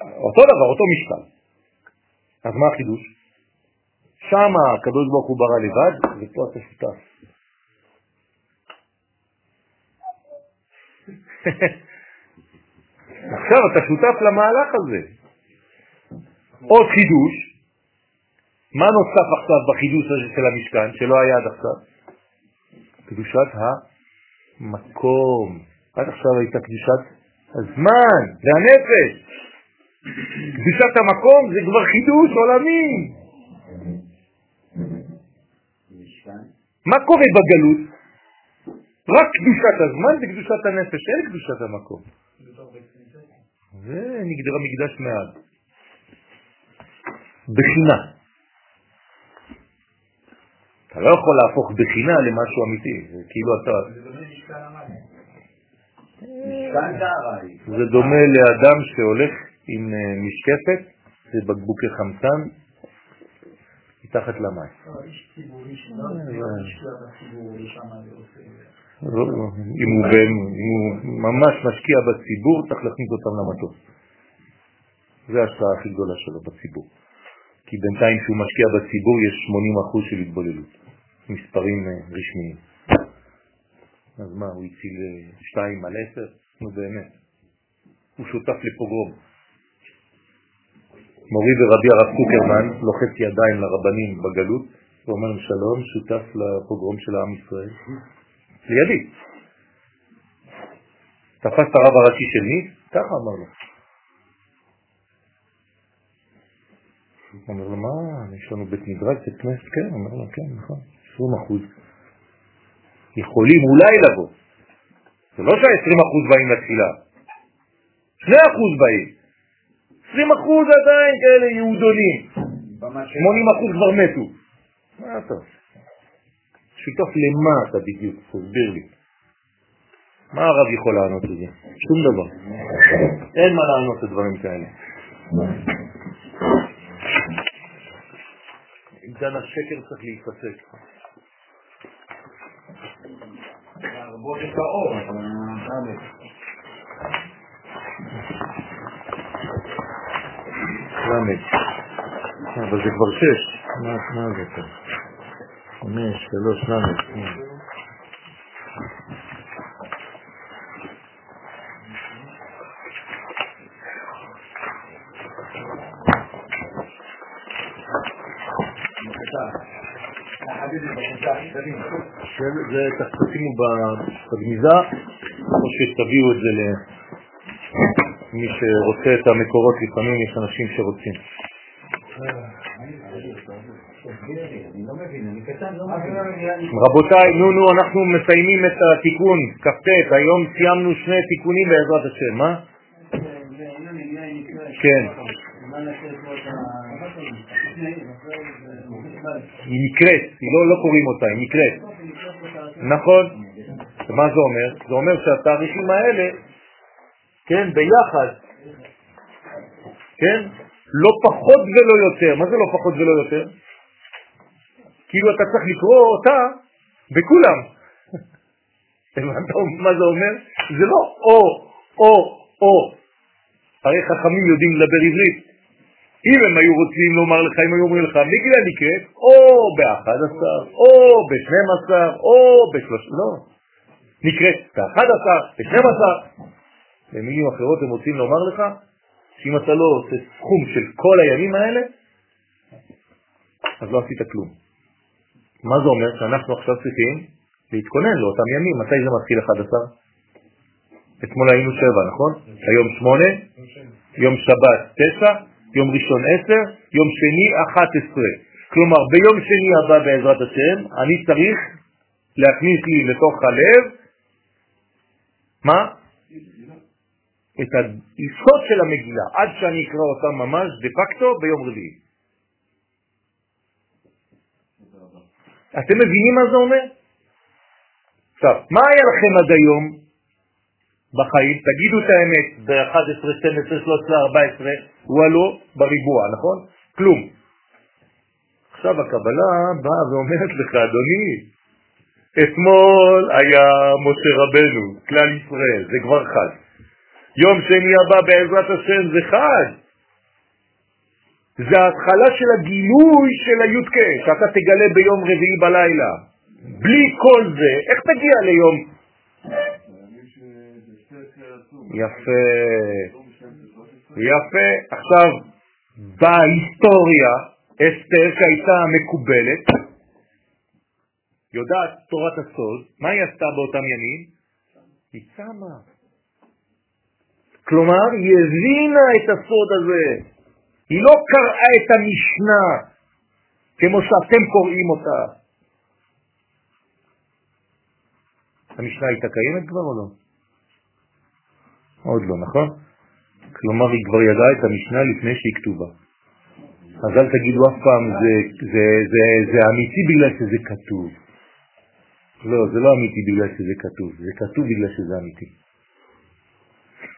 אותו דבר, אותו משקל. אז מה החידוש? שם הקדוש ברוך הוא ברא לבד, ופה אתה שותף. עכשיו אתה שותף למהלך הזה. עוד חידוש, מה נוסף עכשיו בחידוש הזה של המשכן, שלא היה עד עכשיו? קדושת המקום. עד עכשיו הייתה קדושת הזמן והנפש. קדושת המקום זה כבר חידוש עולמי. מה קורה בגלות? רק קדושת הזמן וקדושת הנפש, אין קדושת המקום. זה נגדרה מקדש מעד. בחינה. אתה לא יכול להפוך בחינה למשהו אמיתי, זה כאילו אתה... זה דומה לאדם שהולך עם אה, משקפת ובקבוקי חמצן מתחת למים. לא, לא. אם הוא ממש משקיע בציבור, צריך להכניס אותם למטוס. זה ההשקעה הכי גדולה שלו בציבור. כי בינתיים כשהוא משקיע בציבור יש 80% של התבוללות, מספרים אה, רשמיים. אז מה, הוא הציל 2 אה, על 10? נו באמת. הוא שותף לפוגרום. מורי ורבי הרב קוקרמן לוחץ ידיים לרבנים בגלות ואומר שלום, שותף לפוגרום של עם ישראל. לידי. תפס את הרב הראשי של מי? ככה אמר לו. הוא אומר לו, מה, יש לנו בית מדרג, בית כנסת, כן, הוא אומר לו, כן, נכון, 20 אחוז. יכולים אולי לבוא. זה לא שה-20 אחוז באים לתפילה, 2 אחוז באים. 20 אחוז עדיין כאלה יהודונים, 80 אחוז כבר מתו. מה אתה עושה? שותף למה אתה בדיוק? תסביר לי. מה הרב יכול לענות לזה? שום דבר. אין מה לענות לדברים כאלה. עידן השקר צריך להיפסק. להרבות את האור. אבל זה כבר שש. מה זה כאן? חמש, שלוש, למד. זה תשימו בגניזה, או שתביאו את זה למי שרוצה את המקורות, לפעמים יש אנשים שרוצים. רבותיי, נו נו, אנחנו מסיימים את התיקון, כ"ט, היום סיימנו שני תיקונים בעזרת השם, מה? כן. היא נקראת, היא לא, לא קוראים אותה, היא נקראת. נכון. מה זה אומר? זה אומר שהתאריכים האלה, כן, ביחד, כן, לא פחות ולא יותר. מה זה לא פחות ולא יותר? כאילו אתה צריך לקרוא אותה בכולם. הבנת מה זה אומר? זה לא או, או, או. הרי חכמים יודעים לדבר עברית. אם הם היו רוצים לומר לך, אם היו אומרים לך, מגילה נקראת או ב-11, או ב-12, או ב-13, לא. נקראת ב-11, ב-12. במילים אחרות הם רוצים לומר לך שאם אתה לא עושה סכום של כל הימים האלה, אז לא עשית כלום. מה זה אומר? שאנחנו עכשיו צריכים להתכונן לאותם ימים. מתי זה מתחיל 11? אתמול היינו 7, נכון? היום 8, יום שבת 9, יום ראשון 10, יום שני 11. כלומר, ביום שני הבא בעזרת השם, אני צריך להכניס לי לתוך הלב, מה? את היסוד של המגילה, עד שאני אקרא אותה ממש דה פקטו ביום רביעי. אתם מבינים מה זה אומר? עכשיו, מה היה לכם עד היום בחיים? תגידו את האמת, ב-11, 12, 13, 14, הוא הלא בריבוע, נכון? כלום. עכשיו הקבלה באה ואומרת לך, אדוני, אתמול היה משה רבנו, כלל ישראל, זה כבר חג. יום שני הבא בעזרת השם זה חג. זה ההתחלה של הגילוי של הי"ק, שאתה תגלה ביום רביעי בלילה. בלי כל זה, איך תגיע ליום? יפה, יפה. עכשיו, בהיסטוריה, אסתר שהייתה מקובלת, יודעת תורת הסוד, מה היא עשתה באותם ימים? היא צמה. כלומר, היא הבינה את הסוד הזה. היא לא קראה את המשנה כמו שאתם קוראים אותה. המשנה הייתה קיימת כבר או לא? עוד לא, נכון? כלומר, היא כבר ידעה את המשנה לפני שהיא כתובה. אז אל תגידו אף פעם, זה, זה, זה, זה אמיתי בגלל שזה כתוב. לא, זה לא אמיתי בגלל שזה כתוב, זה כתוב בגלל שזה אמיתי.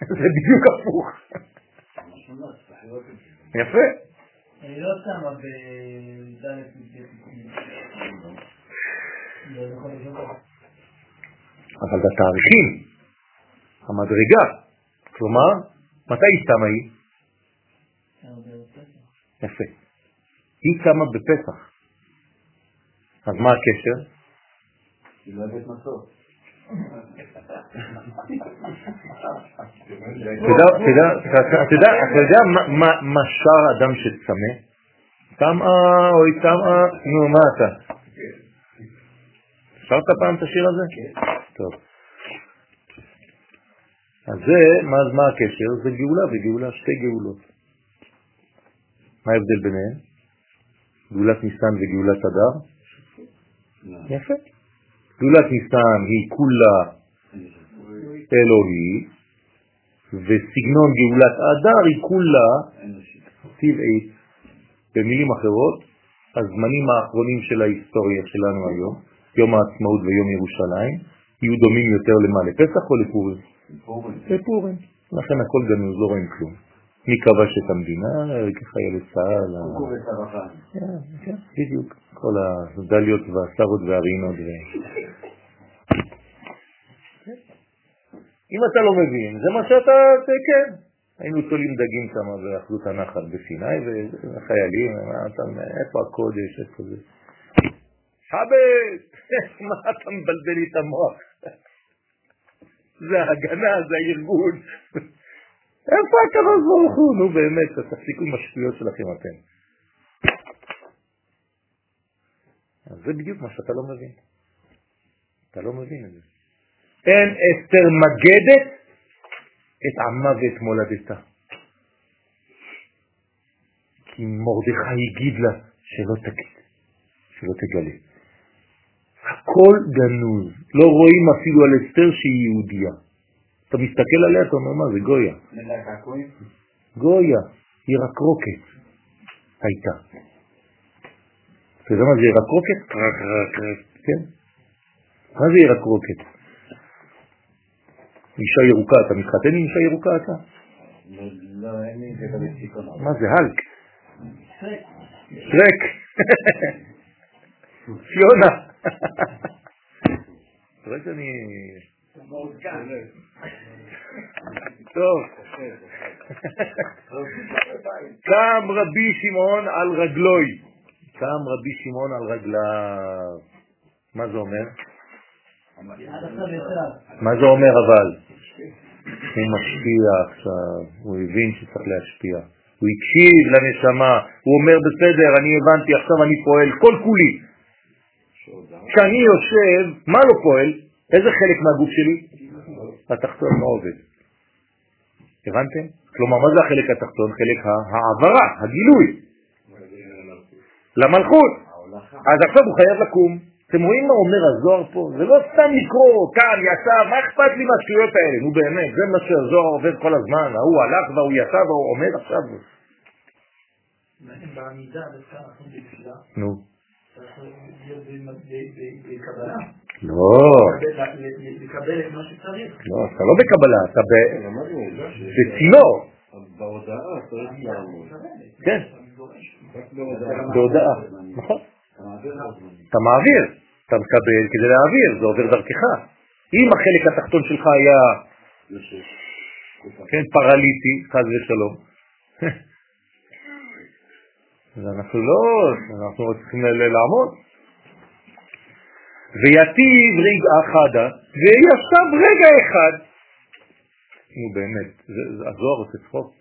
זה בדיוק הפוך. יפה. אני לא שמה בדלת אבל בתאריכים, המדרגה, כלומר, מתי היא שמה היא? יפה. היא שמה בפסח. אז מה הקשר? היא לא אוהבת מסור. אתה יודע מה שר אדם שצמא? צמאה אוי צמאה, נו מה אתה? שרת פעם את השיר הזה? טוב. אז זה, מה הקשר? זה גאולה וגאולה, שתי גאולות. מה ההבדל ביניהם? גאולת ניסן וגאולת אדר? יפה. גאולת ניסן היא כולה אלוהי, וסגנון גאולת אדר היא כולה טבעית. במילים אחרות, הזמנים האחרונים של ההיסטוריה שלנו היום, יום העצמאות ויום ירושלים, יהיו דומים יותר למה? לפסח או לפורים? לפורים. לכן הכל גנוז, לא רואים כלום. מי כבש את המדינה, חיילי צה"ל. כן, בדיוק. כל הדליות והשרות והרינות. אם אתה לא מבין, זה מה שאתה, כן. היינו תולים דגים שם באחדות הנחל בסיני, וחיילים, איפה הקודש, איפה זה. חבד, מה אתה מבלבל לי את המוח? זה ההגנה, זה הארגון. איפה הקדוש ברוך הוא? נו באמת, תפסיקו עם השטויות שלכם אתם. אז זה בדיוק מה שאתה לא מבין. אתה לא מבין את זה. אין אסתר מגדת את עמה ואת מולדתה. כי מרדכי הגיד לה שלא תגיד, שלא תגלה. הכל גנוז, לא רואים אפילו על אסתר שהיא יהודייה. אתה מסתכל עליה, אתה אומר, מה זה גויה? גויה, היא רקרוקת הייתה. אתה יודע מה זה ירקרוקת? כן. מה זה ירקרוקת? אישה ירוקה, אתה מתחתן עם אישה ירוקה אתה? לא, אין לי את זה. מה זה הלק? שרק. פיונה. רואה שאני... טוב. קם רבי שמעון על רגלוי. קם רבי שמעון על רגליו. מה זה אומר? מה זה אומר אבל? הוא משפיע עכשיו, הוא הבין שצריך להשפיע. הוא הקשיב לנשמה, הוא אומר בסדר, אני הבנתי, עכשיו אני פועל כל כולי. כשאני יושב, מה לא פועל? איזה חלק מהגוף שלי? התחתון לא עובד. הבנתם? כלומר, מה זה החלק התחתון? חלק העברה, הגילוי. למלכות. אז עכשיו הוא חייב לקום. אתם רואים מה אומר הזוהר פה? זה לא סתם לקרוא, כאן, ישב, מה אכפת לי מהשטויות האלה? נו באמת, זה מה שהזוהר עובד כל הזמן, ההוא הלך והוא ישב והוא עומד עכשיו. בעמידה, דווקא אנחנו בתפילה, נו. לא, לקבל את מה שצריך. לא, אתה לא בקבלה, אתה ב- זה. בצינור. בהודעה צריך לעמוד. כן, רק בהודעה. נכון. אתה מעביר. אתה מקבל כדי להעביר, זה עובר דרכך. אם החלק התחתון שלך היה. כן, פרליטי, חס ושלום, אז אנחנו לא, אנחנו צריכים לעמוד. ויטיב רגע חדה, וישב רגע אחד. נו באמת, הזוהר עושה צחוק.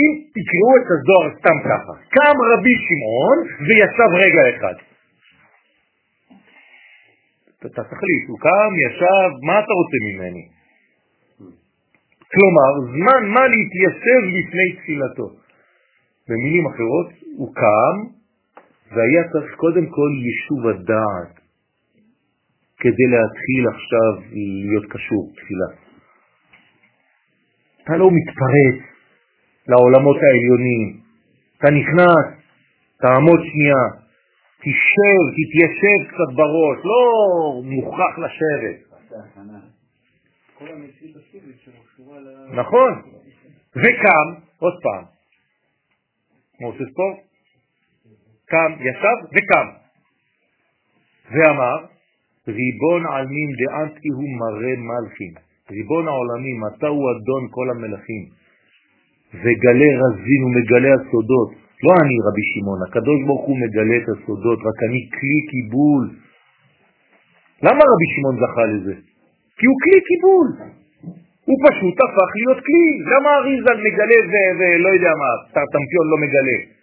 אם תקראו את הזוהר סתם ככה, קם רבי שמעון וישב רגע אחד. אתה תחליט, הוא קם, ישב, מה אתה רוצה ממני? כלומר, זמן מה להתיישב לפני תפילתו. במילים אחרות, הוא קם והיה צריך קודם כל יישוב הדעת כדי להתחיל עכשיו להיות קשור, תפילה. אתה לא מתפרץ לעולמות העליונים, אתה נכנס, תעמוד שנייה, תשב, תתיישב קצת בראש, לא מוכרח לשבת. נכון. וקם, עוד פעם. כמו עושה ספורט? קם, ישב וקם. ואמר, ריבון עלמין דאנטי הוא מראה מלכים. ריבון העולמים, אתה הוא אדון כל המלכים. וגלה רזין ומגלה הסודות. לא אני רבי שמעון, הקדוש ברוך הוא מגלה את הסודות, רק אני כלי קיבול. למה רבי שמעון זכה לזה? כי הוא כלי קיבול. הוא פשוט הפך להיות כלי. למה אריזל מגלה ולא יודע מה, טרטמפיון לא מגלה?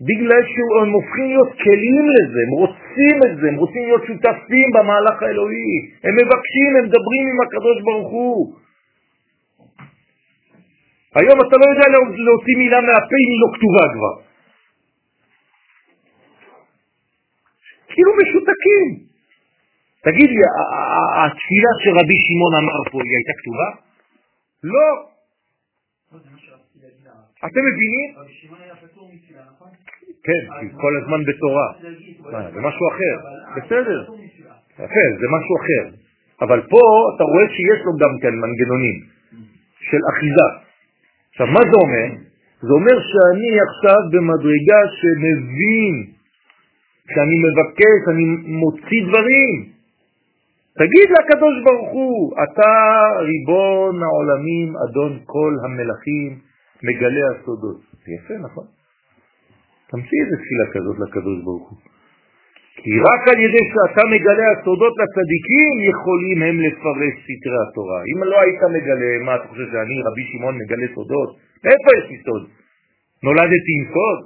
בגלל שהם הופכים להיות כלים לזה, הם רוצים את זה, הם רוצים להיות שותפים במהלך האלוהי. הם מבקשים, הם מדברים עם הקדוש ברוך הוא. היום אתה לא יודע לה- להוציא מילה מהפה אם היא לא כתובה כבר. כאילו משותקים. תגיד לי, התפילה שרבי שמעון אמר פה, היא הייתה כתובה? לא. אתם מבינים? נכון? כן, כי כל הזמן בתורה. היה זה משהו אחר. בסדר. יפה, זה משהו אחר. אבל פה אתה רואה שיש לו גם כן מנגנונים של אחיזה. עכשיו, מה זה אומר? זה אומר שאני עכשיו במדרגה שמבין, כשאני מבקש, אני מוציא דברים. תגיד לקדוש ברוך הוא, אתה ריבון העולמים, אדון כל המלכים, מגלה הסודות. יפה, נכון? תמציא איזה תפילה כזאת לקדוש ברוך הוא. כי רק על ידי שאתה מגלה הסודות לצדיקים יכולים הם לפרש סתרי התורה. אם לא היית מגלה, מה אתה חושב שאני, רבי שמעון, מגלה סודות? איפה יש לי סוד? נולדתי עם סוד?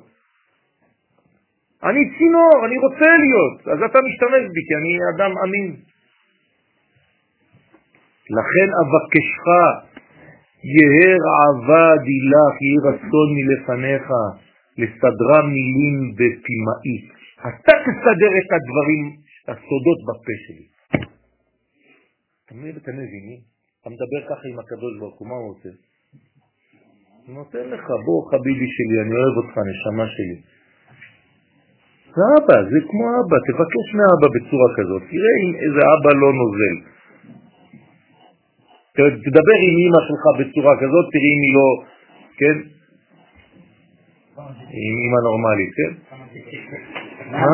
אני צינור, אני רוצה להיות, אז אתה משתמש בי כי אני אדם אמין. לכן אבקשך, יהא רעבה דילך, יהי רצון מלפניך, לסדרה מילים בפימאית. אתה תסדר את הדברים, הסודות בפה שלי. אתם מבינים? אתה מדבר ככה עם הקדוש ברוך הוא, מה הוא עושה? הוא נותן לך, בוא חביבי שלי, אני אוהב אותך, נשמה שלי. זה אבא, זה כמו אבא, תבקש מאבא בצורה כזאת, תראה אם איזה אבא לא נוזל. תדבר עם אמא שלך בצורה כזאת, תראי אם היא לא, כן? עם אמא נורמלית, כן? מה?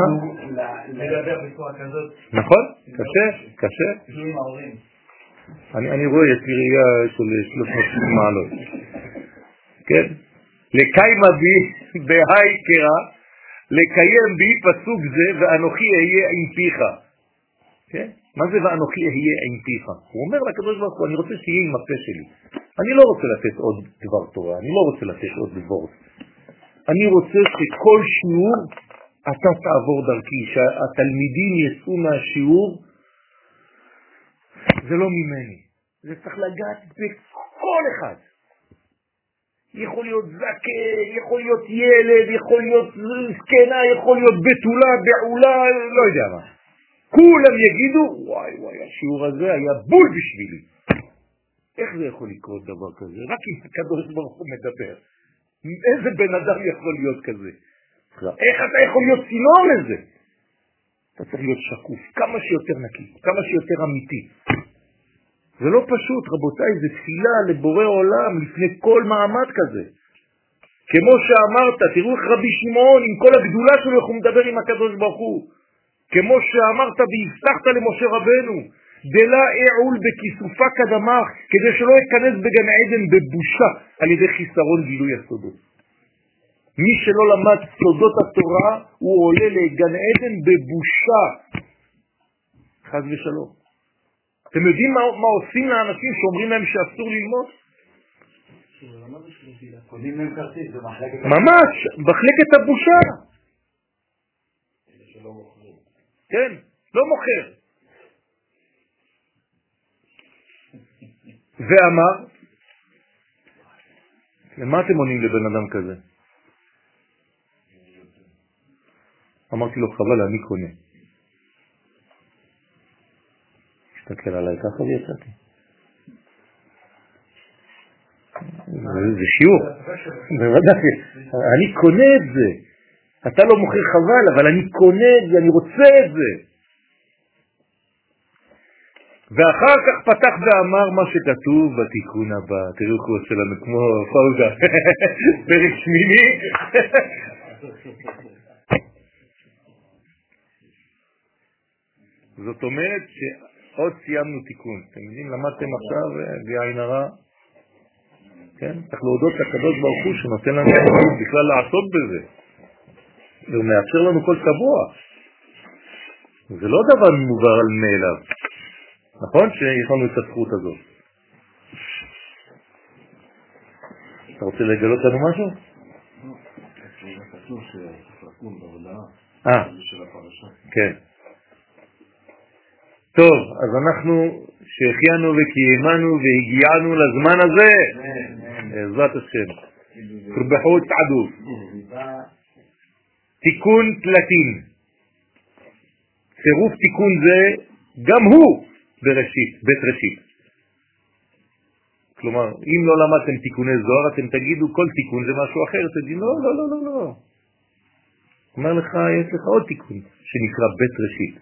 לדבר בצורה כזאת, נכון? קשה, קשה. אני, רואה, יש לי ראייה של 360 מעלות. כן? לקיימה בי בהי קרא, לקיים בי פסוק זה, ואנוכי אהיה עם פיך. כן? מה זה ואנוכי אהיה עם פיך? הוא אומר לקדוש ברוך הוא, אני רוצה שיהיה עם הפה שלי. אני לא רוצה לתת עוד דבר תורה, אני לא רוצה לתת עוד דבורת. אני רוצה שכל שיעור אתה תעבור דרכי, שהתלמידים יצאו מהשיעור, זה לא ממני, זה צריך לגעת בכל אחד. יכול להיות זקן, יכול להיות ילד, יכול להיות זקנה, יכול להיות בתולה, בעולה, לא יודע מה. כולם יגידו, וואי וואי, השיעור הזה היה בול בשבילי. איך זה יכול לקרות דבר כזה? רק אם הקדוש ברוך הוא מדבר. איזה בן אדם יכול להיות כזה? איך אתה יכול להיות צינור לזה? אתה צריך להיות שקוף, כמה שיותר נקי, כמה שיותר אמיתי. זה לא פשוט, רבותיי, זה תפילה לבורא עולם לפני כל מעמד כזה. כמו שאמרת, תראו איך רבי שמעון, עם כל הגדולה שלו, איך הוא מדבר עם הקדוש ברוך הוא. כמו שאמרת והבטחת למשה רבנו, דלה אעול בכיסופה קדמך, כדי שלא ייכנס בגן עדן בבושה על ידי חיסרון גילוי הסודות. מי שלא למד סודות התורה, הוא עולה לגן עדן בבושה. חז ושלום. אתם יודעים מה, מה עושים לאנשים שאומרים להם שאסור ללמוד? ממש, מחלקת הבושה. כן, לא מוכר. ואמר, למה אתם עונים לבן אדם כזה? אמרתי לו, חבל, אני קונה. הסתכל עליי ככה ויצאתי. זה שיעור, בוודאי, אני קונה את זה. אתה לא מוכר חבל, אבל אני קונה את זה, אני רוצה את זה. ואחר כך פתח ואמר מה שכתוב בתיקון הבא. תראו איך הוא עושה לנו כמו פאוזה, פרק שמיני. זאת אומרת שעוד סיימנו תיקון. אתם יודעים, למדתם עכשיו אה, בלי עין הרע, כן? צריך להודות לקדוש ברוך הוא שנותן לנו בכלל לעסוק בזה. והוא מאפשר לנו כל שבוע. זה לא דבר מובן מאליו, נכון? שיש לנו את הזכות הזאת. אתה רוצה לגלות לנו משהו? אה, כן. טוב, אז אנחנו שהחיינו וקיימנו והגיענו לזמן הזה, בעזרת השם. תרבחו תעדו. תיקון תלתין. צירוף תיקון זה גם הוא בראשית, בית ראשית. כלומר, אם לא למדתם תיקוני זוהר, אתם תגידו כל תיקון זה משהו אחר, תגידו לא, לא, לא, לא, לא. אומר לך, יש לך עוד תיקון שנקרא בית ראשית.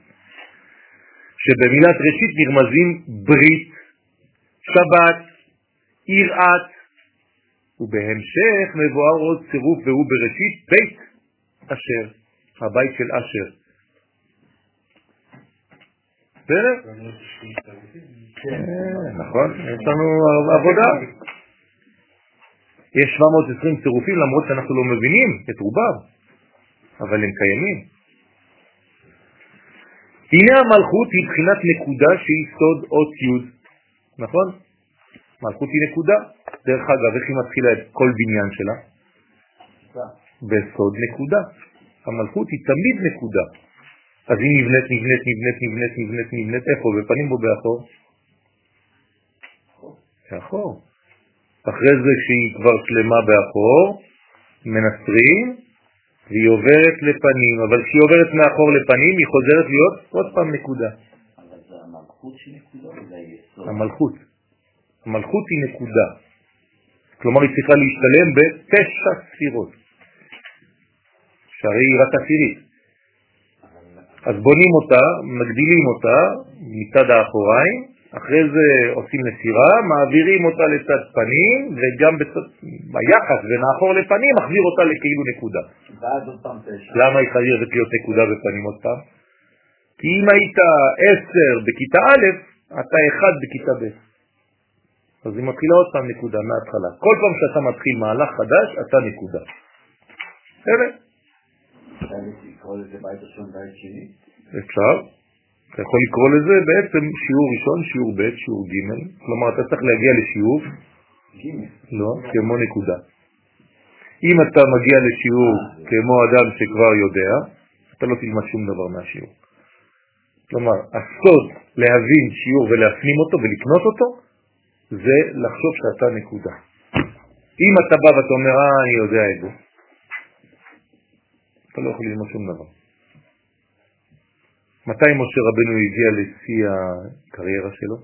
שבמילת ראשית נרמזים ברית, שבת, יראת, ובהמשך מבואר עוד צירוף והוא בראשית בית אשר, הבית של אשר. בסדר? כן, נכון, יש לנו עבודה. יש 720 צירופים למרות שאנחנו לא מבינים את רובם, אבל הם קיימים. הנה המלכות היא בחינת נקודה שהיא סוד אות י', נכון? מלכות היא נקודה. דרך אגב, איך היא מתחילה את כל בניין שלה? בסוד נקודה. המלכות היא תמיד נקודה. אז היא נבנית, נבנית, נבנית, נבנית, נבנית, נבנית, איפה? בפנים או באחור? באחור. אחרי זה שהיא כבר שלמה באחור, מנסרים, והיא עוברת לפנים, אבל כשהיא עוברת מאחור לפנים, היא חוזרת להיות עוד פעם נקודה. אבל זה המלכות של נקודה או זה היסוד? המלכות. המלכות היא נקודה. כלומר, היא צריכה להשתלם בתשע ספירות. שהרי היא רק עשירית. אז בונים אותה, מגדילים אותה מצד האחוריים, אחרי זה עושים נסירה, מעבירים אותה לצד פנים, וגם בצד, ביחס בין האחור לפנים מחזיר אותה לכאילו נקודה. למה היא חייבת להיות נקודה בפנים עוד פעם? כי אם היית עשר בכיתה א', אתה אחד בכיתה ב'. אז היא מתחילה עוד פעם נקודה מההתחלה. כל פעם שאתה מתחיל מהלך חדש, אתה נקודה. בסדר? אפשר לקרוא לזה בית ראשון, בית שני? אפשר. אתה יכול לקרוא לזה בעצם שיעור ראשון, שיעור ב', שיעור ג', כלומר אתה צריך להגיע לשיעור, לא, כמו נקודה. אם אתה מגיע לשיעור כמו אדם שכבר יודע, אתה לא תלמד שום דבר מהשיעור. כלומר, הסוד להבין שיעור ולהפנים אותו ולקנות אותו, זה לחשוב שאתה נקודה. אם אתה בא ואתה אומר, אה, אני יודע את זה, אתה לא יכול ללמוד שום דבר. מתי משה רבנו הגיע לשיא הקריירה שלו?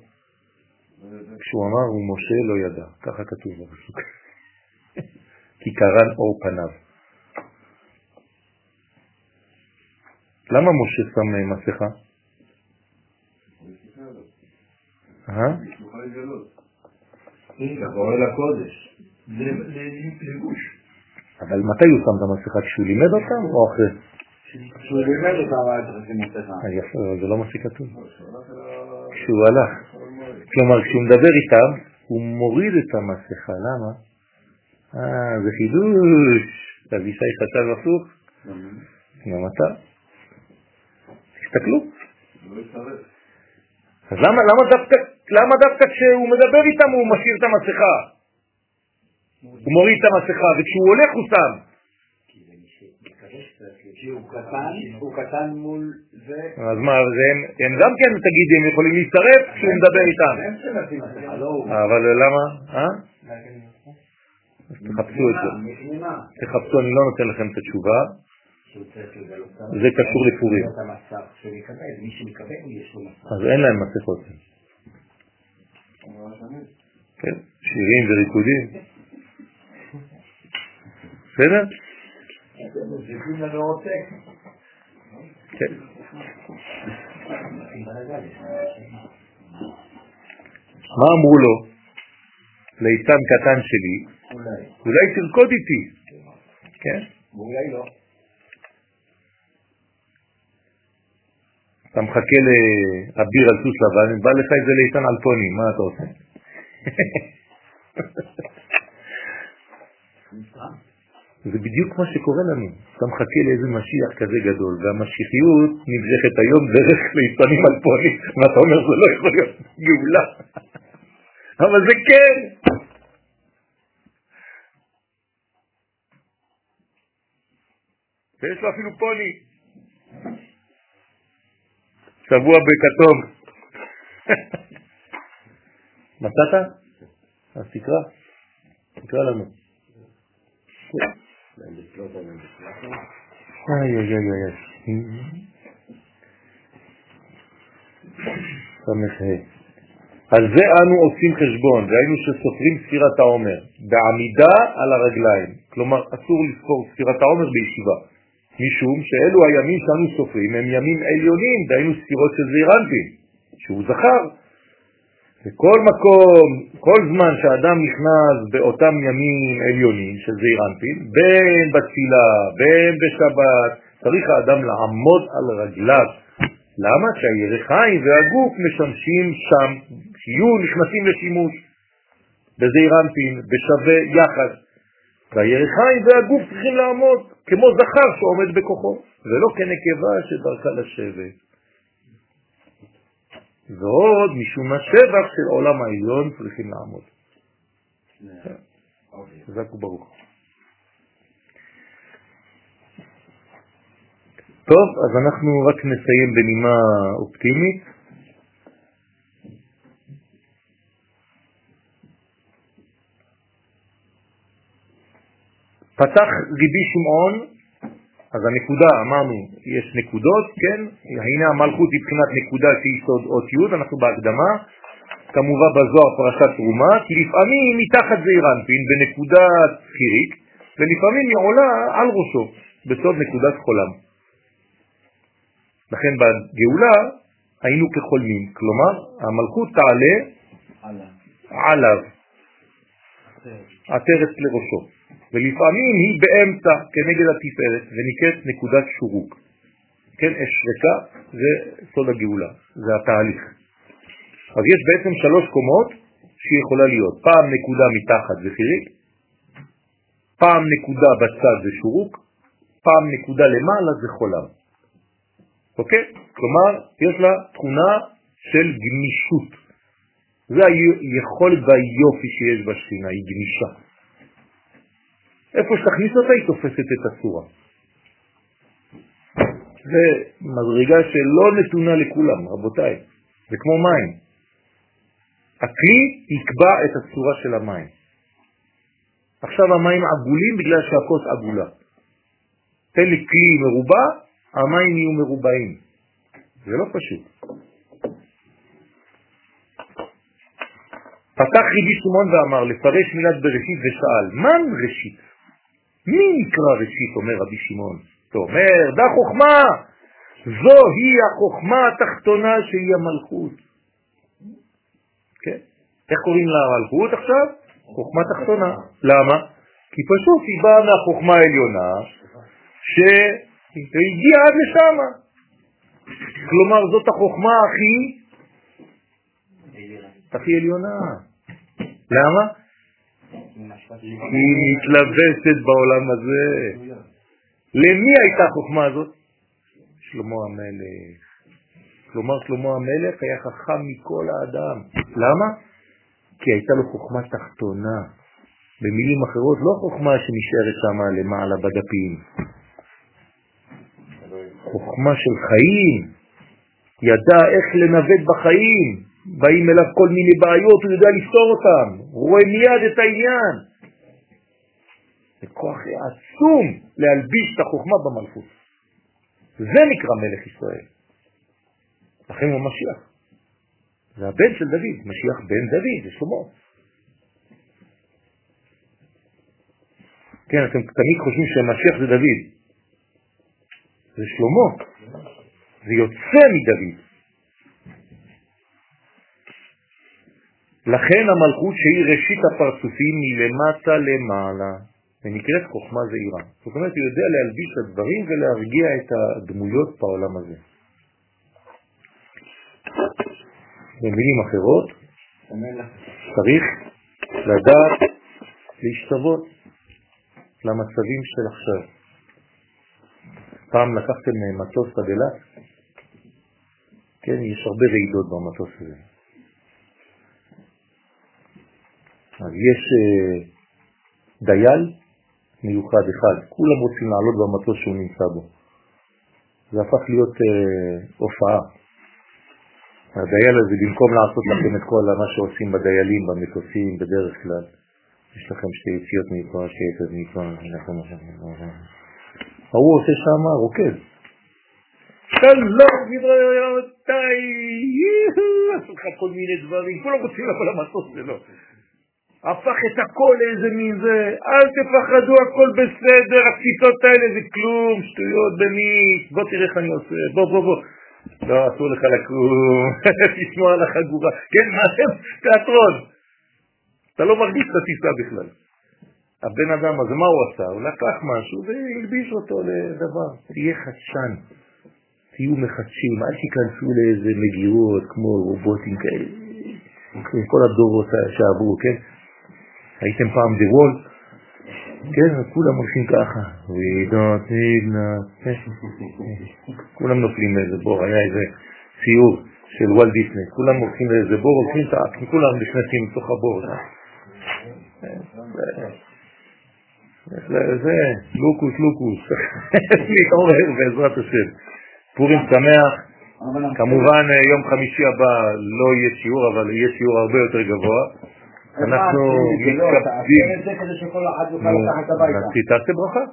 כשהוא אמר, הוא משה לא ידע, ככה כתוב בפסוק. כי קרן אור פניו. למה משה שם מסכה? אה? לבוא אל הקודש. לבוש. אבל מתי הוא שם את המסכה? כשהוא לימד אותם או אחרי? כשהוא לימד אותם צריך לשים מסכה. אה, יפה, אבל זה לא מה שכתוב. כשהוא הלך. כלומר, כשהוא מדבר איתם, הוא מוריד את המסכה. למה? אה, זה חידוש. אבישי חשב הפוך. גם אתה. תסתכלו. אז למה, למה, דווקא, למה דווקא כשהוא מדבר איתם הוא משאיר את המסכה? הוא מוריד את המסכה, וכשהוא הולך הוא שם. כי הוא קטן, הוא קטן מול זה. אז מה, זה הם, הם גם כן, תגידי, הם יכולים להצטרף כשהוא מדבר איתם. לא הוא. אבל למה? אה? אז תחפשו את זה. תחפשו, אני לא נותן לכם את התשובה. זה קשור לפורים. אז אין להם מסכות. כן, שירים וריקודים. בסדר? כן. מה אמרו לו? ליצן קטן שלי. אולי תרקוד איתי. כן? ואולי לא. אתה מחכה לאביר על סוס לבן, בא לך איזה ליצן על פוני, מה אתה עושה? זה בדיוק מה שקורה לנו. אתה מחכה לאיזה משיח כזה גדול, והמשיחיות נמשכת היום דרך ליצנים על פוני, ואתה אומר זה לא יכול להיות גאולה. אבל זה כן. ויש לו אפילו פוני. שבוע בכתום. מצאת? אז תקרא. תקרא לנו. איי איי איי איי. סמ"ה. על זה אנו עושים חשבון, והיינו שסופרים ספירת העומר, בעמידה על הרגליים. כלומר, אסור לספור ספירת העומר בישיבה, משום שאלו הימים שאנו סופרים הם ימים עליונים, דהיינו ספירות של זעירנטין, שהוא זכר. בכל מקום, כל זמן שאדם נכנס באותם ימים עליונים של זעירנטין, בין בתפילה, בין בשבת, צריך האדם לעמוד על רגליו. למה? שהירחיים והגוף משמשים שם, שיהיו נכנסים לשימוש בזעירנטין, בשווה יחד. והירחיים והגוף צריכים לעמוד כמו זכר שעומד בכוחו, ולא כנקבה שדרכה לשבת. ועוד משום השבח של עולם העליון צריכים לעמוד. חזק וברוך. טוב, אז אנחנו רק נסיים בנימה אופטימית. פתח ריבי שמעון, אז הנקודה, אמרנו, יש נקודות, כן? הנה המלכות היא בחינת נקודה שהיא סוד אות י', אנחנו בהקדמה, כמובן בזוהר פרשת תרומה, כי לפעמים היא מתחת זעירנפין בנקודה סחירית, ולפעמים היא עולה על ראשו, בסוד נקודת חולם. לכן בגאולה היינו כחולמים, כלומר המלכות תעלה עליו, עטרת לראשו, ולפעמים היא באמצע כנגד התפארת ונקראת נקודת שורוק. כן, אש ריקה זה סוד הגאולה, זה התהליך. אז יש בעצם שלוש קומות שהיא יכולה להיות, פעם נקודה מתחת זה חיריק, פעם נקודה בצד זה שורוק, פעם נקודה למעלה זה חולם. אוקיי? כלומר, יש לה תכונה של גמישות. זה היכולת והיופי שיש בשכינה, היא גמישה. איפה שתכניס אותה היא תופסת את הצורה. זה מדרגה שלא נתונה לכולם, רבותיי. זה כמו מים. הכלי יקבע את הצורה של המים. עכשיו המים עגולים בגלל שהכוס עגולה. תן לי כלי מרובע, המים יהיו מרובעים. זה לא פשוט. פתח רבי שמעון ואמר, לפרש מילת בראשית ושאל, מן ראשית? מי נקרא ראשית, אומר רבי שמעון? אתה אומר, דה חוכמה, זוהי החוכמה התחתונה שהיא המלכות. כן? איך קוראים לה המלכות עכשיו? חוכמה תחתונה. למה? כי פשוט היא באה מהחוכמה העליונה שהגיעה עד לשם. כלומר, זאת החוכמה הכי הכי עליונה. למה? היא מתלבשת בעולם הזה. למי הייתה החוכמה הזאת? שלמה המלך. כלומר, שלמה המלך היה חכם מכל האדם. למה? כי הייתה לו חוכמה תחתונה. במילים אחרות, לא חוכמה שנשארת שם למעלה בדפים. חוכמה של חיים. ידע איך לנווט בחיים. באים אליו כל מיני בעיות, הוא יודע לפתור אותם. הוא רואה מיד את העניין. זה כוח עצום להלביש את החוכמה במלכות. זה נקרא מלך ישראל. לכן הוא משיח. זה הבן של דוד, משיח בן דוד, זה שלמה. כן, אתם תמיד חושבים שמשיח זה דוד. זה שלמה. זה יוצא מדוד. לכן המלכות שהיא ראשית הפרצופים מלמטה למעלה, ונקראת חוכמה זעירה. זאת אומרת, הוא יודע להלביש את הדברים ולהרגיע את הדמויות בעולם הזה. במילים אחרות, צריך לדעת להשתוות למצבים של עכשיו. פעם לקחתם מטוס עד אילת? כן, יש הרבה רעידות במטוס הזה. אז יש uh, דייל מיוחד אחד, כולם רוצים לעלות במטוס שהוא נמצא בו. זה הפך להיות uh, הופעה. הדייל הזה, במקום לעשות לכם את כל מה שעושים בדיילים, במטוסים בדרך כלל, יש לכם שתי יציאות מפה, שתי יציאות מפה, ההוא עושה שם רוקד. שלום, גבריותיי, עשו לך כל מיני דברים, כולם רוצים לבוא למטוס שלו. הפך את הכל לאיזה מין זה, אל תפחדו, הכל בסדר, הקפיצות האלה זה כלום, שטויות במיץ, בוא תראה איך אני עושה, בוא בוא בוא. לא, אסור לך לקום, תשמוע על החגורה. כן, מה אתם? תיאטרון. אתה לא מרגיש את הטיסה בכלל. הבן אדם הזה, מה הוא עשה? הוא לקח משהו והלביש אותו לדבר. תהיה חדשן, תהיו מחדשים, אל תיכנסו לאיזה מגירות כמו רובוטים כאלה, כל הדורות שעברו, כן? הייתם פעם The Wall? כן, כולם הולכים ככה. We don't need. כולם נופלים לאיזה בור, היה איזה ציור של וולט דיסני. כולם הולכים לאיזה בור, הולכים את האקי, כולם נכנסים לתוך הבור. זה לוקוס לוקוס. להתעורר בעזרת השם. פורים שמח. כמובן יום חמישי הבא לא יהיה שיעור, אבל יהיה שיעור הרבה יותר גבוה. אנחנו מתכבדים. תעשה ברכה.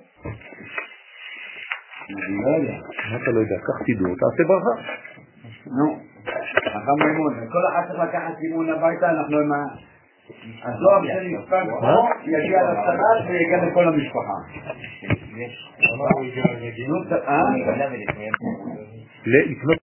מה אתה לא יודע? קח סידור, תעשה ברכה. נו, חכם מימון, כל אחד צריך לקחת סימון הביתה, אנחנו עם ה... הזוהר שנפקד פה יגיע לצלחת ויגיע לכל המשפחה. לקנות